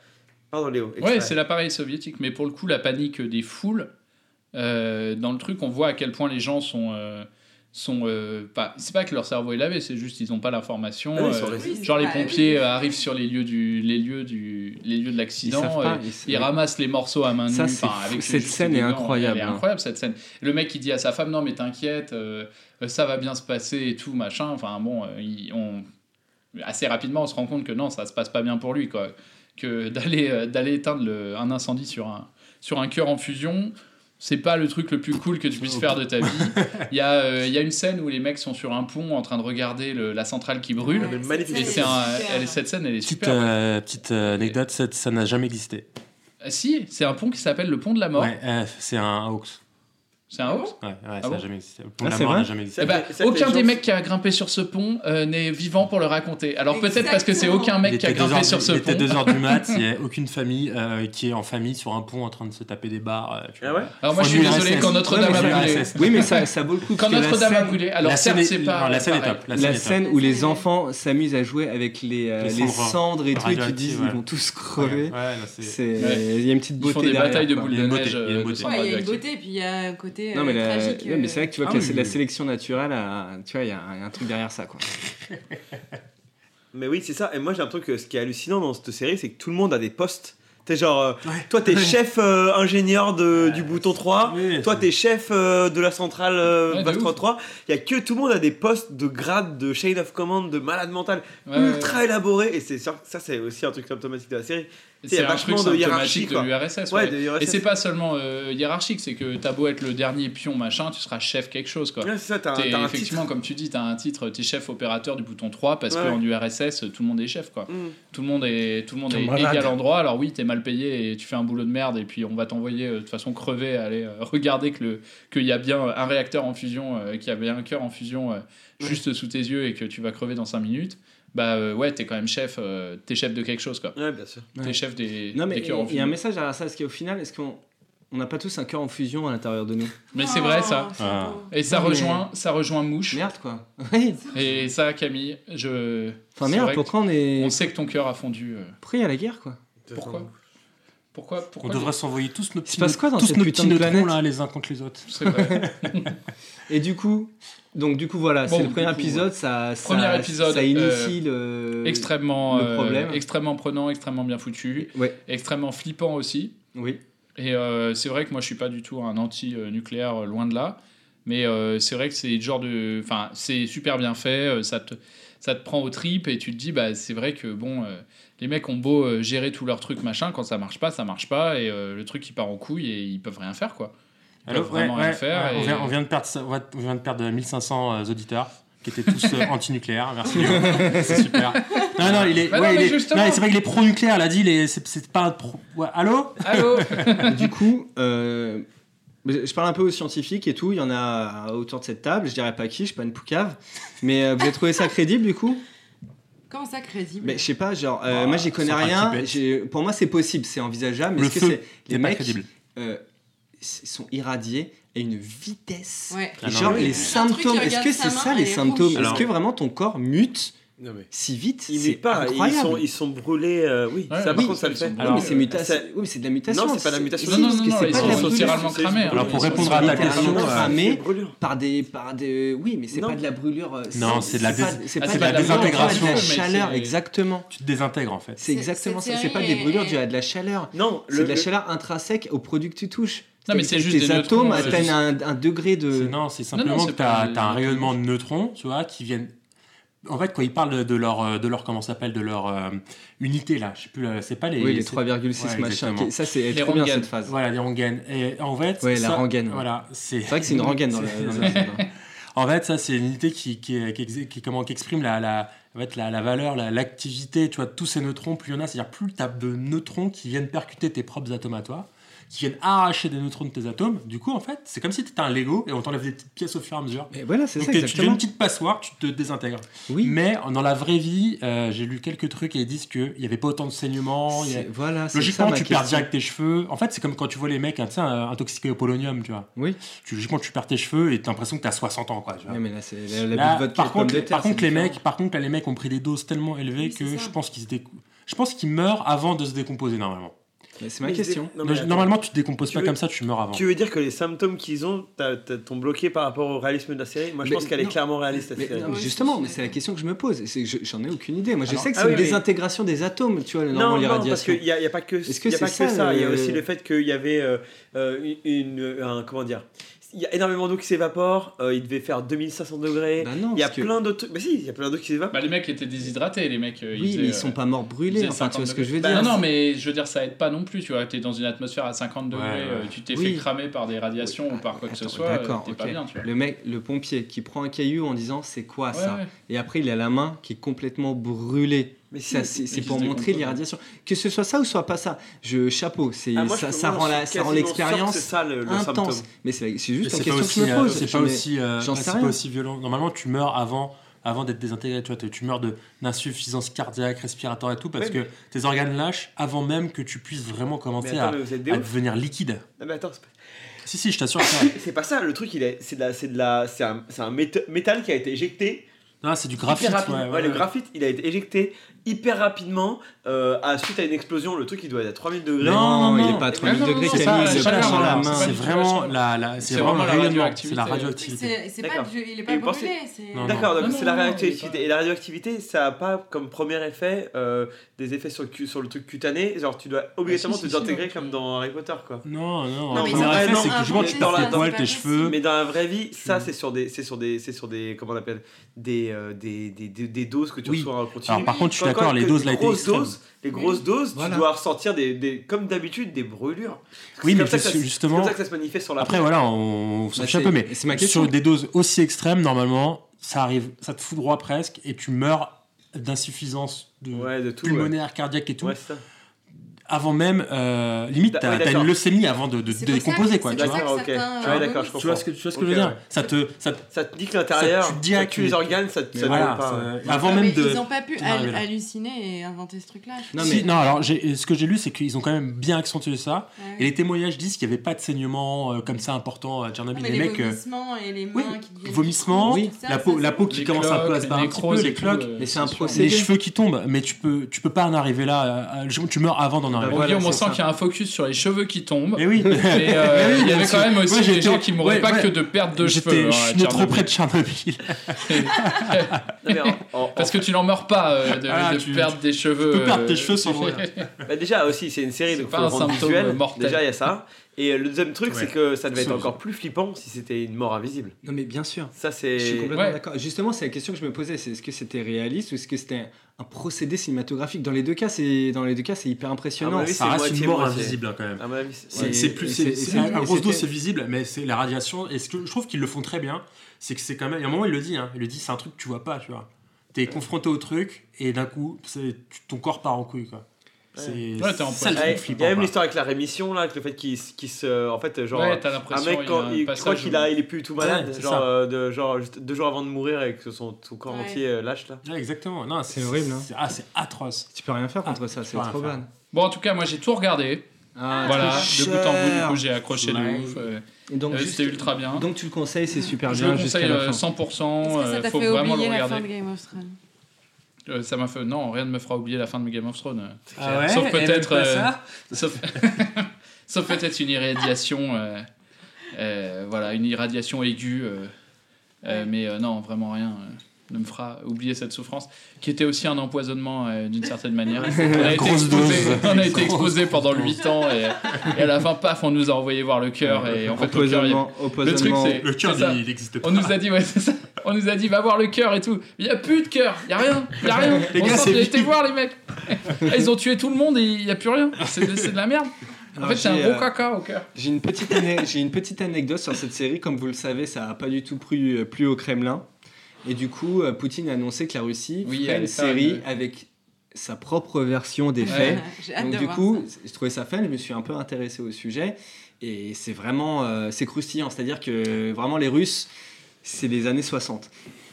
Pardon Léo. Ouais, c'est l'appareil soviétique, mais pour le coup, la panique des foules, euh, dans le truc, on voit à quel point les gens sont. Sont euh, pas, c'est pas que leur cerveau est lavé, c'est juste ils n'ont pas l'information. Ah euh. Oui, genre les pompiers oui. euh, arrivent sur les lieux du, les lieux du, les lieux de l'accident, euh, ils- ils ramassent les morceaux à main nue. Avec Cette scène est incroyable, Elle est hein. incroyable cette scène. Le mec qui dit à sa femme non mais t'inquiète, euh, ça va bien se passer et tout machin. Enfin bon, euh, il- on assez rapidement on se rend compte que non ça se passe pas bien pour lui quoi. Que d'aller euh, d'aller éteindre le- un incendie sur un sur un cœur en fusion. C'est pas le truc le plus cool que tu puisses faire de ta vie. Il y, a, euh, il y a une scène où les mecs sont sur un pont en train de regarder le- la centrale qui brûle. Ouais, magnifique. Et cette c'est scène un, est super. elle, cette scène, elle est Petite, super. euh, petite euh, anecdote, ça- ça n'a jamais existé. Ah, si, c'est un pont qui s'appelle le pont de la mort. Ouais, euh, c'est un hoax. C'est un hoax Ouais, ouais, ça Ah bon n'a jamais existé. Ah, la c'est mort n'a jamais existé. Eh ben, C'est-à-dire que aucun des gens- mecs qui a grimpé sur ce pont euh, n'est vivant pour le raconter. Alors peut-être parce que c'est aucun Il mec qui a était grimpé heures sur ce il était pont. 2h du mat, il n'y a aucune famille euh, qui est en famille sur un pont en train de se taper des barres. euh, tu Ah ouais Alors moi je suis désolé RSS. quand Notre-Dame a brûlé. Oui, mais ça, ça vaut le coup. Quand Notre-Dame a brûlé. Alors La certes scène c'est est- pas. la scène est top. La scène où les enfants s'amusent à jouer avec les, cendres et tout, et qui disent ils vont tous crever. il y a une petite Ils beauté font des derrière, batailles de boules Il y a de une neige. il y a il beauté, puis il y a un côté Non euh, mais, la- tragique. ouais, mais c'est vrai que tu vois Ah que oui, la, oui, la sélection naturelle, a- tu vois, il y, a un il y a un truc derrière ça quoi. Mais oui, c'est ça. Et moi, j'ai l'impression que ce qui est hallucinant dans cette série, c'est que tout le monde a des postes. T'es genre, euh, toi, t'es chef euh, ingénieur de, du bouton 3. Oui, Toi, t'es chef euh, de la centrale euh, Ouais, de Base ouf. 33. Il y a que tout le monde a des postes de grade, de chain of command, de malade mental Ouais, ouais, ultra élaborés. Et c'est ça, c'est aussi un truc symptomatique de la série. C'est un truc symptomatique de l'URSS. Ouais, ouais. Et c'est pas seulement euh, hiérarchique, c'est que t'as beau être le dernier pion machin, tu seras chef quelque chose quoi. Ouais, c'est ça, t'as T'es- t'as effectivement, titre. comme tu dis, tu as un titre, tu es chef opérateur du bouton 3 parce Ouais. qu'en URSS, tout le monde est chef. Quoi. Mm. Tout le monde est, tout le monde est égal en droit. Alors oui, tu es mal payé et tu fais un boulot de merde et puis on va t'envoyer euh, de toute façon crever, aller euh, regarder que le- qu'il y a bien un réacteur en fusion, euh, qu'il y a bien un cœur en fusion euh, juste sous tes yeux et que tu vas crever dans 5 minutes. Bah euh, ouais, t'es quand même chef, euh, t'es chef de quelque chose quoi. Ouais, bien sûr. T'es chef des, Non mais des cœurs en il y a un message derrière ça, parce qu'au final, est-ce qu'on on n'a pas tous un cœur en fusion à l'intérieur de nous Mais c'est vrai ça. Ah. beau. Et ça Non, mais- rejoint, ça rejoint Mouche. Merde quoi. Oui. Et ça, Camille, je. Enfin merde, pourquoi on est. On sait que ton cœur a fondu. euh. Pourquoi il y a la guerre quoi Pourquoi Pourquoi, On pourquoi devrait s'envoyer tous nos petits, passe quoi dans tous cette nos putain petits de neutrons là, les uns contre les autres C'est vrai. Et du coup, donc du coup voilà, Bon, c'est le premier coup, épisode, ça, ça, Premier épisode, ça initie le extrêmement, le euh, problème. extrêmement prenant, extrêmement bien foutu, Ouais, extrêmement flippant aussi. oui. Et euh, c'est vrai que moi je suis pas du tout un anti-nucléaire, euh, loin de là. Mais euh, c'est vrai que c'est genre de. Enfin, c'est super bien fait, euh, ça te, ça te prend aux tripes et tu te dis, bah c'est vrai que bon, euh, les mecs ont beau euh, gérer tous leurs trucs machin, quand ça marche pas, ça marche pas et euh, le truc il part en couille et ils peuvent rien faire quoi. Ils peuvent vraiment rien faire. on, et- vient, on vient de perdre, ça- on vient de perdre 1500 euh, auditeurs qui étaient tous euh, anti-nucléaires. Merci. Léo. c'est super. Non, non, il est. Bah non, ouais, il mais est- justement. non, c'est vrai qu'il est pro-nucléaire. Il a dit, il est- c'est c'est pas un pro. ouais, allô? Allô du coup, euh, je parle un peu aux scientifiques et tout. Il y en a autour de cette table. Je dirais pas qui, je suis pas une poucave. Mais euh, vous avez trouvé ça crédible du coup? Comment ça crédible? Mais je sais pas, genre, euh, Bah, moi j'y connais sans rien. participer. J'ai- Pour moi, c'est possible, c'est envisageable. Mais Le est-ce que feu, c'est c'est les pas mecs crédible. euh, sont irradiés à une vitesse Ouais. Ah non, Genre mais- les symptômes, est-ce que c'est ça les symptômes? Est-ce Alors- que vraiment ton corps mute Non, mais. si vite? Ils C'est pas, ils incroyable. sont, ils sont brûlés. euh, oui, Ouais, ça oui, par contre ça le ils sont fait. Oui, Alors, mais c'est mutation. ça- Oui, c'est de la mutation. Non, c'est pas de la mutation. Non, non, non, que non, c'est ils sont littéralement c'est- cramés. Alors, hein. pour Ils sont répondre à ta question, cramés. C'est par des par des oui mais c'est Non. pas de la brûlure euh, Non, c'est de la c'est Ah, pas c'est de la désintégration, de la chaleur c'est- exactement Tu te désintègres en fait. c'est C'est- exactement ça c'est pas des brûlures dues à de la chaleur Non, c'est de la le- chaleur intrinsèque au produit que tu touches Non, mais c'est juste des atomes neutrons, atteignent juste- un, un degré de Non, c'est simplement non, que tu as, un rayonnement de neutrons, tu vois, qui viennent. En fait, quand ils parlent de leur, euh, de leur comment ça s'appelle, de leur euh, unité là, je sais plus, euh, c'est pas les. oui les c'est- 3,6 Ouais, machin qui- ça c'est Les trop bien rengaines. cette phase Voilà, les rengaines. Et en fait, Ouais, la rengaine. Voilà, c'est. c'est vrai que c'est une rengaine dans la, dans la- En fait, ça, c'est une unité qui, qui, qui, ex- qui- comment, qui exprime la, la, en fait, la, la valeur, la- l'activité, tu vois, de tous ces neutrons. Plus il y en a, c'est-à-dire plus tu as de neutrons qui viennent percuter tes propres atomes à toi, qui viennent arracher des neutrons de tes atomes. Du coup, en fait, c'est comme si tu étais un Lego et on t'enlève des petites pièces au fur et à mesure. et voilà c'est Donc ça tu deviens une petite passoire, tu te désintègres. oui Mais dans la vraie vie, euh, j'ai lu quelques trucs et ils disent qu'il n'y avait pas autant de saignements. a- voilà Logiquement, ça, tu perds direct tes cheveux. En fait, c'est comme quand tu vois les mecs hein, tu euh, intoxiqués au polonium, tu vois. oui Tu, logiquement, tu perds tes cheveux et t'as l'impression que t'as 60 ans, quoi. Tu vois. Mais là c'est la, la Là, par contre, terre, par contre les mecs, par contre, là, les mecs ont pris des doses tellement élevées Oui, que je pense qu'ils étaient, je pense qu'ils meurent avant de se décomposer normalement. C'est ma Mais question non, mais normalement, tu te décomposes Tu pas veux- comme ça, tu meurs avant. Tu veux dire que les symptômes qu'ils ont t'ont bloqué par rapport au réalisme de la série? Moi je Mais pense qu'elle est clairement réaliste cette Mais série. non, justement, mais c'est la question que je me pose. J'en ai aucune idée. Moi, je Alors- sais que Ah c'est une désintégration des atomes, tu vois, Non, normalement non, parce l'irradiation. qu'il n'y a, il y a pas que, Est-ce que il y a c'est pas ça, que ça. Il y a aussi le fait qu'il y avait euh, euh, une, une- un, comment dire, il y a énormément d'eau qui s'évapore. euh, il devait faire 2500 degrés. Bah non, il y a que- plein d'autres. Mais si, il y a plein d'eau qui s'évapore. Bah, les mecs étaient déshydratés, les mecs. euh, Oui, faisaient, mais ils euh, sont pas morts ils brûlés. Enfin, tu vois 50 ce que je veux dire non, non, mais je veux dire, ça aide pas non plus. Tu vois, t'es dans une atmosphère à 50 degrés, Ouais, ouais. euh, tu t'es Oui. fait cramer par des radiations ou par quoi que ce soit, D'accord, t'es ok. pas bien, tu vois. Le mec, le pompier, qui prend un caillou en disant c'est quoi Ouais, ça ouais. Et après, il a la main qui est complètement brûlée. Mais Ça, si, c'est pour montrer l'irradiation. Que ce soit ça ou soit pas ça, je chapeau. C'est Ah, moi, ça, je- ça moi, rend la, ça rend que l'expérience C'est ça le, le intense. symptôme. Mais c'est juste pas question que aussi, je me euh, pose. c'est pas mets- aussi, euh, j'en ouais, sais c'est rien. pas aussi violent. Normalement, tu meurs avant, avant d'être désintégré. Tu vois, tu- meurs de d'insuffisance cardiaque, respiratoire et tout, parce Ouais, que tes organes lâchent avant même que tu puisses vraiment commencer attends, à, devenir liquide. Mais attends, c'est pas- Si, si, je t'assure que ça. c'est pas ça. Le truc, il est, c'est de la, c'est de la, c'est un, c'est un méta- métal qui a été éjecté. Non, c'est du graphite. hyper rapide. ouais, Ouais, ouais, le graphite, il a été éjecté hyper rapidement euh, à, suite à une explosion. Le truc, il doit être à 3000 degrés. Non, non, il non. est pas à Mais 3000 non, non, degrés, C'est pas, c'est pas dans la main. vraiment la c'est C'est vraiment vraiment la radioactivité. c'est la radioactivité. C'est c'est pas, D'accord. du- il est pas brûlé. D'accord, donc non, c'est la radioactivité. Et la radioactivité, ça a pas comme premier effet euh, des effets sur le, cu- sur le truc cutané. Genre, tu dois obligatoirement Ah, si, te si, si, désintégrer comme dans Harry Potter, quoi. Non, non, Non, le premier effet, c'est que justement, tu perds tes poils, tes cheveux. Mais dans la vraie vie, ça, c'est sur des, c'est sur des, c'est sur des, comment on appelle, des, euh, des, des, des, des doses que tu Oui. reçois en continu. Alors, par contre, je suis d'accord, les doses là les étaient grosses extrêmes. doses, les grosses doses, Voilà. tu dois ressentir des, des, comme d'habitude des brûlures. Oui, mais ça ça- justement- C'est comme ça que ça se manifeste sur la Après, peau. voilà, on, on s'en Bah, fiche un peu, mais c'est ma question. sur des doses aussi extrêmes, normalement, ça arrive, ça te foudroie presque et tu meurs d'insuffisance de Ouais, de tout. ouais. pulmonaire, cardiaque et tout. Ouais, ça. Avant même, euh, limite, t'as oui, une leucémie avant de, de, de décomposer, que- quoi, tu vois. que je. Tu ce que, tu vois ce que Ok, je veux dire ouais. Ça te, ça te- Ça te nique l'intérieur, Ça te direct, tue les organes, ça te mais ça voilà, ne pas. ça- ouais. avant Ouais, même mais de. Ils ont pas pu là. halluciner et inventer ce truc-là. je Non. Si, mais- non, alors ce que j'ai lu, c'est qu'ils ont quand même bien accentué ça. Ouais. Et les témoignages disent qu'il n'y avait pas de saignement euh, comme ça important à Non, Tchernobyl. mais les, mecs, euh, vomissements et les mains oui, qui vomissements, la peau, la peau qui commence un peu à se barrer les un petit peu, nécroses les cloques. Mais c'est un procédé. les cheveux qui tombent, mais tu peux, tu peux pas en arriver là. tu meurs avant d'en voilà, Guillaume, on sent qu'il y a un focus sur les cheveux qui tombent. Et oui. Mais euh, Mais oui, il y avait quand même aussi des j'étais- gens qui mouraient ouais, pas ouais. que de perte de J'étais cheveux. je hein, suis né trop près de Tchernobyl. Parce que tu n'en meurs pas euh, de, Ah, de tu- perdre des cheveux. peux perdre tes euh, cheveux sans mourir. Bah déjà aussi c'est une série donc pas faut un rendre visuel. mortel. Déjà il y a ça Et le deuxième truc, Ouais. c'est que ça devait être encore plus flippant si c'était une mort invisible. Non, mais bien sûr. Ça, c'est. Je suis complètement Ouais. d'accord. Justement, c'est la question que je me posais. C'est est-ce que c'était réaliste ou est-ce que c'était un procédé cinématographique Dans les deux cas, c'est dans les deux cas, c'est hyper impressionnant. Avis, ça c'est reste une mort invisible hein, quand même. C'est- C'est ouais. c'est plus, Et c'est- c'est- c'est- visible, mais c'est la radiation. Et ce que je trouve qu'ils le font très bien, c'est que c'est quand même. Il y a un moment il le dit, hein, il le dit, c'est un truc que tu vois pas, tu vois. T'es confronté au truc et d'un coup, ton corps part en couille quoi. C'est Ouais, le Il y a même l'histoire avec la rémission là, avec le fait qu'il qu'il se, en fait, genre, Ouais, t'as un l'impression mec quand un il, je crois qu'il a, il est plus tout malade, genre, euh, de, genre juste deux jours avant de mourir et que son, son corps Ouais. entier euh, lâche là. Ouais, exactement. Non, C'est horrible, hein. c'est- Ah, c'est atroce. Tu peux rien faire contre ça, c'est rien trop bad. Bon, en tout cas, moi j'ai tout regardé. Ah, voilà, trop de bout en bout, du coup j'ai accroché de ouf. euh, donc, euh, C'était ultra bien. Donc tu le conseilles, c'est super je bien le jusqu'à conseille la euh, fin. 100%. Est-ce que ça euh, t'a faut vraiment le regarder. de Game of Thrones Euh, ça m'a fait non, rien ne me fera oublier la fin de Game of Thrones. Ah ouais sauf peut-être, euh, sauf, sauf peut-être une irradiation, euh, euh, voilà, une irradiation aiguë. euh, euh, mais euh, non, vraiment rien euh, ne me fera oublier cette souffrance, qui était aussi un empoisonnement euh, d'une certaine manière. On a été exposé, dose. on a été Grosse exposé pendant 8 ans et, et à la fin, paf, on nous a envoyé voir le cœur et en fait, le cœur, il le truc c'est Le cœur, il il existe pas. On nous a dit, ouais, c'est ça. On nous a dit, va voir le cœur et tout. Il y a plus de cœur, il y a rien, il y a rien. Les On gars, c'est été voir les mecs. Ah, Ils ont tué tout le monde et il y a plus rien. C'est de, la merde. En fait, c'est un j'ai, gros euh, caca au cœur. J'ai une, petite j'ai une petite anecdote sur cette série. Comme vous le savez, ça n'a pas du tout plu, euh, plu au Kremlin. Et du coup, euh, Poutine a annoncé que la Russie Oui, ferait une série avec sa propre version des Ouais. faits. Hâte Donc du coup, ça. je trouvais ça fun, je me suis un peu intéressé au sujet et c'est vraiment euh, c'est croustillant, c'est-à-dire que vraiment les Russes, c'est les années 60.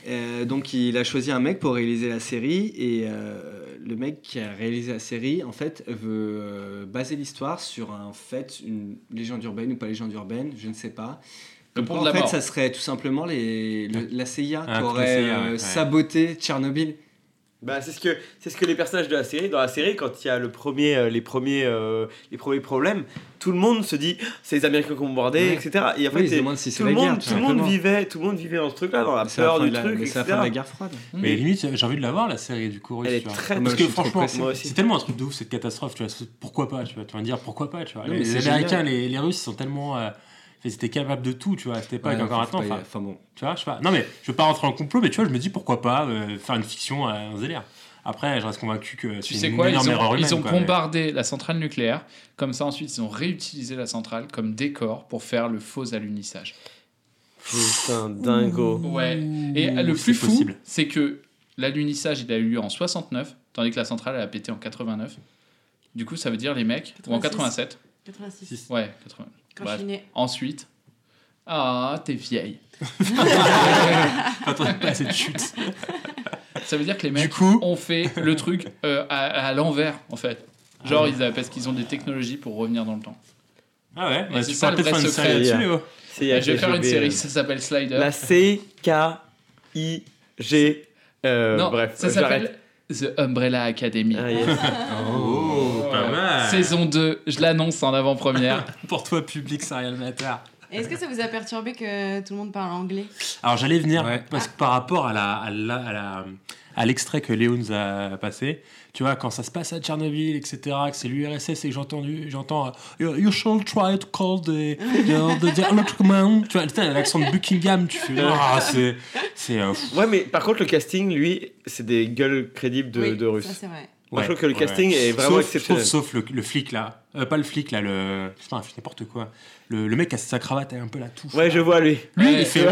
Euh, donc il a choisi un mec pour réaliser la série et euh, le mec qui a réalisé la série en fait veut euh, baser l'histoire sur un fait, une légende urbaine ou pas légende urbaine, je ne sais pas. Le pont la en fait, mort. ça serait tout simplement les, le- la CIA Ah, qui aurait CIA, ouais. saboté Tchernobyl. Bah, c'est ce que c'est ce que les personnages de la série dans la série quand il y a le premier euh, les premiers euh, les premiers problèmes tout le monde se dit c'est les Américains qui ont bombardé Ouais. etc et en Oui, fait ils se et- demandent si c'est tout le la guerre, monde tout tout le monde vivait tout le monde vivait dans ce truc là dans la la peur fin du la- truc mais c'est la fin de la guerre froide. Mais limite, j'ai envie de la voir la série du coup. russe, Elle est très- Parce que franchement, c'est tellement un truc de ouf cette catastrophe, tu vois. Pourquoi pas, tu vois. Tu vas me dire pourquoi pas, tu vois. Les Américains, les, les Russes sont tellement. Ils étaient capables de tout, tu vois. C'était pas Ouais, encore y- Enfin, enfin bon. tu vois, je sais pas. Non, mais je veux pas rentrer en complot, mais tu vois, je me dis pourquoi pas euh, faire une fiction à un zélère. Après, je reste convaincu que Tu c'est sais une quoi Ils ont, erreur humaine. ils ont quoi, mais- bombardé la centrale nucléaire. Comme ça, ensuite, ils ont réutilisé la centrale comme décor pour faire le faux alunissage. putain dingo Ouais. Et le plus fou, possible. c'est que l'alunissage, il a eu lieu en 69, tandis que la centrale, elle a pété en 89. Du coup, ça veut dire les mecs, ou en 86. 87. 86. Ouais, 80. Quand Bref. je suis née. Ensuite, ah, t'es vieille. Attends, pas assez de chute. Ça veut dire que les mecs coup- ont fait le truc euh, à, à l'envers, en fait. Genre, ils a- parce qu'ils ont des technologies pour revenir dans le temps. Ah ouais, bah, c'est ça, le vrai secret. C'est Et je vais faire une série, euh, ça s'appelle Slider. la C K I G euh, non, bref ça s'appelle The Umbrella Academy. Ah, yes. Oh. Saison 2, je l'annonce en avant-première. Pour toi, public, serial matter. Est-ce que ça vous a perturbé que tout le monde parle anglais? Alors j'allais venir Ouais. parce que par rapport à la à la- à la- à l'extrait que Léo nous a passé, tu vois quand ça se passe à Tchernobyl, etc., que c'est l'URSS et que j'entends euh, you, should try to call the the, the, the electric man. tu vois putain, l'accent de Buckingham, tu fais ah c'est c'est euh, ouais mais par contre le casting lui c'est des gueules crédibles de, Oui, de russes Ça, c'est vrai. Moi, je trouve que le casting ouais. est vraiment Sauf- exceptionnel. Sauf, sauf le, le flic là, Euh, pas le flic là, le putain, n'importe quoi. Le, le mec a sa cravate et un peu la touffe. ouais je vois lui Lui, Ouais, il fait.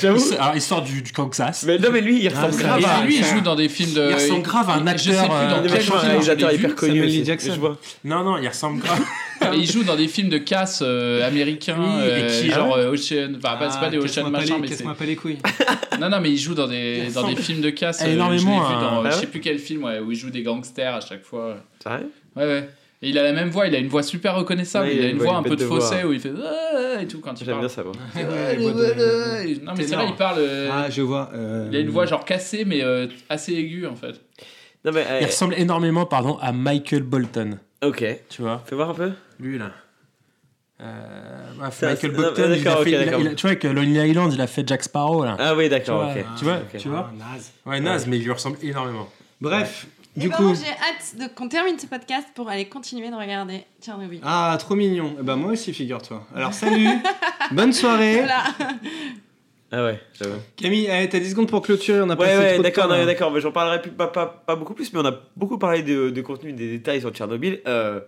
J'avoue. il sort- alors, il sort du, du Kansas. mais non mais lui il Ah, ressemble grave à lui, il joue dans des films de. Il ressemble grave à un Je sais plus acteur, dans euh, des quel film un réalisateur hyper connu. Jackson. je vois Non, non, il ressemble grave. Il joue dans des films de casse euh, américains, Oui, et euh, qui- genre ah euh, Ocean. Enfin, pas- c'est pas des Ocean machin, mais c'est. Pas les couilles. Non, non, mais il joue dans des, dans des films de casse. euh, énormément je l'ai vu dans Ah je sais plus quel film, ouais, où il joue des gangsters à chaque fois. Sérieux Ouais, ouais. Et il a la même voix, il a une voix super reconnaissable. Ouais, il a une voix un peu de de voix. fossé où il fait Ah et tout quand il j'aime parle. bien ça moi Ouais, ouais, ouais. Non, mais c'est là, il parle. euh, Ah, je vois. euh, Il a une voix genre cassée, mais euh, assez aiguë en fait. non mais Il ressemble énormément, pardon, à Michael Bolton. ok Tu vois fais voir un peu Lui, là. Euh, Michael Bolton, non, il a fait- ok, il a- d'accord. il a- tu vois, avec Lonely Island, il a fait Jack Sparrow, là. ah oui tu d'accord vois, tu vois, ok. tu vois Ah, naze. Ouais, naze, mais il lui ressemble énormément. Bref, Du ben, coup. j'ai hâte de- qu'on termine ce podcast pour aller continuer de regarder Tchernobyl. Ah, trop mignon. Eh ben, moi aussi, figure-toi. Alors, salut. Bonne soirée. Voilà. Ah ouais, j'avoue. Camille, allez, t'as 10 secondes pour clôturer. On a pas Ouais, fait ouais, trop de d'accord, d'accord, mais j'en parlerai plus, pas, pas, pas beaucoup plus, mais on a beaucoup parlé de, de contenu, des détails sur Tchernobyl. Euh,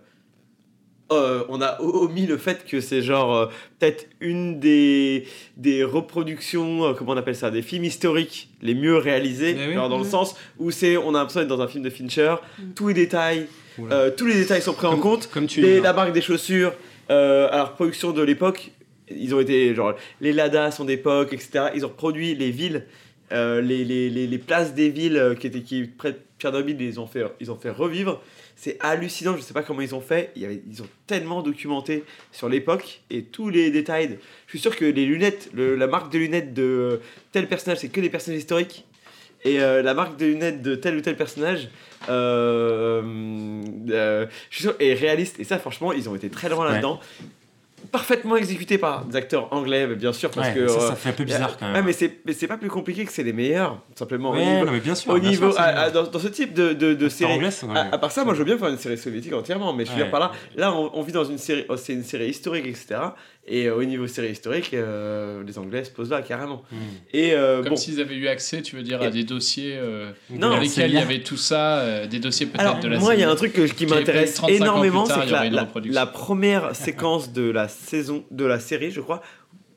euh, on a omis le fait que c'est genre euh, peut-être une des, des reproductions, euh, comment on appelle ça, des films historiques les mieux réalisés, Eh oui. genre dans le Mhm. sens où c'est, on a l'impression d'être dans un film de Fincher, tous les détails, euh, tous les détails sont pris en compte, comme tu Les- la marque des chaussures, euh, alors production de l'époque, ils ont été genre les Lada sont d'époque, etc. Ils ont reproduit les villes, euh, les, les, les, les places des villes euh, qui étaient qui près de Tchernobyl, ils les ont fait ils ont fait revivre. C'est hallucinant, je sais pas comment ils ont fait. Il y avait, ils ont tellement documenté sur l'époque et tous les détails. Je suis sûr que les lunettes, le- la marque de lunettes de tel personnage, c'est que des personnages historiques. Et euh, la marque de lunettes de tel ou tel personnage euh, euh, je suis sûr, est réaliste. Et ça, franchement, ils ont été très loin Ouais. là-dedans. Parfaitement exécuté par des acteurs anglais, mais bien sûr, parce Ouais, que. ça, euh, ça fait un peu bizarre, quand même. Ouais, mais c'est pas plus compliqué que c'est les meilleurs, simplement. au Ouais, niveau, non, mais bien sûr, Au bien niveau, sûr, c'est à- bien. à- dans, dans ce type de, de, de série. quand à, à part ça, moi, je veux bien faire une série soviétique entièrement, mais je veux dire Ouais. par là, là, on, on vit dans une série, oh, c'est une série historique, etc. Et euh, au niveau série historique, euh, les Anglais se posent là carrément. Hmm. Et euh, Comme bon. s'ils avaient eu accès, tu veux dire, à des dossiers euh, Non, dans lesquels il y avait tout ça, euh, des dossiers peut-être de la moi, il y a série. un truc que- qui m'intéresse fait 35 ans énormément, c'est que la, première séquence de la saison, de la série, je crois,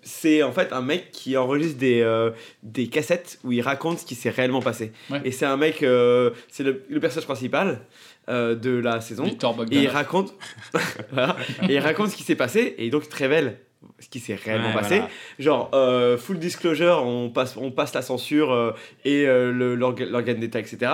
c'est en fait un mec qui enregistre des, euh, des cassettes où il raconte ce qui s'est réellement passé. Et c'est un mec, euh, c'est le, le personnage principal euh, de la saison. Victor Et il raconte, Voilà. et il raconte ce qui s'est passé et donc il te révèle ce qui s'est réellement Ouais, passé. voilà. Genre, euh, full disclosure, on passe, on passe la censure euh, et euh, l'organe d'État, etc.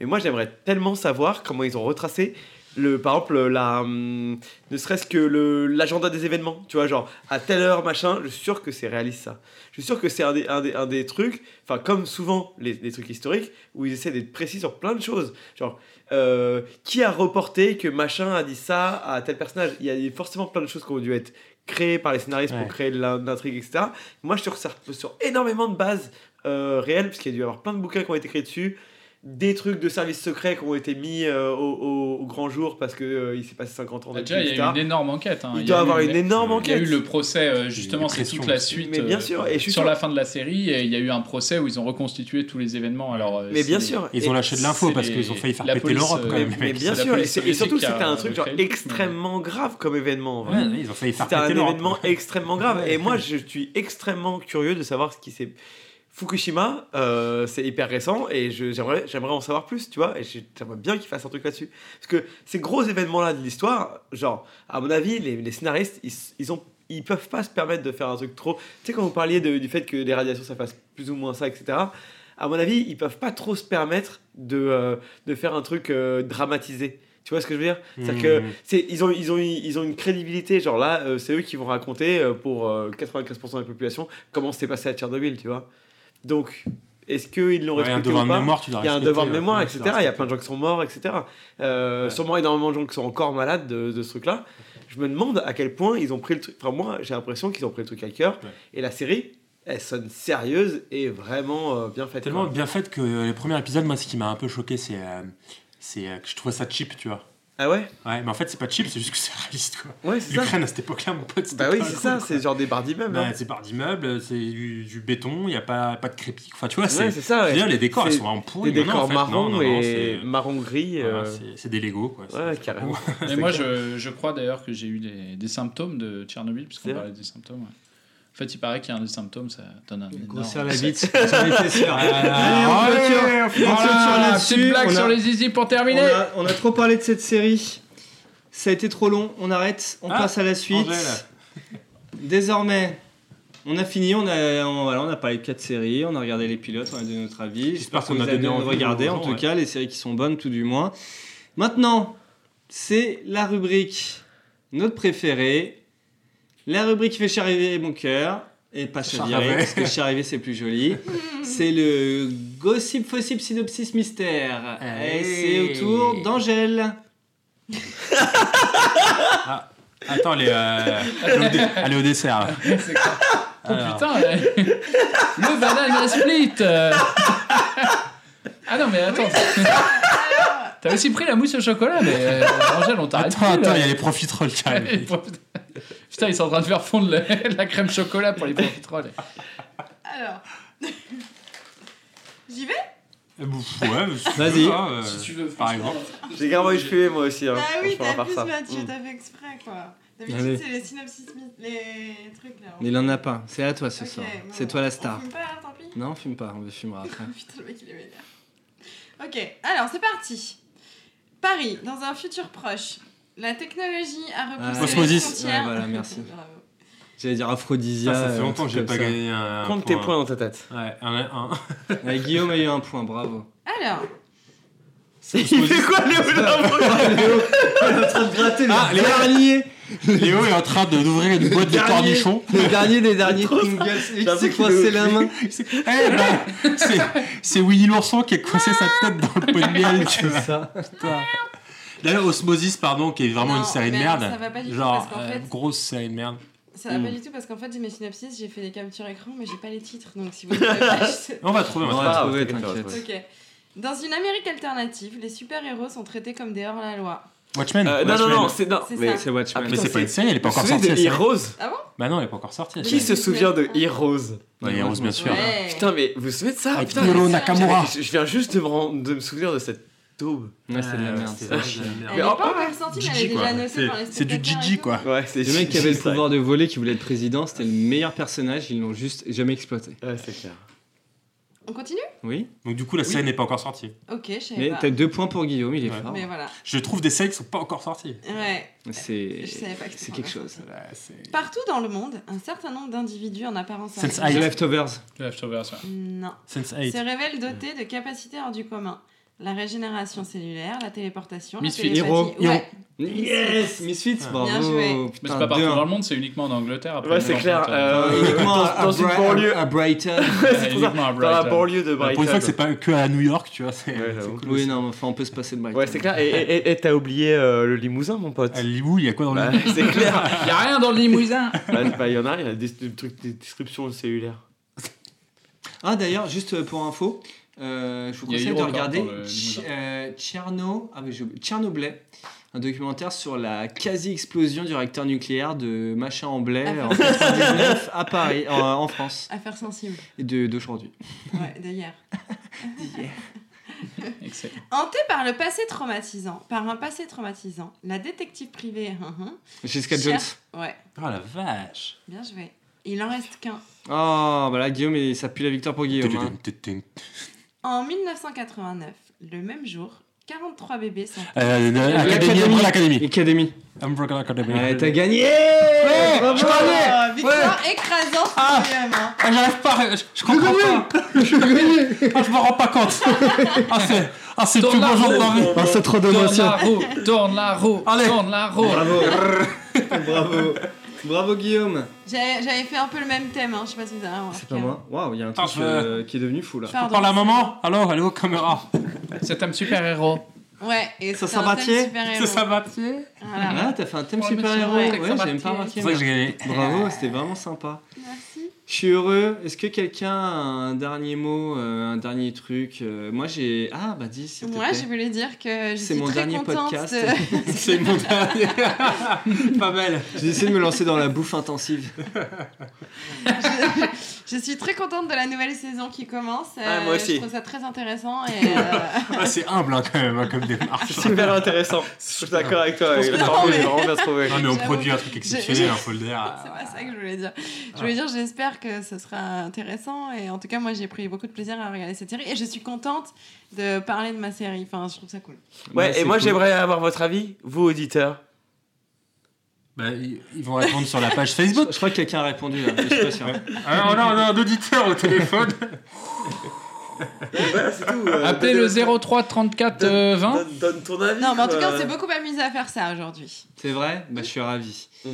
Mais moi, j'aimerais tellement savoir comment ils ont retracé, le, par exemple, la, hum, ne serait-ce que le- l'agenda des événements. Tu vois, genre, à telle heure, machin, je suis sûr que c'est réaliste ça. Je suis sûr que c'est un des, un, des, un des trucs, enfin, comme souvent les, les trucs historiques, où ils essaient d'être précis sur plein de choses. Genre, euh, qui a reporté que machin a dit ça à tel personnage? Il y a forcément plein de choses qui ont dû être créées par les scénaristes Ouais. pour créer l'in- l'intrigue, etc. Moi, je suis sûr que ça repose sur énormément de bases euh, réelles, parce qu'il y a dû y avoir plein de bouquins qui ont été créés dessus, des trucs de services secrets qui ont été mis euh, au, au- au grand jour parce que euh, il s'est passé 50 ans Bah, déjà, il y a eu une énorme enquête. hein. Il y doit a y avoir eu une énorme Il y a enquête. eu le procès, euh, justement, c'est toute la suite. Mais bien sûr, et sur sûr- la fin de la série, et il y a eu un procès où ils ont reconstitué tous les événements. Alors, euh, Mais bien sûr. Ils ont Et lâché de l'info c'est parce les- qu'ils ont failli faire péter l'Europe quand euh, même. Mais bien sûr, et, surtout c'était un truc genre extrêmement grave comme événement. Ils ont failli faire C'était un péter l'Europe. événement extrêmement grave. Et moi, je suis extrêmement curieux de savoir ce qui s'est. Fukushima, euh, c'est hyper récent et j'aimerais, en savoir plus, tu vois. Et j'ai- j'aimerais bien qu'ils fassent un truc là-dessus. Parce que ces gros événements-là de l'histoire, genre, à mon avis, les, les scénaristes, ils, ils ont. Ils peuvent pas se permettre de faire un truc trop. Tu sais, quand vous parliez de- du fait que les radiations ça fasse plus ou moins ça, etc. À mon avis, ils peuvent pas trop se permettre de, euh, de faire un truc euh, dramatisé. Tu vois ce que je veux dire? C'est-à-dire que Mhm. c'est, ils, ont, ils, ont, ils ont une crédibilité. Genre là, euh, c'est eux qui vont raconter euh, pour euh, 95% de la population comment c'était passé à Tchernobyl, tu vois? Donc, est-ce qu'ils l'ont Ouais, un respecté devoir ou de pas mémoire, Il y a un devoir de ouais. mémoire, Ouais, etc. Il y a plein de gens qui sont morts, etc. Euh, Sûrement énormément de gens qui sont encore malades de, de ce truc-là. Je me demande à quel point ils ont pris le truc. Enfin, moi, j'ai l'impression qu'ils ont pris le truc à cœur. Et la série, elle sonne sérieuse et vraiment euh, bien faite. Tellement quoi. bien fait que euh, les premiers épisodes, moi, ce qui m'a un peu choqué, c'est euh, c'est euh, que je trouvais ça cheap, tu vois. Ah ouais? Ouais, mais en fait, c'est pas cheap, c'est juste que c'est réaliste, quoi. Ouais, c'est ça. L'Ukraine à cette époque-là, mon pote, c'était Bah oui, c'est ça, quoi. c'est genre des barres d'immeubles. Bah, hein. c'est par d'immeubles, c'est du, du béton, il n'y a pas, pas de crépi. Enfin, tu vois, c'est. Ouais, c'est ça. je veux ouais. dire, les décors, ils C'est sont en. Des maintenant, décors en fait. Non, marron non, non, et c'est- marron-gris. euh, c'est- c'est des Lego, quoi. Ouais, carrément. Mais C'est moi, je, je crois d'ailleurs que j'ai eu des, des symptômes de Tchernobyl, puisqu'on parlait des symptômes. En fait, il paraît qu'il y a un des symptômes, ça donne un. Grossir la bite. Allez, on clôture. Voilà, là-dessus. blague On a- sur les zizi pour On terminer. a, on a trop parlé de cette série. Ça a été trop long. On arrête. On Ah, passe à la suite. Désormais, on a fini. On a, on, voilà, on a parlé de quatre séries. On a regardé les pilotes. On a donné notre avis. J'espère qu'on a donné envie de regarder. En tout ouais. cas, les séries qui sont bonnes, tout du moins. Maintenant, c'est la rubrique notre préférée. La rubrique qui fait chariver mon cœur. Et pas chavirer, parce que chariver c'est plus joli. C'est le gossip, fossip, synopsis, mystère. Et c'est au tour d'Angèle. Ah, attends, elle est, euh, elle est au dessert. C'est. Oh Alors. putain, ouais. le banana split. euh. Ah non, mais attends. T'as aussi pris la mousse au chocolat, mais euh, Angèle, on t'arrête Attends, plus, attends, il y a les profiteroles qui arrivent. Putain, ils sont en train de faire fondre la, la crème chocolat pour les profiteroles. Alors. J'y vais? Euh, Ouais, mais si tu Vas-y. veux, hein, euh, Si tu veux, Par exemple. J'ai grave envie de fumer moi aussi. Hein. Ah oui, Franchement, à t'as part plus ça. Mathieu, Mm. t'as fait exprès quoi. Allez. D'habitude, c'est les synopsis, les trucs là. Mais il en a pas. C'est à toi ce Ok, soir. bon, C'est toi la On star. fume pas, hein, tant pis Non, on fume pas. On le fumera après. Putain, le mec, il est vénère. Ok, alors c'est parti. Paris, dans un futur proche, la technologie a repoussé Ah, les Osmosis. frontières. Ouais, voilà, merci. Bravo. J'allais dire Aphrodisia. Ça, ça fait longtemps que j'ai pas ça. gagné un. Compte tes points dans ta tête. Ouais, un. un. Ouais, Guillaume a eu un point, bravo. Alors, Il fait quoi Léo Léo, il est en train de gratter le Ah, Léo. dernier Léo est en train de- d'ouvrir une boîte de cornichons. Le dernier des derniers Pringles. Il s'est coincé la main. Eh ben, c'est- c'est Winnie l'ourson qui a coincé sa tête dans le pot de miel, tu vois. ça. Putain. D'ailleurs, Osmosis, pardon, qui est vraiment Non, une série de merde. ça va pas du tout, Genre, parce qu'en euh, fait- grosse série de merde. ça va Mm. pas du tout parce qu'en fait, j'ai mes synopsis, j'ai fait des captures écran, mais j'ai pas les titres. Donc si vous je- On va trouver, on va trouver. t'inquiète. Ok. Dans une Amérique alternative, les super-héros sont traités comme des hors-la-loi. Watchmen Euh, non, non, non, c'est non. C'est Mais. C'est Watchmen. Mais c'est pas une série, elle est pas encore sortie. de. Heroes Ah bon? Bah non, elle est pas encore sortie. Qui se souvient de Heroes? Ouais, Heroes, bien sûr. Ouais. Putain, mais vous vous souvenez de ça? Avec Putain, Nakamura. Je, je viens juste de me, rendre- de me souvenir de cette daube. Ouais, c'est de la merde. c'est ça. vrai, de la merde. Elle Mais est pas encore sortie, mais elle est Gigi, déjà quoi. notée C'est- par les C'est du Gigi, quoi. Ouais, c'est Le mec qui avait le pouvoir de voler, qui voulait être président, c'était le meilleur personnage, ils l'ont juste jamais exploité. Ouais, c'est clair. On continue? Oui Donc du coup, la série n'est pas encore sortie. Ok, je savais Mais pas. t'as deux points pour Guillaume, il est Ouais. fort. Mais voilà. Je trouve des séries qui sont pas encore sorties. Ouais. C'est Je savais pas que c'est quelque chose. Partout dans le monde, un certain nombre d'individus en apparence Sense intelligente- eight. Leftovers. Leftovers, ouais. Non. Sense 8. se révèlent dotés de capacités hors du commun. La régénération cellulaire, la téléportation, Misfits. la télépathie. Hiro. Ouais. Yes Misfits, bravo. Bien joué. Mais c'est pas partout dans le monde, c'est uniquement en Angleterre. Après, Ouais, c'est clair. euh, Uniquement dans, à, dans une banlieue. à Brighton. c'est pour ça, uniquement à dans la Brighton. banlieue de Bah, Brighton. pour une fois que c'est pas que à New York, tu vois, c'est Ouais, cool. Oui, aussi. non, mais enfin, on peut se passer de Brighton. Ouais, c'est clair. Et- Et et- et t'as oublié euh, le limousin, mon pote. À Limoux, il y a quoi dans le Bah, c'est clair. Y a rien dans le limousin Bah, bah, il y en a, il y a des, des trucs, des descriptions cellulaires. Ah, d'ailleurs, juste pour info, euh, je vous conseille de regarder Ch- euh, Tcherno... ah, mais. Tchernobyl, un documentaire sur la quasi-explosion du réacteur nucléaire de Machin en Blais en 99 à Paris, en, en France, Affaire sensible. et de- d'aujourd'hui. Ouais, d'hier. Excellent. Hantée par le passé traumatisant, par un passé traumatisant, la détective privée. hum, hum, Jessica cher- Jones. Ouais, Oh la vache. bien joué. Il en reste qu'un. Oh, bah là, Guillaume, ça pue la victoire pour Guillaume. hein. En 1989, le même jour, 43 bébés sont. Euh, L'Académie. Académie, Umbrella Academy. Academy. Umbrella Academy. Ouais, t'as gagné Ouais, je Ah, victoire écrasante Ah. hein. Ah, j'arrive pas, je, je comprends pas. Ah, je me rends pas compte. Ah, c'est ah, c'est le plus Tourne beau la jour de ma vie. Ah, c'est trop Tourne d'émotion. la roue, tourne la roue, Allez. tourne la roue. Bravo. Bravo. Bravo, Guillaume. J'avais fait un peu le même thème, hein. je sais pas si vous avez remarqué. C'est pas moi. Waouh, il y a un truc euh, qui est devenu fou là. Pardon. Par la maman Alors, elle est aux caméras. C'est un super-héros. Ouais, et Ça c'est un Sabatier thème super-héros. C'est Voilà. Ah, t'as fait un thème Pour le super héros. monsieur, Ouais, j'ai même pas Sabatier. remarqué. C'est que j'ai gagné. Bravo, c'était vraiment sympa. Merci. Je suis heureux. Est-ce que quelqu'un a un dernier mot, euh, un dernier truc euh, Moi, j'ai. Ah, bah dis, s'il te Moi, plaît. je voulais dire que je C'est suis mon très dernier contente podcast. de... C'est mon dernier. pas mal. J'ai essayé de me lancer dans la bouffe intensive. je suis très contente de la nouvelle saison qui commence. Ah, moi Euh, aussi. Je trouve ça très intéressant et euh, Ah, c'est humble hein, quand même hein, comme démarche. Super intéressant. Je suis d'accord avec toi. pense que- formule Non, mais- vraiment bien trouvé. Non, mais on produit un truc exceptionnel, un folder. c'est pas ça que je voulais dire. Je voulais dire, j'espère que ce sera intéressant et en tout cas, moi, j'ai pris beaucoup de plaisir à regarder cette série et je suis contente de parler de ma série. Enfin, je trouve ça cool. Ouais, c'est et moi cool. j'aimerais avoir votre avis, vous auditeurs. Bah, ils vont répondre sur la page Facebook. je crois que quelqu'un a répondu là. mais Je suis pas sûr. Ah, on, a, on a un auditeur au téléphone. Voilà, c'est tout. euh, Appelez donne- le 03 34 euh, 20. Donne, donne ton avis. Non, mais en tout cas, on s'est beaucoup amusé à faire ça aujourd'hui. C'est vrai? Bah, je suis ravi. Mm.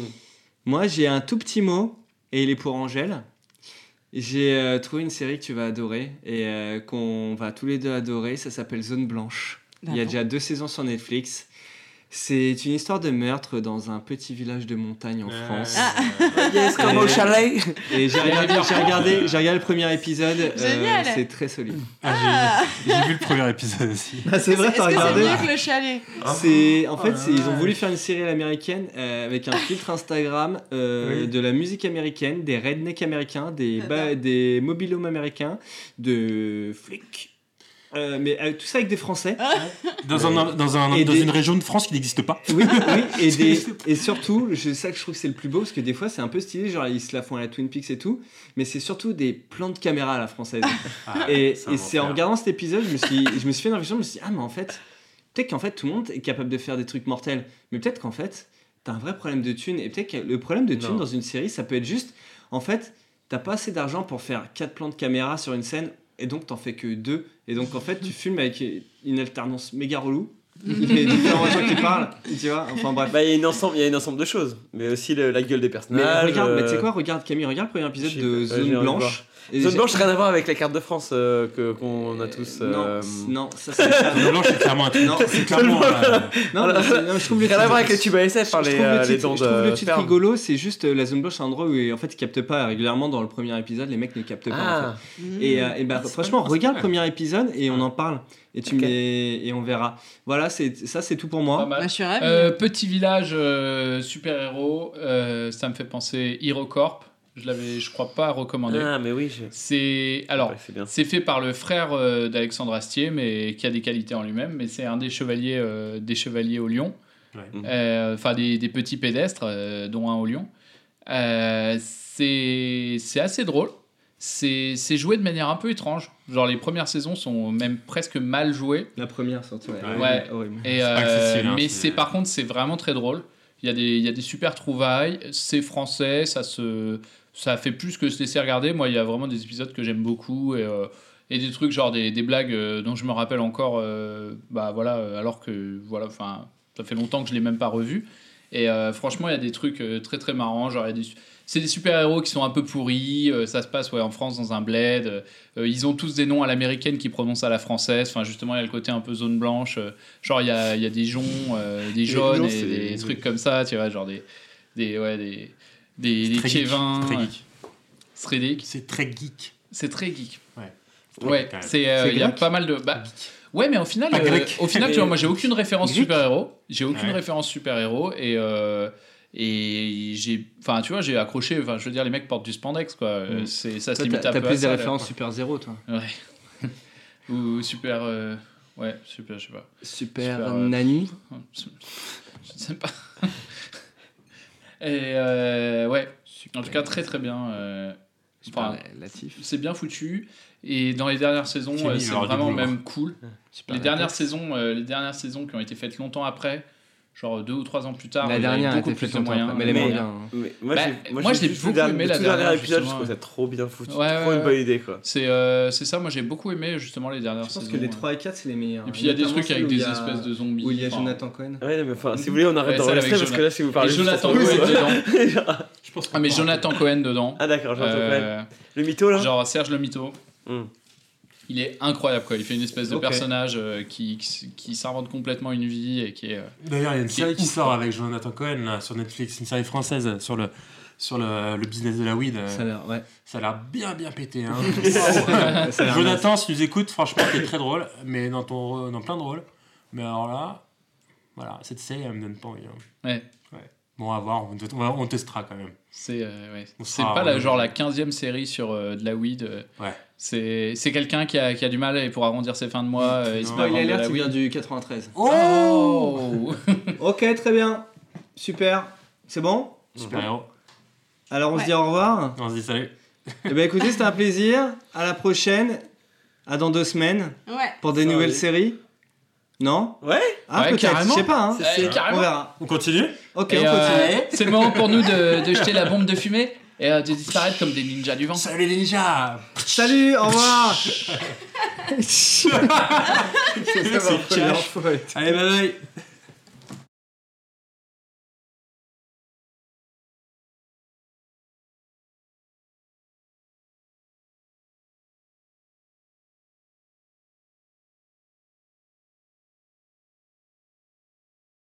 Moi, j'ai un tout petit mot, et il est pour Angèle. J'ai euh, trouvé une série que tu vas adorer, et euh, qu'on va tous les deux adorer. Ça s'appelle Zone Blanche. Il y a déjà deux saisons sur Netflix. C'est une histoire de meurtre dans un petit village de montagne en France. Ah. Yes, comme au chalet. Et j'ai regardé, j'ai regardé, j'ai regardé le premier épisode. euh, Génial. c'est très solide. Ah, j'ai- J'ai vu le premier épisode aussi. Ah, c'est vrai, Est-ce t'as que c'est regardé mieux que le chalet C'est en fait, ils ont voulu faire une série à l'américaine euh, avec un filtre Instagram, euh, Oui. de la musique américaine, des rednecks américains, des ba- des mobilhomes américains, de flics. Euh, mais euh, tout ça avec des Français. Dans, un, dans, un, Et dans des- une région de France qui n'existe pas. Oui, oui, et, des, et surtout, c'est ça que je trouve que c'est le plus beau, parce que des fois c'est un peu stylé, genre ils se la font à la Twin Peaks et tout, mais c'est surtout des plans de caméra à la française. Ah, et c'est un et c'est en regardant cet épisode, je me suis, je me suis fait une réflexion, je me suis dit, ah mais en fait, peut-être qu'en fait tout le monde est capable de faire des trucs mortels, mais peut-être qu'en fait, t'as un vrai problème de thunes, et peut-être que le problème de thunes Non. dans une série, ça peut être juste, en fait, t'as pas assez d'argent pour faire quatre plans de caméra sur une scène, et donc t'en fais que deux, et donc en fait tu filmes avec une alternance méga relou, mais différents gens qui parlent, tu vois, enfin bref. Bah, il y a une ensemble, il y a un ensemble de choses, mais aussi le- la gueule des Mais personnages. regarde, mais tu sais euh, quoi, regarde Camille, regarde le premier épisode de Zone Blanche. Zone blanche, rien à voir avec la carte de France euh, que qu'on a tous. euh, Non, non, ça c'est Zone Blanche, c'est clairement un truc. Non, c'est clairement. euh, Non, mais c'est- non, mais je trouve le Rien à titre- voir avec SF, par je les, trouve le euh, les titre- dons je trouve de le titre rigolo, c'est juste euh, la zone blanche, c'est un endroit où en fait ils captent pas régulièrement dans le premier épisode, les mecs ne captent pas. en Ah. Et, euh, et bah, franchement, regarde le premier épisode et on en parle et tu Ok. et on verra. Voilà, c'est ça, c'est tout pour Pas moi. mal. Bah, je suis ravie. Euh, petit village euh, super-héros, euh, ça me fait penser HeroCorp. Je l'avais, je crois pas recommander. ah, mais oui, je... C'est alors, Ouais, c'est fait par le frère euh, d'Alexandre Astier, mais qui a des qualités en lui-même. Mais c'est un des chevaliers, euh, des chevaliers au lion, Ouais. Euh, enfin des, des petits pédestres, euh, dont un au lion. Euh, c'est c'est assez drôle. C'est c'est joué de manière un peu étrange. Genre les premières saisons sont même presque mal jouées. La première sortie. Ouais. Ouais. Et, C'est pas euh, accessible, hein, mais c'est- c'est par contre c'est vraiment très drôle. Il y a des, il y a des super trouvailles. C'est français, ça se, ça fait plus que se laisser regarder. Moi, il y a vraiment des épisodes que j'aime beaucoup et, euh, et des trucs genre des, des blagues euh, dont je me rappelle encore. euh, bah voilà, alors que voilà, enfin, ça fait longtemps que je l'ai même pas revu. Et franchement, il y a des trucs très très marrants. Genre, des, c'est des super-héros qui sont un peu pourris. ça se passe ouais, en France dans un bled. ils ont tous des noms à l'américaine qui prononcent à la française. Enfin, justement, il y a le côté un peu zone blanche. genre, il y a, y a des joncs, des jaunes et des trucs comme ça. Tu vois, genre des, des, ouais, des, des, des geek. C'est très geek. C'est très geek. C'est très geek. Ouais. Ouais, euh, C'est il y a pas mal de bah, ouais, mais au final Pas euh, grec. au final tu vois moi j'ai aucune référence super-héros, j'ai aucune Ouais. référence super-héros et euh, et j'ai enfin tu vois, j'ai accroché enfin je veux dire les mecs portent du spandex quoi, Mm. c'est ça se Toi, limite T'as un t'as à plus des références Super Zéro, toi. Ouais. Ou super ouais, super je sais pas. Super, Super, euh, Nani. Je ne sais pas. Et euh, ouais, en tout cas très très bien. euh, enfin, c'est bien foutu et dans les dernières saisons euh, c'est vraiment même cool. Super Les dernières saisons, euh, les dernières saisons qui ont été faites longtemps après, genre deux ou trois ans plus tard, La dernière a été plus de moyens. mais elle est Mais- bien. hein. Mais moi, Bah, j'ai, moi, j'ai vu beaucoup aimé la tout dernière, dernier épisode, je trouve ça trop bien foutu. Ouais, trop ouais, une bonne idée, quoi. C'est euh, c'est ça, moi j'ai beaucoup aimé justement les dernières Je pense saisons. que les ouais. 3 et 4, c'est les meilleurs. Et puis il y a des trucs avec des espèces de zombies. Où il y a Jonathan Cohen. Ouais, mais enfin, si vous voulez, on arrête d'enregistrer parce que là, si vous parlez Jonathan Cohen dedans. Je Ah mais Jonathan Cohen dedans. Ah d'accord, Jonathan Cohen. Euh, Le mytho, là genre Serge le Mito. Il est incroyable quoi. Il fait une espèce de personnage euh, qui, qui, qui s'invente complètement une vie et qui est. euh, D'ailleurs, il y a une série qui ouf, sort quoi. avec Jonathan Cohen là, sur Netflix, une série française sur le, sur le, le business de la weed. euh, Ça a l'air, ouais. Ça a l'air bien bien pété. Hein. Jonathan, si tu nous écoutes, franchement, t'es très drôle, mais dans, ton, dans plein de rôles. Mais alors là, voilà, cette série, elle me donne pas envie. hein. Ouais. Bon, à voir, on, te- on va- on testera quand même. C'est euh, ouais. Pas la, genre la 15e série sur euh, de la weed. euh, Ouais. C'est c'est quelqu'un qui a, qui a du mal et pour arrondir ses fins de mois. euh, il se la weed. vient du 93. Oh Ok, très bien. Super. C'est bon? Super héros. Alors on se dit au revoir. On se dit salut. Eh ben écoutez, c'était un plaisir. À la prochaine. À dans deux semaines Ouais. pour des Ça nouvelles séries. Non? Ouais Ah Ouais, peut-être, carrément. je sais pas. Hein. On verra. On continue? Ok, Et, on euh, continue. c'est le moment pour nous de, de jeter la bombe de fumée? Et euh, de disparaître comme des ninjas du vent. Salut les ninjas Salut, au revoir. C'est ça. Allez, bye bye